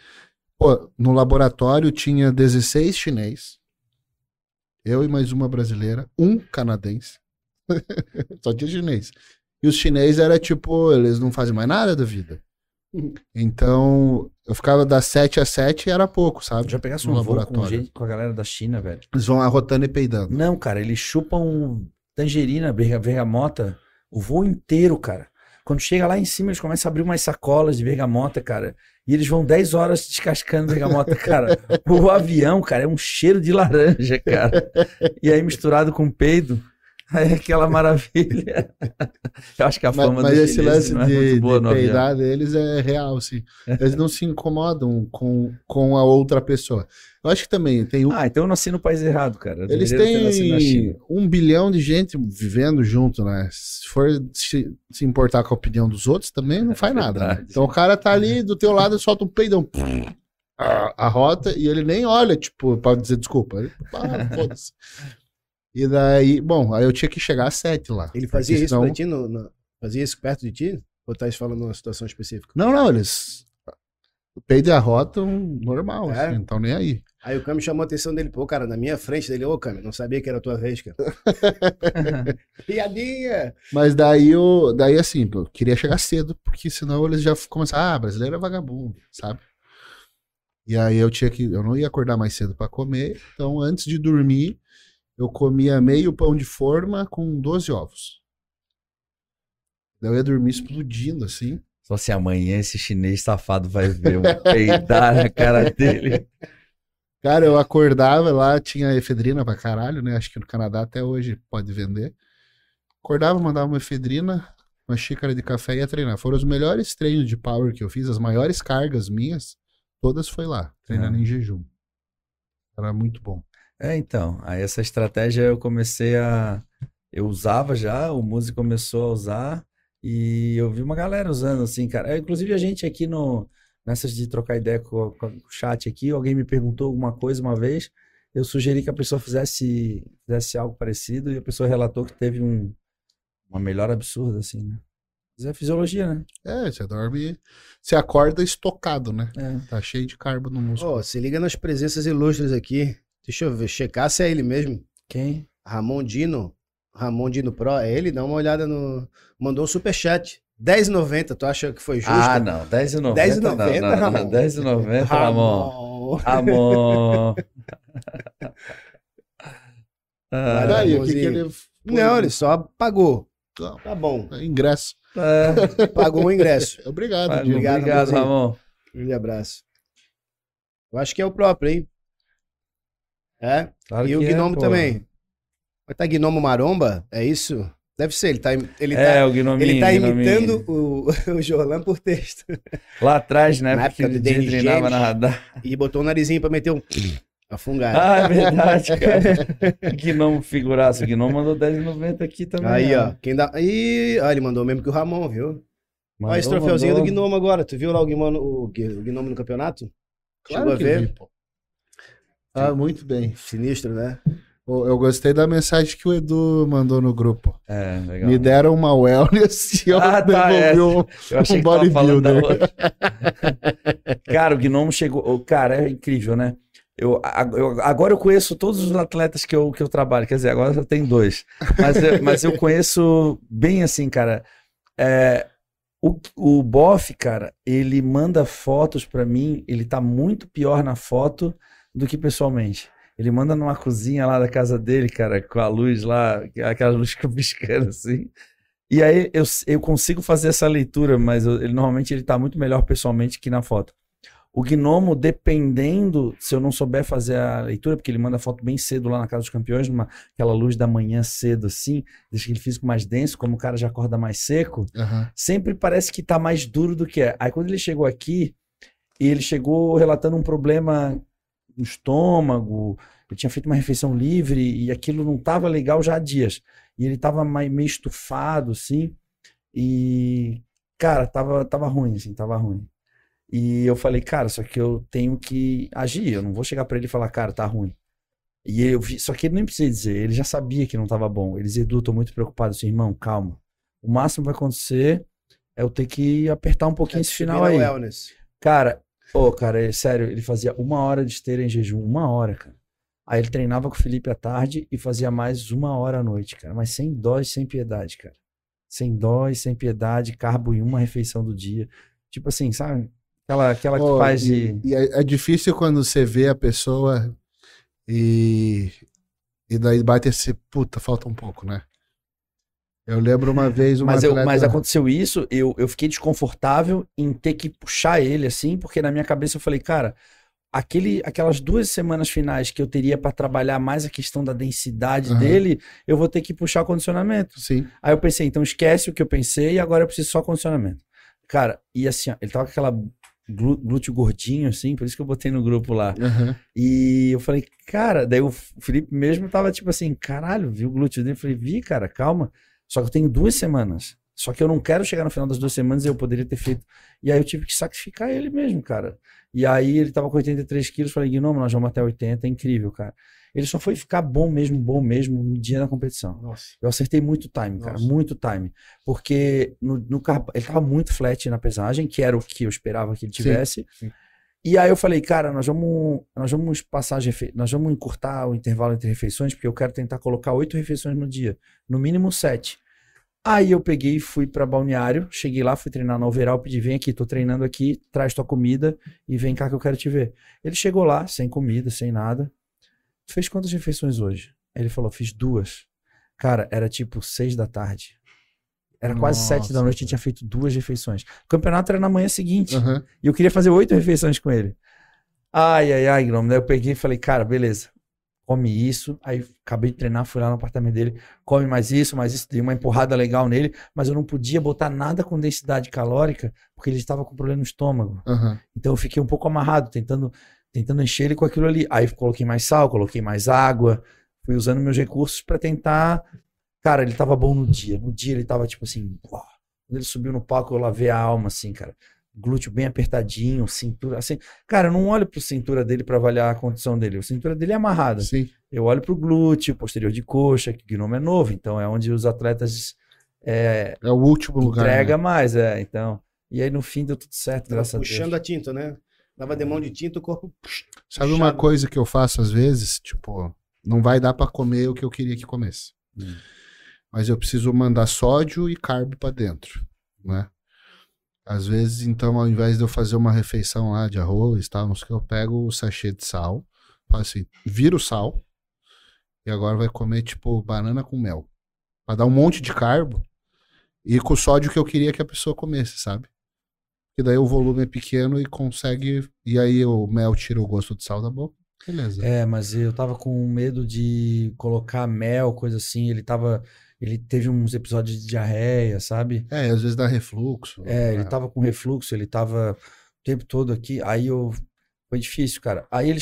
Pô, no laboratório tinha 16 chinês, eu e mais uma brasileira, um canadense. Só tinha chinês. E os chinês era tipo, eles não fazem mais nada da vida. Então, eu ficava das 7 às 7 e era pouco, sabe? Já pegasse um voo com, laboratório. gente, com a galera da China, velho. Eles vão arrotando e peidando. Não, cara, eles chupam tangerina, berga- bergamota, o voo inteiro, cara. Quando chega lá em cima, eles começam a abrir umas sacolas de bergamota, cara. E eles vão 10 horas descascando bergamota, cara. O avião, cara, é um cheiro de laranja, cara. E aí misturado com peido, aí é aquela maravilha. Eu acho que a fama mas esse lance não é de, muito boa de peidar deles é real, assim. Eles não se incomodam com, com a outra pessoa. Eu acho que também tem um, Ah, então eu nasci no país errado, cara. Eu Eles têm um bilhão de gente vivendo junto, né? Se for se, se importar com a opinião dos outros, também não faz nada. Né? É verdade. Então o cara tá ali do teu lado, solta um peidão. A, a rota, e ele nem olha, tipo, pra dizer desculpa. Ele, ah, foda-se. E daí, bom, aí eu tinha que chegar às sete lá. Ele fazia isso senão- pra ti? No, no- fazia isso perto de ti? Ou tá falando numa situação específica? Não, não, eles. E a rota, normal, É? assim, então nem aí. Aí o Cami chamou a atenção dele, pô, cara, na minha frente dele, ô Cami, não sabia que era a tua vez, cara. Piadinha! Mas daí eu, daí assim, eu queria chegar cedo, porque senão eles já começaram, ah, brasileiro é vagabundo, sabe? E aí eu tinha que, eu não ia acordar mais cedo pra comer, então antes de dormir, eu comia meio pão de forma com 12 ovos. Daí eu ia dormir explodindo assim. Só assim, amanhã esse chinês safado vai ver eu peidar na cara dele. Cara, eu acordava lá, tinha efedrina pra caralho, né? Acho que no Canadá até hoje pode vender. Acordava, mandava uma efedrina, uma xícara de café e ia treinar. Foram os melhores treinos de power que eu fiz, as maiores cargas minhas, todas foi lá, treinando É. em jejum. Era muito bom. É, então, aí essa estratégia eu comecei a. Eu usava já, o músico começou a usar, e eu vi uma galera usando, assim, cara. É, Inclusive a gente aqui no. Nessas de trocar ideia com, com o chat aqui, alguém me perguntou alguma coisa uma vez, eu sugeri que a pessoa fizesse, fizesse algo parecido, e a pessoa relatou que teve um, uma melhora absurda, assim, né? Mas é fisiologia, né? É, você dorme, você acorda estocado, né? É. Tá cheio de carbo no músculo. Ó, se liga nas presenças ilustres aqui. Deixa eu ver, checar se é ele mesmo. Quem? Ramon Dino. Ramon Dino Pro, é ele? Dá uma olhada no. Mandou um superchat. 10,90. Tu acha que foi justo? Ah, não, 10,90. 10,90, não, não, não, Ramon. 10,90, Ramon. Ramon. Ramon. Ah, Mas daí, o que, que ele. Não, ele só pagou. Não, Tá bom. Ingresso. é, Pagou o ingresso. Obrigado, Dino. Obrigado, obrigado. Ramon. Grande abraço. Eu acho que é o próprio, hein? É? Claro e o é, Gnomo pô. também. Vai tá Gnomo Maromba? É isso? Deve ser, ele tá, ele tá, É, o Gnominho. ele tá imitando o, o Jorlan por texto. Lá atrás, né? Na época ele do treinava na radar. E botou o narizinho pra meter um. A fungada. Ah, é verdade, cara. Gnomo figuraço. O Gnomo mandou 10,90 aqui também. Aí, ó. Quem dá. Ih, ó, ele mandou mesmo que o Ramon, viu? Mandou, Olha esse troféuzinho mandou. do Gnomo agora. Tu viu lá o Gnomo, o, o Gnomo no campeonato? Chegou a que ver? vi, pô. Ah, muito bem. Sinistro, né? Eu gostei da mensagem que o Edu mandou no grupo. É, legal. Me deram uma wellness e eu Ah, tá, devolvi um. Eu achei um que tava falando da bodybuilder. Cara, o Gnomo chegou. Cara, é incrível, né? Eu, eu- agora eu conheço todos os atletas que eu, que eu trabalho. Quer dizer, agora só tem dois. Mas, eu- mas eu conheço bem assim, cara. É, o, o Boff, cara, ele manda fotos pra mim. Ele tá muito pior na foto do que pessoalmente. Ele manda numa cozinha lá da casa dele, cara, com a luz lá, aquela luz que piscando assim. E aí eu, eu consigo fazer essa leitura, mas eu- ele normalmente ele tá muito melhor pessoalmente que na foto. O Gnomo, dependendo, se eu não souber fazer a leitura, porque ele manda foto bem cedo lá na Casa dos Campeões, numa aquela luz da manhã cedo assim, deixa aquele físico mais denso, como o cara já acorda mais seco, Aham. sempre parece que tá mais duro do que é. Aí quando ele chegou aqui, ele chegou relatando um problema no estômago, ele tinha feito uma refeição livre e aquilo não tava legal já há dias. E ele tava mai- meio estufado, assim, e, cara, tava, tava ruim, assim, tava ruim. E eu falei, cara, só que eu tenho que agir, eu não vou chegar pra ele e falar, cara, tá ruim. E eu vi, só que ele nem precisa dizer, ele já sabia que não tava bom. Ele dizia, Edu, tô muito preocupado, assim, irmão, calma. O máximo que vai acontecer é eu ter que apertar um pouquinho esse final aí. Wellness. Cara, ô, cara, é sério, ele fazia uma hora de esteira em jejum, uma hora, cara. Aí ele treinava com o Felipe à tarde e fazia mais uma hora à noite, cara. Mas sem dó e sem piedade, cara. Sem dó e sem piedade, carbo em uma refeição do dia. Tipo assim, sabe? Aquela, aquela que Pô, faz e, de. e é, é difícil quando você vê a pessoa e, e daí bate esse, puta, falta um pouco, né? Eu lembro uma vez uma Mas, eu, atleta- mas aconteceu isso, eu, eu fiquei desconfortável em ter que puxar ele assim, porque na minha cabeça eu falei, cara, aquele, aquelas duas semanas finais que eu teria para trabalhar mais a questão da densidade Aham. dele, eu vou ter que puxar o condicionamento. Sim. Aí eu pensei, então esquece o que eu pensei e agora eu preciso só condicionamento. Cara, e assim, ó, ele tava com aquela glú- glúteo gordinho, assim, por isso que eu botei no grupo lá. Aham. E eu falei, cara, daí o Felipe mesmo tava tipo assim, caralho, viu o glúteo dele? Eu falei, vi, cara, calma. Só que eu tenho duas semanas. Só que eu não quero chegar no final das duas semanas e eu poderia ter feito. E aí eu tive que sacrificar ele mesmo, cara. E aí ele tava com 83 quilos, falei, Guilherme, nós vamos até 80, é incrível, cara. Ele só foi ficar bom mesmo, bom mesmo no dia da competição. Nossa. Eu acertei muito time, cara, Nossa. muito time. Porque no, no ele tava muito flat na pesagem, que era o que eu esperava que ele Sim, tivesse. sim. E aí eu falei, cara, nós vamos, nós vamos passar, as refe- nós vamos encurtar o intervalo entre refeições, porque eu quero tentar colocar oito refeições no dia, no mínimo sete. Aí eu peguei e fui para balneário, cheguei lá, fui treinar no overall, pedi, vem aqui, tô treinando aqui, traz tua comida e vem cá que eu quero te ver. Ele chegou lá, sem comida, sem nada. Tu fez quantas refeições hoje? Ele falou, fiz duas. Cara, era tipo seis da tarde. Era quase sete da Nossa, noite e tinha feito duas refeições. O campeonato era na manhã seguinte. Aham. E eu queria fazer oito refeições com ele. Ai, ai, ai, Gnomo. Daí eu peguei e falei, cara, beleza. Come isso. Aí acabei de treinar, fui lá no apartamento dele. Come mais isso, mais isso. Dei uma empurrada legal nele. Mas eu não podia botar nada com densidade calórica, porque ele estava com problema no estômago. Aham. Então eu fiquei um pouco amarrado, tentando, tentando encher ele com aquilo ali. Aí coloquei mais sal, coloquei mais água. Fui usando meus recursos pra tentar. Cara, ele tava bom no dia. No dia ele tava tipo assim. uau. Quando ele subiu no palco, eu lavei a alma, assim, cara. Glúteo bem apertadinho, cintura, assim. Cara, eu não olho pro cintura dele pra avaliar a condição dele. A cintura dele é amarrada. Sim. Eu olho pro glúteo, posterior de coxa, que o gnome é novo. Então é onde os atletas é, É o último lugar. entrega né? mais, é. Então. E aí no fim deu tudo certo, graças a Deus. puxando a tinta, né? Dava demão de tinta, o corpo. Sabe uma coisa que eu faço às vezes? Tipo, não vai dar pra comer o que eu queria que comesse. Hum. Mas eu preciso mandar sódio e carbo pra dentro, né? Às vezes, então, ao invés de eu fazer uma refeição lá de arroz, tal, que, eu pego o sachê de sal, faço assim, viro o sal e agora vai comer tipo banana com mel. Pra dar um monte de carbo e com o sódio que eu queria que a pessoa comesse, sabe? E daí o volume é pequeno e consegue. E aí o mel tira o gosto de sal da boca. Beleza. É, mas eu tava com medo de colocar mel, coisa assim. Ele tava. Ele teve uns episódios de diarreia, sabe? É, às vezes dá refluxo. É, ele tava com refluxo, ele tava o tempo todo aqui. Aí eu. Foi difícil, cara. Aí ele,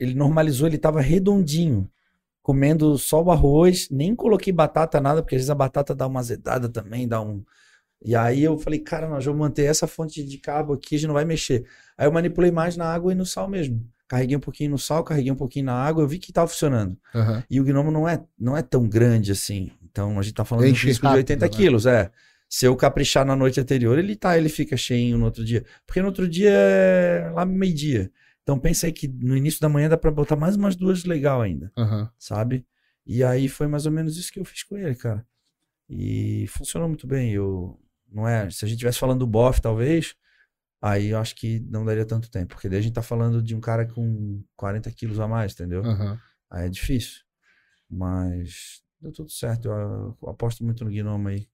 ele normalizou, ele tava redondinho, comendo só o arroz. Nem coloquei batata, nada, porque às vezes a batata dá uma azedada também, dá um. E aí eu falei, cara, nós vamos manter essa fonte de carbo aqui, a gente não vai mexer. Aí eu manipulei mais na água e no sal mesmo. Carreguei um pouquinho no sal, carreguei um pouquinho na água, eu vi que tava funcionando. Aham. E o gnomo não é, não é tão grande assim. Então a gente tá falando de um Enche físico de rápido, 80 né? quilos, é. Se eu caprichar na noite anterior, ele tá, ele fica cheinho no outro dia. Porque no outro dia é lá meio-dia. Então pensa aí que no início da manhã dá pra botar mais umas duas legal ainda, Aham. sabe? E aí foi mais ou menos isso que eu fiz com ele, cara. E funcionou muito bem. Eu não é, se a gente tivesse falando do bofe, talvez, aí eu acho que não daria tanto tempo, porque daí a gente tá falando de um cara com 40 quilos a mais, entendeu? Aham. Aí é difícil. Mas deu tudo certo. Eu, eu aposto muito no Gnome aí.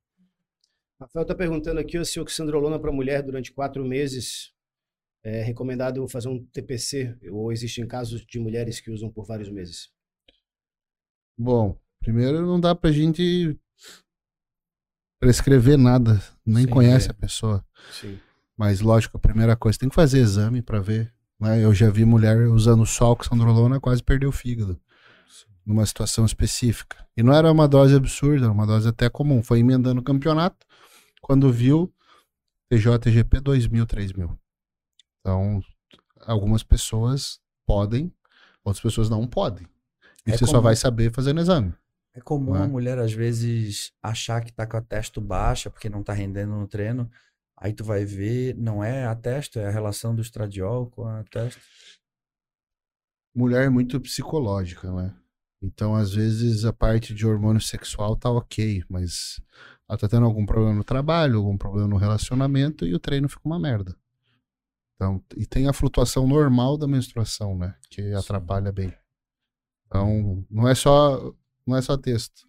Rafael tá perguntando aqui se oxandrolona para mulher durante quatro meses é recomendado fazer um TPC ou existem casos de mulheres que usam por vários meses. Bom, primeiro não dá pra gente prescrever nada, nem Sim, conhece é. a pessoa. Sim. Mas lógico, a primeira coisa, tem que fazer exame pra ver. né? Eu já vi mulher usando só oxandrolona quase perder o fígado. Numa situação específica. E não era uma dose absurda, era uma dose até comum. Foi emendando o campeonato. Quando viu, TJGP 2000, 3000. Então, algumas pessoas podem, outras pessoas não podem. E É você só comum. vai saber fazendo exame. É comum é? a mulher, às vezes, achar que tá com a testo baixa porque não tá rendendo no treino. Aí tu vai ver, não é a testo, é a relação do estradiol com a testo. Mulher é muito psicológica, né? Então, às vezes, a parte de hormônio sexual tá ok, mas ela tá tendo algum problema no trabalho, algum problema no relacionamento e o treino fica uma merda. Então, e tem a flutuação normal da menstruação, né? Que atrapalha bem. Então, não é só, não é só texto.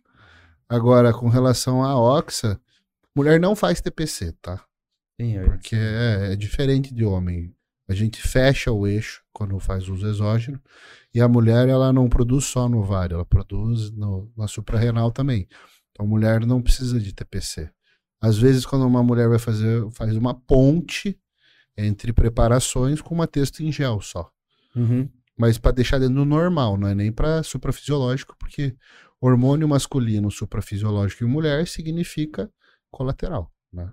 Agora, com relação à oxa, mulher não faz TPC, tá? Sim, eu- Porque é, é diferente de homem. A gente fecha o eixo quando faz uso exógeno e a mulher ela não produz só no ovário, ela produz no, na suprarrenal também. Então a mulher não precisa de TPC. Às vezes quando uma mulher vai fazer faz uma ponte entre preparações com uma texto em gel só, Uhum. mas para deixar dentro do normal, não é nem para suprafisiológico, porque hormônio masculino suprafisiológico em mulher significa colateral, né?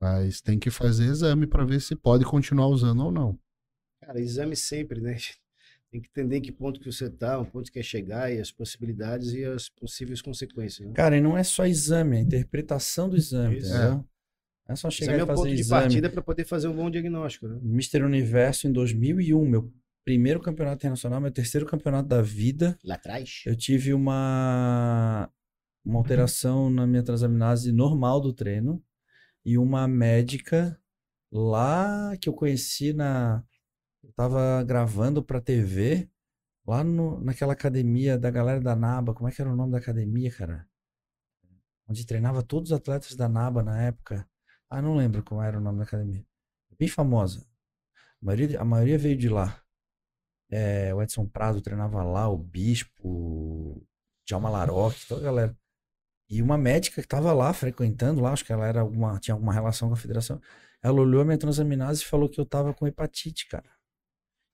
Mas tem que fazer exame para ver se pode continuar usando ou não. Cara, exame sempre, né? Tem que entender em que ponto que você tá, um ponto que quer chegar e as possibilidades e as possíveis consequências. Né? Cara, e não é só exame, é a interpretação do exame, Isso. entendeu? É só chegar Exame é e o fazer ponto de exame. partida para poder fazer um bom diagnóstico, né? Mr. Universo em 2001, meu primeiro campeonato internacional, meu terceiro campeonato da vida. Lá atrás. Eu tive uma, uma alteração na minha transaminase normal do treino e uma médica lá que eu conheci na. Eu tava gravando pra TV lá no, naquela academia da galera da NABA. Como é que era o nome da academia, cara? onde treinava todos os atletas da NABA na época. Ah, não lembro como era o nome da academia. Bem famosa. A maioria, a maioria veio de lá. É, o Edson Prado treinava lá, o Bispo, o Djalma Laroque, toda a galera. E uma médica que estava lá frequentando lá, acho que ela era alguma, tinha alguma relação com a federação. Ela olhou a minha transaminase e falou que eu tava com hepatite, cara.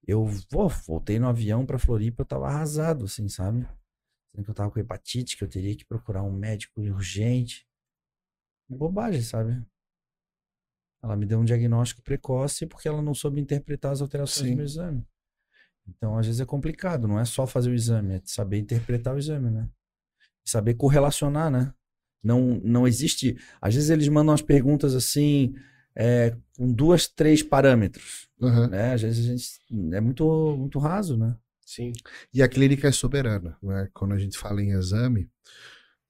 Eu pô, voltei no avião pra Floripa, eu tava arrasado, assim, sabe? Dizendo que eu tava com hepatite, que eu teria que procurar um médico urgente. Bobagem, sabe? Ela me deu um diagnóstico precoce porque ela não soube interpretar as alterações Sim. do meu exame. Então, às vezes é complicado, não é só fazer o exame, é saber interpretar o exame, né? Saber correlacionar, né? Não, não existe. Às vezes eles mandam umas perguntas assim, é, com duas, três parâmetros, Aham. né? Às vezes a gente é muito, muito raso, né? Sim. E a clínica é soberana, né? Quando a gente fala em exame,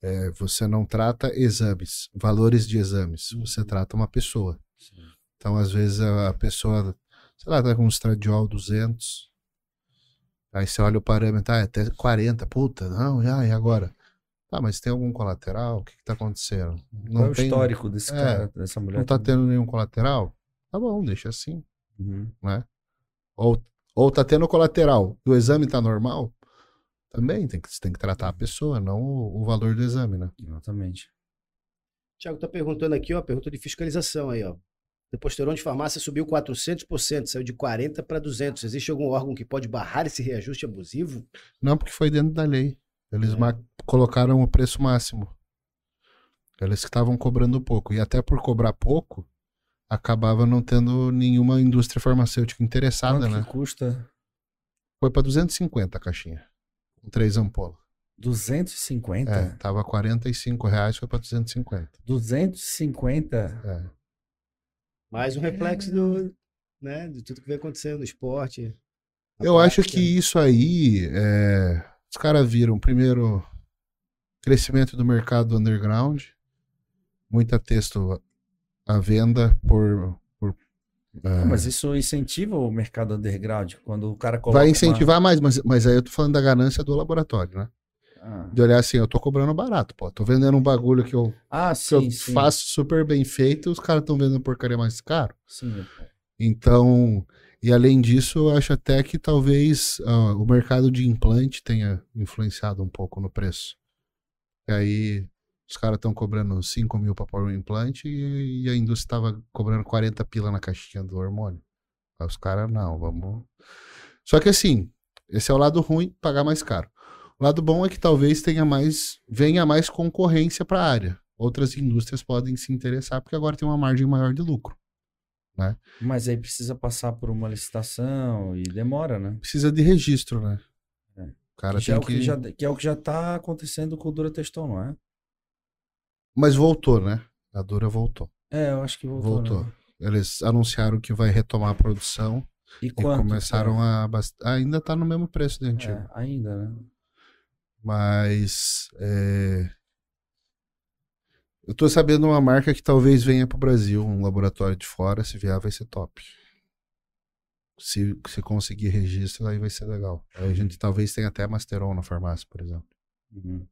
é, você não trata exames, valores de exames, você trata uma pessoa. Então, às vezes, a a pessoa, sei lá, tá com um estradiol 200, aí você olha o parâmetro, ah, é até 40, puta, não, já, e agora? Tá, mas tem algum colateral? O que que tá acontecendo? Qual é o tem, histórico desse é, cara, dessa mulher? não tá tendo nenhum colateral? Tá bom, deixa assim, Uhum. né? Ou, ou tá tendo colateral e o exame tá normal? Também tem que, tem que tratar a pessoa, não o, o valor do exame, né? Exatamente. Tiago tá perguntando aqui, ó, pergunta de fiscalização aí, ó. Deposteron de farmácia subiu 400%, saiu de 40 para 200. Existe algum órgão que pode barrar esse reajuste abusivo? Não, porque foi dentro da lei. Eles É. colocaram o preço máximo. Eles que estavam cobrando pouco. E até por cobrar pouco, acabava não tendo nenhuma indústria farmacêutica interessada, Quanto né? que custa? Foi pra 250 a caixinha. Com três ampolas. 250? É, tava 45 reais, foi pra 250. 250? É. Mais um reflexo do, né, de tudo que vem acontecendo no esporte. Eu acho prática. que isso aí, é, os caras viram, primeiro, crescimento do mercado underground, muita texto à venda por... por é, Mas isso incentiva o mercado underground quando o cara vai uma- incentivar mais, mas, mas aí eu tô falando da ganância do laboratório, né? Ah, De olhar assim, eu tô cobrando barato, pô. Tô vendendo um bagulho que eu, Ah, que eu sim, sim. faço super bem feito, os caras estão vendendo porcaria mais caro. Sim. Então, e além disso, eu acho até que talvez ah, o mercado de implante tenha influenciado um pouco no preço. E aí, os caras estão cobrando 5 mil para pôr um implante e, e a indústria estava cobrando 40 pila na caixinha do hormônio. Aí os caras, não, vamos. Só que assim, esse é o lado ruim, pagar mais caro. O lado bom é que talvez tenha mais, venha mais concorrência para a área. Outras indústrias podem se interessar porque agora tem uma margem maior de lucro. Mas aí precisa passar por uma licitação e demora, né? precisa de registro, né? É. O cara Que, já é tem o que, que... já, que é o que já tá acontecendo com o Durateston, não é? Mas voltou, né? A Dura voltou. É, eu acho que voltou. Voltou. né? Eles anunciaram que vai retomar a produção E e quanto? começaram a... a... bast- Ainda tá no mesmo preço do antigo. É, ainda, né? Mas... é, Eu tô sabendo uma marca que talvez venha pro Brasil, um laboratório de fora. Se vier, vai ser top. Se, se conseguir registro, aí vai ser legal. Aí a gente talvez tenha até Masteron na farmácia, por exemplo. Uhum.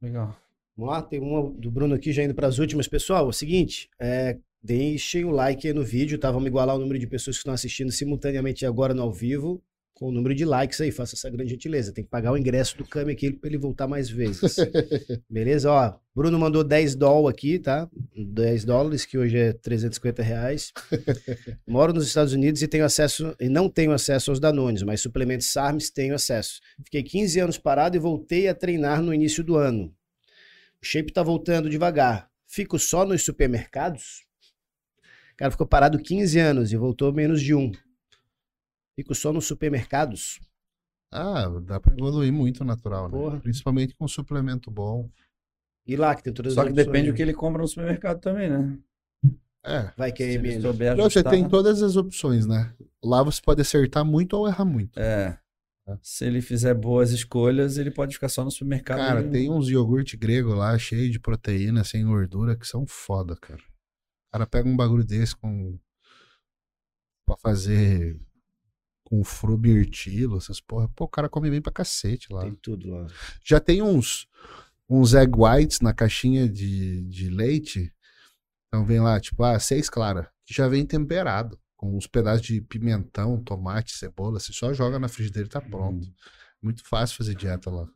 Legal. Vamos lá, tem uma do Bruno aqui já indo para as últimas. Pessoal, é o seguinte, é, deixem o like aí no vídeo, tá? Vamos igualar o número de pessoas que estão assistindo simultaneamente agora no ao vivo com o número de likes aí. Faça essa grande gentileza. Tem que pagar o ingresso do Kami aqui para ele voltar mais vezes. Beleza? Ó, Bruno mandou 10 dólares aqui, tá? 10 dólares, que hoje é 350 reais. Moro nos Estados Unidos e tenho acesso e não tenho acesso aos Danones, mas suplementos SARMs tenho acesso. Fiquei 15 anos parado e voltei a treinar no início do ano. O shape tá voltando devagar. Fico só nos supermercados? O cara ficou parado 15 anos e voltou menos de um. Fico só nos supermercados? Ah, dá pra evoluir muito natural, né? Porra. Principalmente com suplemento bom. E lá que tem todas Só as que depende né? do que ele compra no supermercado também, né? É. Vai que é ele menos. souber você tem todas as opções, né? Lá você pode acertar muito ou errar muito. É. É. Se ele fizer boas escolhas, ele pode ficar só no supermercado. Cara, e- tem uns iogurte grego lá, cheio de proteína, sem gordura, que são foda, cara. O cara pega um bagulho desse com. pra fazer. Com frumirtilo, essas porra. Pô, o cara come bem pra cacete lá. Tem tudo lá. Já tem uns. uns egg whites na caixinha de, de leite. Então vem lá, tipo, ah, seis clara, que já vem temperado, com uns pedaços de pimentão, tomate, cebola. Você só joga na frigideira e tá pronto. Muito fácil fazer dieta lá.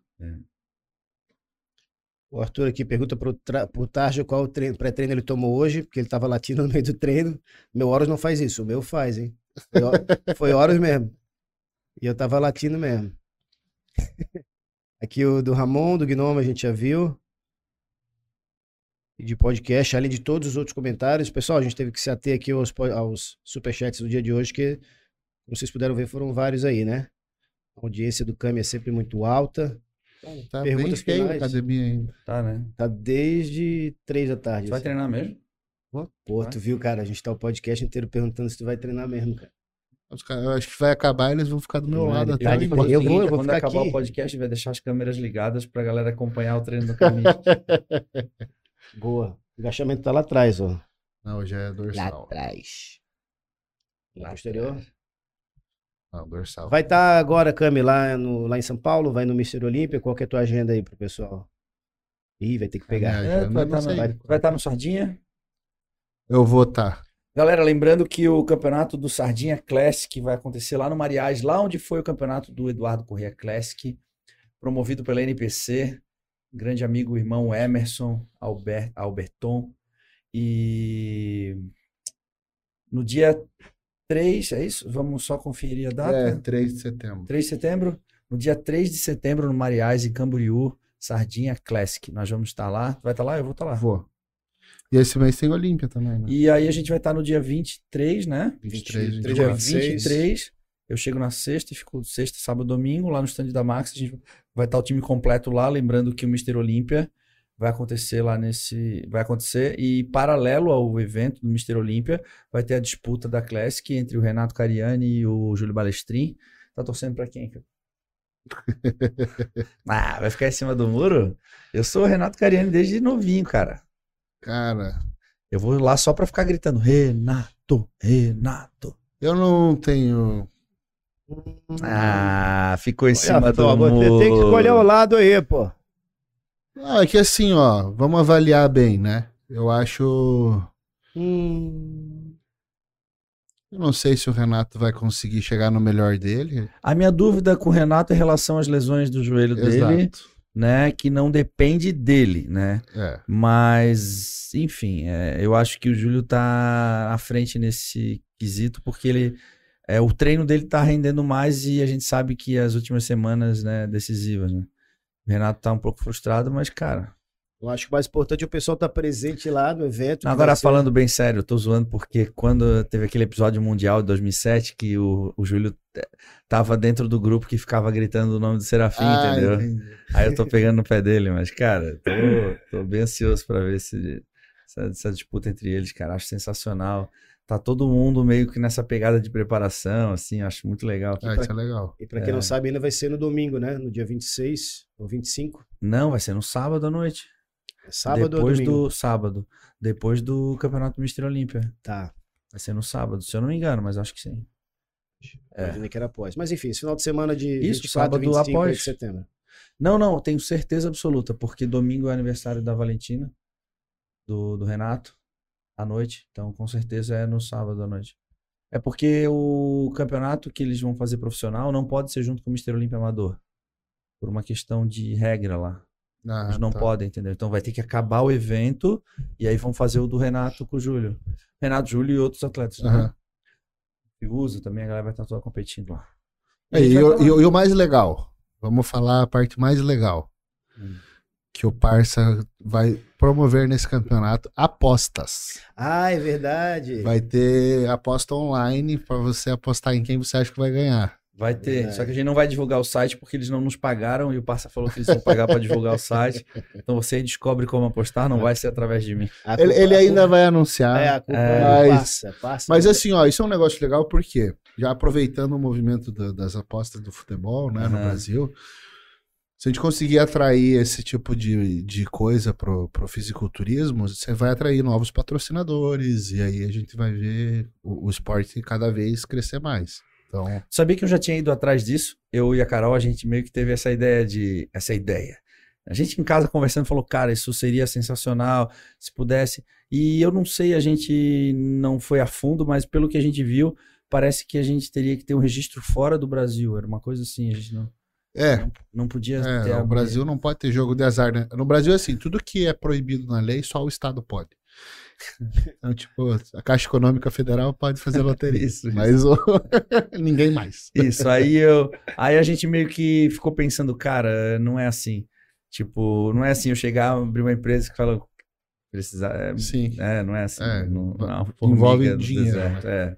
O Arthur aqui pergunta pro, pro Tarja qual pré-treino ele tomou hoje, porque ele tava latindo no meio do treino. Meu Horus não faz isso, o meu faz, hein? Foi, foi Horus mesmo. E eu tava latindo mesmo. Aqui o do Ramon, do Gnome, a gente já viu. E de podcast, além de todos os outros comentários. Pessoal, a gente teve que se ater aqui aos, aos superchats do dia de hoje, que, como vocês puderam ver, foram vários aí, né? A audiência do Cami é sempre muito alta. Tá bem Perguntas a finais? academia ainda. Tá, né? Tá desde três da tarde. Você vai assim. treinar mesmo? Pô, tu viu, cara? A gente tá o podcast inteiro perguntando se tu vai treinar mesmo, cara. Os caras- eu acho que vai acabar eles vão ficar do meu Vai, lado até tá eu de vou- eu vou quando ficar acabar aqui. o podcast, vai deixar as câmeras ligadas pra galera acompanhar o treino do caminho. Boa. O agachamento tá lá atrás, ó. Não, já é Lá dorsal. atrás. Lá Lá posterior. Não, dorsal. Vai estar agora, Cami, lá, no, lá em São Paulo, vai no Mister Olímpia. Qual que é a tua agenda aí pro pessoal? Ih, vai ter que pegar. É, vai não estar sei. no, vai tá no Sardinha. Eu vou tá. Galera, lembrando que o campeonato do Sardinha Classic vai acontecer lá no Mariais, lá onde foi o campeonato do Eduardo Corrêa Classic, promovido pela NPC, grande amigo irmão Emerson Albert, Alberton. E no dia 3, é isso? Vamos só conferir a data? É, 3 de setembro. 3 de setembro? No dia 3 de setembro, no Mariais, em Camboriú, Sardinha Classic. Nós vamos estar lá. Vai estar lá? Eu vou estar lá. Vou. E esse mês tem Olímpia também, né? E aí a gente vai estar no dia 23, né? 23, 23, Dia 26. 23, eu chego na sexta e fico sexta, sábado, domingo, lá no stand da Max. A gente vai estar o time completo lá, lembrando que o Mr. Olímpia vai acontecer lá nesse. Vai acontecer. E paralelo ao evento do Mr. Olímpia, vai ter a disputa da Classic entre o Renato Cariani e o Júlio Balestrin. Tá torcendo pra quem, cara? ah, vai ficar em cima do muro? Eu sou o Renato Cariani desde novinho, cara. Cara, Eu vou lá só pra ficar gritando: Renato, Renato. eu não tenho. Ah, ficou em cima do muro. você tem que escolher o lado aí, pô. Ah, é que assim, ó, vamos avaliar bem, né? Eu acho. Hum, Eu não sei se o Renato vai conseguir chegar no melhor dele. A minha dúvida com o Renato é em relação às lesões do joelho dele, Exato. Né? Que não depende dele, né? É. Mas, enfim, é, eu acho que o Júlio tá à frente nesse quesito, porque ele. É, o treino dele tá rendendo mais e a gente sabe que as últimas semanas, né, decisivas, né? O Renato tá um pouco frustrado, mas, cara. Eu acho que o mais importante é o pessoal estar presente lá no evento. Agora, ser- falando bem sério, eu tô zoando porque quando teve aquele episódio mundial de 2007 que o, o Júlio tava dentro do grupo que ficava gritando o nome do Serafim, Ah, entendeu? entendi. Aí eu tô pegando no pé dele, mas, cara, tô, tô bem ansioso pra ver esse, essa, essa disputa entre eles, cara. Acho sensacional. Tá todo mundo meio que nessa pegada de preparação, assim, acho muito legal. Ah, isso é legal. E pra quem É. não sabe, ainda vai ser no domingo, né? No dia 26 ou 25. Não, vai ser no sábado à noite. É sábado depois ou domingo? do sábado. Depois do Campeonato Mister Olímpia. Tá. Vai ser no sábado, se eu não me engano, mas acho que sim. É. Imaginei que era após. Mas enfim, esse final de semana de Isso, 24, sábado 25 após. de setembro. Não, não, tenho certeza absoluta, porque domingo é aniversário da Valentina, do, do Renato, à noite. Então, com certeza é no sábado à noite. É porque o campeonato que eles vão fazer profissional não pode ser junto com o Mister Olímpia Amador. Por uma questão de regra lá. Ah, Eles não tá. podem, entendeu? Então vai ter que acabar o evento e aí vão fazer o do Renato com o Júlio. Renato, Júlio e outros atletas. Né? Aham. E usa também, a galera vai estar toda competindo lá. É, e, o- lá. e o- e o mais legal, vamos falar a parte mais legal. Hum. Que o Parça vai promover nesse campeonato apostas. Ah, é verdade. Vai ter aposta online para você apostar em quem você acha que vai ganhar. Vai ter, Verdade. só que a gente não vai divulgar o site porque eles não nos pagaram e o Parça falou que eles vão pagar para divulgar o site. Então você descobre como apostar, não vai ser através de mim. Ele, culpa- ele a ainda vai anunciar. É, a culpa É. é, Mas- passa, passa. Mas assim, ó, isso é um negócio legal porque, já aproveitando o movimento da- das apostas do futebol, né, no. Brasil, se a gente conseguir atrair esse tipo de, de coisa pro, pro fisiculturismo, você vai atrair novos patrocinadores e aí a gente vai ver o, o esporte cada vez crescer mais. Então, Sabia que eu já tinha ido atrás disso? Eu e a Carol, a gente meio que teve essa ideia de. Essa ideia. A gente em casa conversando falou, cara, isso seria sensacional, se pudesse. E eu não sei, a gente não foi a fundo, mas pelo que a gente viu, parece que a gente teria que ter um registro fora do Brasil. Era uma coisa assim, a gente não. É, Não, não podia é, ter. o Brasil não pode ter jogo de azar, né? No Brasil, assim, tudo que é proibido na lei, só o Estado pode. Então, tipo, a Caixa Econômica Federal pode fazer loteria. Isso, isso. Mas o... ninguém mais. Isso, aí eu. Aí a gente meio que ficou pensando, cara, não é assim. Tipo, não é assim eu chegar, abrir uma empresa que fala. Precisar. É, Sim. é, não é assim. É, não, não é envolve dinheiro, né? deserto, é.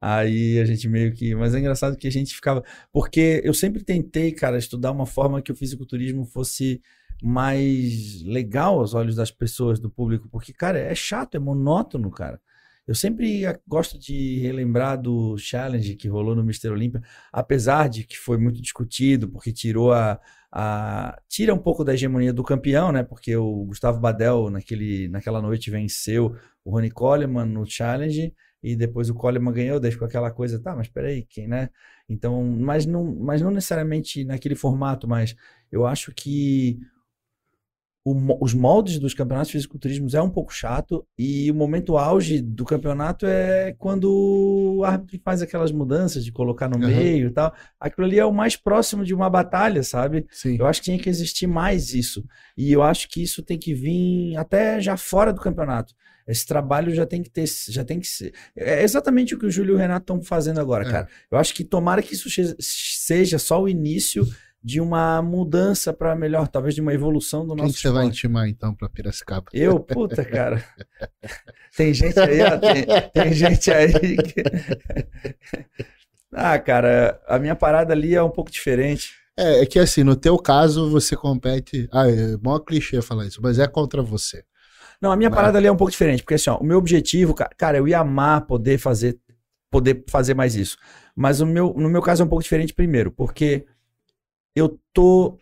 Aí a gente meio que. Mas é engraçado que a gente ficava. Porque eu sempre tentei, cara, estudar uma forma que o fisiculturismo fosse mais legal aos olhos das pessoas, do público. Porque, cara, é chato, é monótono, cara. Eu sempre gosto de relembrar do challenge que rolou no Mr. Olímpia, apesar de que foi muito discutido, porque tirou a, a- tira um pouco da hegemonia do campeão, né? Porque o Gustavo Badel naquele, naquela noite venceu o Ronnie Coleman no challenge e depois o Coleman ganhou, daí ficou aquela coisa, tá, mas peraí, quem, né? Então, mas não, mas não necessariamente naquele formato, mas eu acho que o os moldes dos campeonatos de fisiculturismo é um pouco chato e o momento auge do campeonato é quando o árbitro faz aquelas mudanças de colocar no Aham. meio e tal. Aquilo ali é o mais próximo de uma batalha, sabe? Sim. Eu acho que tinha que existir mais isso. E eu acho que isso tem que vir até já fora do campeonato. Esse trabalho já tem que ter, já tem que ser. É exatamente o que o Júlio e o Renato estão fazendo agora, É. cara. Eu acho que tomara que isso seja só o início de uma mudança para melhor, talvez de uma evolução do Quem nosso que você vai esporte. intimar, então, pra Piracicaba? Eu, puta, cara. Tem gente aí, ó, tem, tem gente aí que... Ah, cara, a minha parada ali é um pouco diferente. É, é que assim, no teu caso, você compete. Ah, é maior clichê falar isso, mas é contra você. Não, a minha Né? parada ali é um pouco diferente, porque assim, ó, o meu objetivo, ca- cara, eu ia amar poder fazer, poder fazer mais isso. Mas o meu, no meu caso é um pouco diferente primeiro, porque eu tô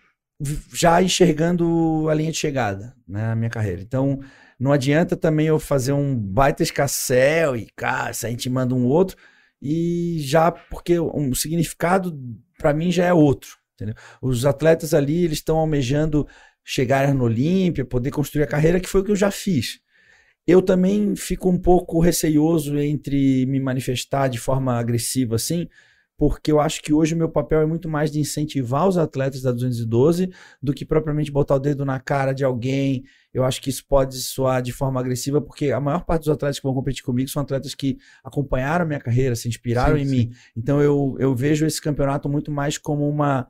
já enxergando a linha de chegada, né, na minha carreira. Então, não adianta também eu fazer um baita escassel e, cara, sair intimando um outro, e já, porque o significado para mim já é outro, entendeu? Os atletas ali, eles estão almejando chegar no Olímpia, poder construir a carreira, que foi o que eu já fiz. Eu também fico um pouco receioso entre me manifestar de forma agressiva assim, porque eu acho que hoje o meu papel é muito mais de incentivar os atletas da 212 do que propriamente botar o dedo na cara de alguém. Eu acho que isso pode soar de forma agressiva, porque a maior parte dos atletas que vão competir comigo são atletas que acompanharam a minha carreira, se inspiraram Sim, em sim. mim. Então eu, eu vejo esse campeonato muito mais como uma.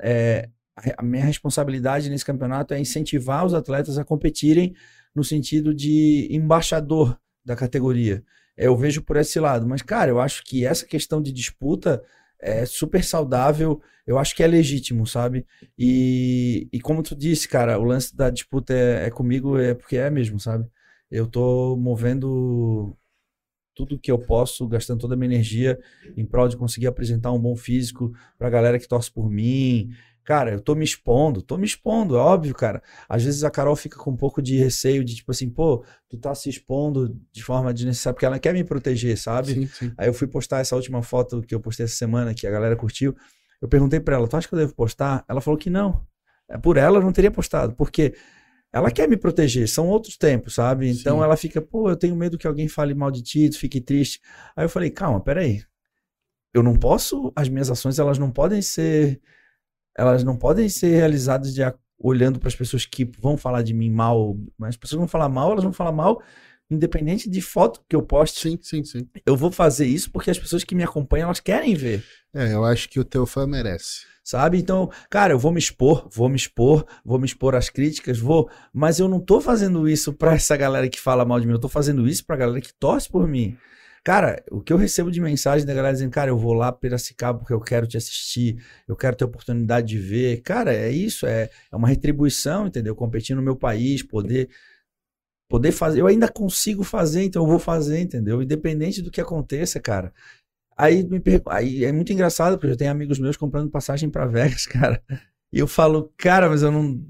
é, a- a minha responsabilidade nesse campeonato é incentivar os atletas a competirem no sentido de embaixador da categoria. Eu vejo por esse lado. Mas, cara, eu acho que essa questão de disputa é super saudável. Eu acho que é legítimo, sabe? E, e como tu disse, cara, o lance da disputa é, é comigo, é porque é mesmo, sabe? Eu tô movendo tudo que eu posso, gastando toda a minha energia em prol de conseguir apresentar um bom físico pra galera que torce por mim. Cara, eu tô me expondo, tô me expondo, é óbvio, cara. Às vezes a Carol fica com um pouco de receio de tipo assim, pô, tu tá se expondo de forma desnecessária, porque ela quer me proteger, sabe? Sim, sim. Aí eu fui postar essa última foto que eu postei essa semana, que a galera curtiu. Eu perguntei pra ela, tu acha que eu devo postar? Ela falou que não. É, Por ela eu não teria postado, porque ela quer me proteger, são outros tempos, sabe? Então Sim. ela fica, pô, eu tenho medo que alguém fale mal de ti, tu fique triste. Aí eu falei, calma, peraí. Eu não posso, as minhas ações, elas não podem ser, elas não podem ser realizadas de olhando para as pessoas que vão falar de mim mal, mas as pessoas vão falar mal, elas vão falar mal independente de foto que eu poste. Sim, sim, sim. Eu vou fazer isso porque as pessoas que me acompanham, elas querem ver, É, eu acho que o teu fã merece. sabe? Então, cara, eu vou me expor, vou me expor, vou me expor às críticas, vou, mas eu não tô fazendo isso pra essa galera que fala mal de mim, eu tô fazendo isso pra galera que torce por mim. Cara, o que eu recebo de mensagem da galera dizendo, cara, eu vou lá Piracicaba porque eu quero te assistir, eu quero ter oportunidade de ver. Cara, é isso, é, é uma retribuição, entendeu? Competir no meu país, poder poder fazer. Eu ainda consigo fazer, então eu vou fazer, entendeu? Independente do que aconteça, cara. Aí, me pergu- aí é muito engraçado, porque eu tenho amigos meus comprando passagem pra Vegas, cara. E eu falo, cara, mas eu não.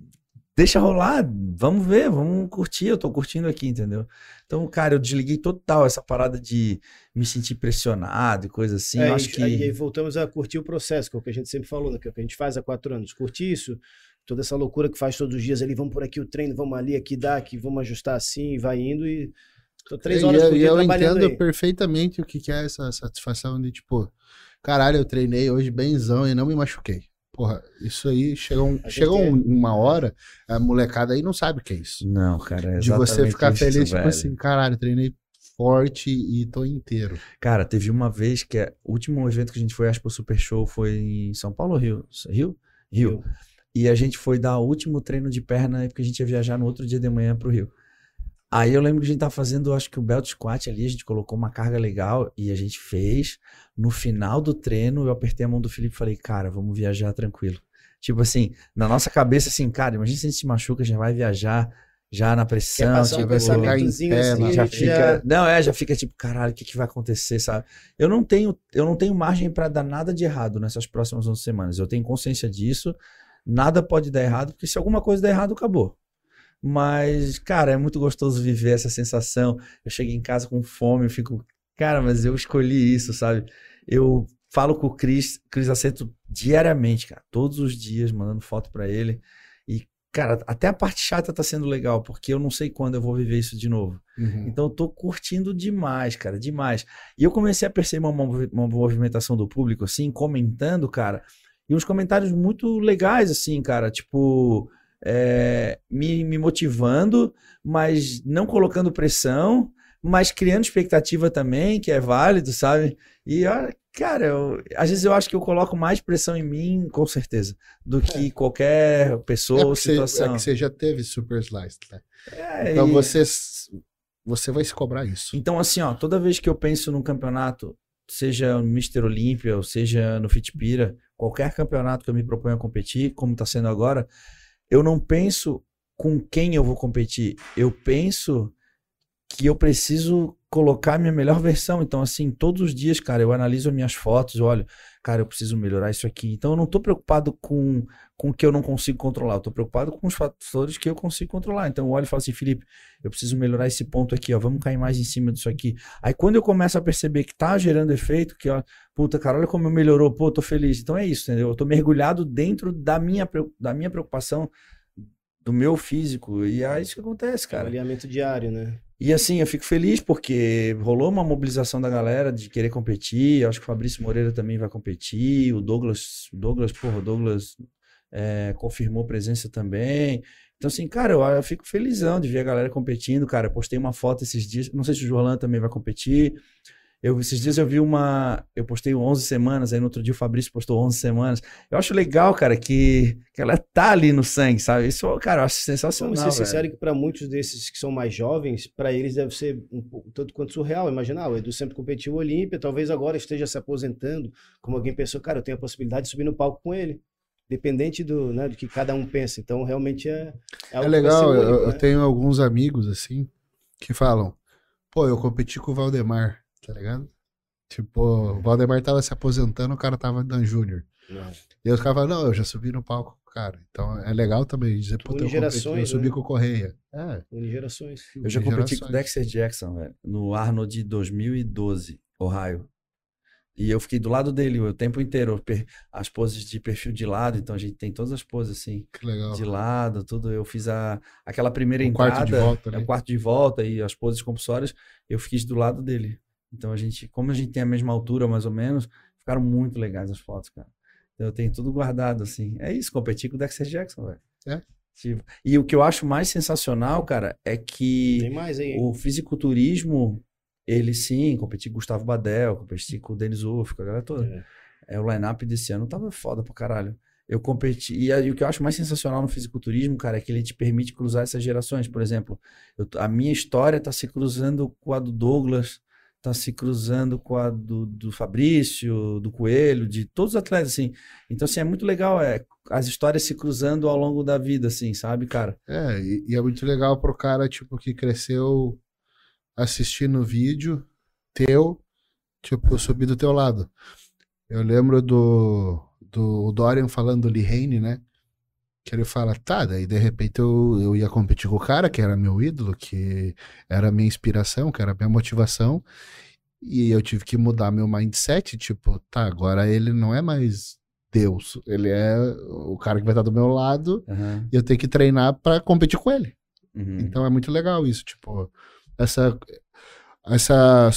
Deixa rolar, vamos ver, vamos curtir, eu tô curtindo aqui, entendeu? Então, cara, eu desliguei total essa parada de me sentir pressionado e coisa assim. É, eu e- acho que. E aí voltamos a curtir o processo, que é o que a gente sempre falou, né, que é o que a gente faz há quatro anos. Curtir isso, toda essa loucura que faz todos os dias ali, vamos por aqui o treino, vamos ali, aqui dá, aqui vamos ajustar assim, e vai indo e tô três E horas eu, por e dia eu entendo aí. perfeitamente o que, que é essa satisfação de, tipo, caralho, eu treinei hoje benzão e não me machuquei. Porra, isso aí chega, um, chega é- um- uma hora, a molecada aí não sabe o que é isso. Não, cara, é de você ficar isso, feliz, tipo velho. assim, caralho, treinei forte e tô inteiro. Cara, teve uma vez que é, o último evento que a gente foi, acho que o Super Show, foi em São Paulo ou Rio? Rio? Rio. E a gente foi dar o último treino de perna, porque a gente ia viajar no outro dia de manhã pro Rio. Aí eu lembro que a gente tava fazendo, acho que o belt squat ali, a gente colocou uma carga legal e a gente fez. No final do treino, eu apertei a mão do Felipe e falei, cara, vamos viajar tranquilo. Tipo assim, na nossa cabeça, assim, cara, imagina se a gente se machuca, a gente vai viajar já na pressão, tipo, um pensamentozinho pé, assim, lá. a já fica. Não, é, já fica tipo, caralho, o que, que vai acontecer, sabe? Eu não tenho, eu não tenho margem pra dar nada de errado nessas próximas 11 semanas. Eu tenho consciência disso. Nada pode dar errado, porque se alguma coisa der errado, acabou. Mas, cara, é muito gostoso viver essa sensação. Eu chego em casa com fome, eu fico, cara, mas eu escolhi isso, sabe? Eu falo com o Cris, Cris Aceto diariamente, cara, todos os dias, mandando foto pra ele. E, cara, até a parte chata tá sendo legal, porque eu não sei quando eu vou viver isso de novo. Uhum. Então eu tô curtindo demais, cara, demais. E eu comecei a perceber uma, uma movimentação do público, assim, comentando, cara, e uns comentários muito legais, assim, cara, tipo, é, me, me motivando, mas não colocando pressão, mas criando expectativa também, que é válido, sabe? E, olha, cara, eu- às vezes eu acho que eu coloco mais pressão em mim, com certeza, do que qualquer pessoa É ou porque você- situação. é que você já teve Super Slice, né? É, Então e- você, você vai se cobrar isso. Então, assim, ó, toda vez que eu penso num campeonato, seja no Mr. Olímpia ou seja no Fitpira, qualquer campeonato que eu me proponho a competir, como está sendo agora, eu não penso com quem eu vou competir. Eu penso que eu preciso colocar a minha melhor versão. Então, assim, todos os dias, cara, eu analiso as minhas fotos, olho, cara, eu preciso melhorar isso aqui. Então, eu não tô preocupado com, com o que eu não consigo controlar. Eu tô preocupado com os fatores que eu consigo controlar. Então, eu olho e falo assim, Felipe, eu preciso melhorar esse ponto aqui, ó. Vamos cair mais em cima disso aqui. Aí, quando eu começo a perceber que tá gerando efeito, que, ó, puta, cara, olha como eu melhorou, pô, tô feliz. Então, é isso, entendeu? Eu tô mergulhado dentro da minha, da minha preocupação, do meu físico. E é isso que acontece, Cara, cara. alinhamento diário, né? E assim, eu fico feliz porque rolou uma mobilização da galera de querer competir. Eu acho que o Fabrício Moreira também vai competir. O Douglas, o Douglas, porra, o Douglas é, confirmou presença também. Então, assim, cara, eu, eu fico felizão de ver a galera competindo. Cara, eu postei uma foto esses dias. Não sei se o Jorlan também vai competir. Eu, esses dias eu vi uma. Eu postei 11 semanas, aí no outro dia o Fabrício postou 11 semanas. Eu acho legal, cara, que, que ela tá ali no sangue, sabe? Isso, cara, eu acho sensacional. Vamos ser velho. sinceros que para muitos desses que são mais jovens, para eles deve ser um pouco, tanto quanto surreal. Imagina, ah, o Edu sempre competiu Olímpia, talvez agora esteja se aposentando, como alguém pensou, cara, eu tenho a possibilidade de subir no palco com ele. Dependente do, né, do que cada um pensa. Então, realmente é. É vai legal, único, eu, eu né? tenho alguns amigos, assim, que falam, pô, eu competi com o Valdemar, tá ligado? Tipo, o Valdemar tava se aposentando, o cara tava dando Júnior. E os caras falam, não, eu já subi no palco com o cara. Então é legal também dizer, puta, eu, competi, eu subi né? com o Correia. É, Une gerações. Eu já competi com o. Dexter Jackson, velho, no Arnold de 2012, Ohio. E eu fiquei do lado dele o tempo inteiro, as poses de perfil de lado, então a gente tem todas as poses assim, Que legal. de lado, tudo. Eu fiz a, aquela primeira O entrada, quarto de volta, é, né? o quarto de volta e as poses compulsórias, eu fiz do lado dele. Então a gente, como a gente tem a mesma altura mais ou menos, ficaram muito legais as fotos, cara. Então eu tenho tudo guardado assim. É isso, competir com o Dexter Jackson, velho. É. Tipo, e o que eu acho mais sensacional, cara, é que mais o fisiculturismo, ele sim, competi com o Gustavo Badel, competi com o Denis Uff, com a galera toda. É. É, o line-up desse ano tava foda pra caralho. Eu competi. E, aí, o que eu acho mais sensacional no fisiculturismo, cara, é que ele te permite cruzar essas gerações. Por exemplo, eu a minha história tá se cruzando com a do Douglas, tá se cruzando com a do, do Fabrício, do Coelho, de todos os atletas, assim. Então, assim, é muito legal, é, as histórias se cruzando ao longo da vida, assim, sabe, cara? É, e, e é muito legal pro cara, tipo, que cresceu assistindo vídeo teu, tipo, subir do teu lado. Eu lembro do, do Dorian falando do Lihane, né? Que ele fala, tá, daí de repente eu, eu ia competir com o cara, que era meu ídolo, que era a minha inspiração, que era a minha motivação, e eu tive que mudar meu mindset, tipo, tá, agora ele não é mais Deus. Ele é o cara que vai estar do meu lado Aham. e eu tenho que treinar pra competir com ele. Uhum. Então é muito legal isso, tipo, essa, essa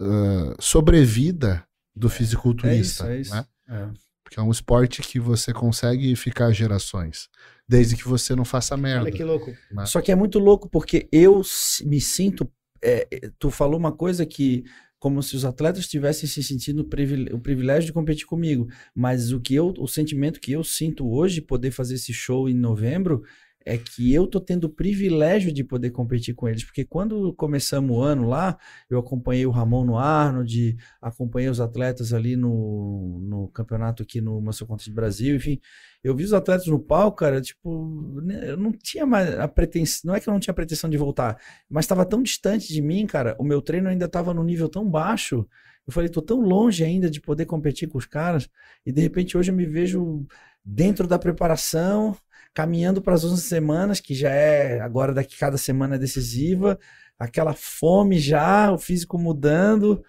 uh, sobrevida do é fisiculturista, isso, é isso. né? É. Porque é um esporte que você consegue ficar gerações, desde que você não faça merda. Olha que louco. né? Só que é muito louco porque eu me sinto. é, tu falou uma coisa que. Como se os atletas tivessem se sentindo o privilégio de competir comigo. Mas o que eu, o sentimento que eu sinto hoje, poder fazer esse show em novembro, é que eu tô tendo o privilégio de poder competir com eles. Porque quando começamos o ano lá, eu acompanhei o Ramon no Arnold, acompanhei os atletas ali no, no campeonato aqui no Muscle Contest Brasil, enfim. Eu vi os atletas no palco, cara, tipo, né, eu não tinha mais a pretensão, não é que eu não tinha pretensão de voltar, mas estava tão distante de mim, cara, o meu treino ainda estava num nível tão baixo, eu falei, tô tão longe ainda de poder competir com os caras, e de repente hoje eu me vejo dentro da preparação, caminhando para as 11 semanas, que já é, agora daqui cada semana é decisiva, aquela fome já, o físico mudando,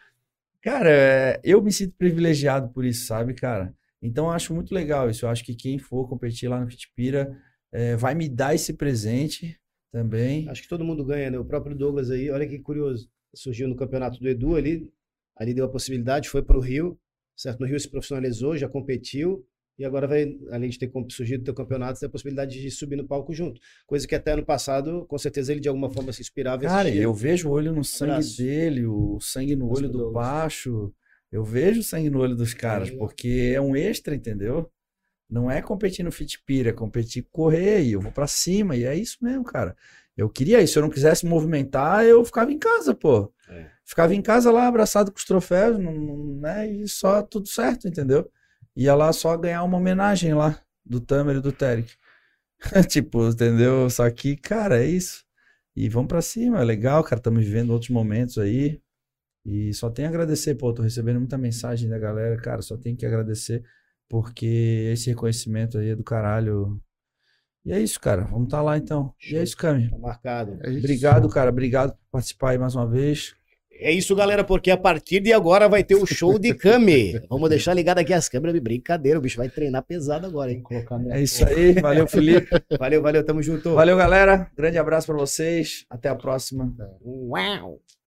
cara, é, eu me sinto privilegiado por isso, sabe, cara? Então eu acho muito legal isso. Eu acho que quem for competir lá no Fitpira eh, vai me dar esse presente também. Acho que todo mundo ganha, né? O próprio Douglas aí, olha que curioso. Surgiu no campeonato do Edu ali, ali deu a possibilidade, foi para o Rio, certo? No Rio se profissionalizou, já competiu, e agora vai, além de ter surgido o teu campeonato, ter a possibilidade de subir no palco junto. Coisa que até ano passado, com certeza, ele de alguma forma se inspirava e Cara, assistia. eu vejo o olho no sangue Abraço. dele, o sangue no olho do. Pacho. Eu vejo o sangue no olho dos caras, legal. porque é um extra, entendeu? Não é competir no Fitpira, é competir correr e eu vou pra cima, e é isso mesmo, cara. Eu queria isso, se eu não quisesse movimentar, eu ficava em casa, pô. É. Ficava em casa lá, abraçado com os troféus, não- não- né? E só tudo certo, entendeu? Ia lá só ganhar uma homenagem lá do Tamer e do Terek. tipo, entendeu? Só que, cara, é isso. E vamos pra cima, é legal, cara. Estamos vivendo outros momentos aí. E só tenho a agradecer, pô. Tô recebendo muita mensagem da galera, cara. Só tenho que agradecer, porque esse reconhecimento aí é do caralho. E é isso, cara. Vamos estar lá então. E é isso, Cami. Tá marcado. É isso. Obrigado, cara. Obrigado por participar aí mais uma vez. É isso, galera, porque a partir de agora vai ter o show de Kami. Vamos deixar ligado aqui as câmeras. Brincadeira, o bicho vai treinar pesado agora, hein? É isso aí. Valeu, Felipe. Valeu, valeu, tamo junto. Valeu, galera. Grande abraço pra vocês. Até a próxima. Uau!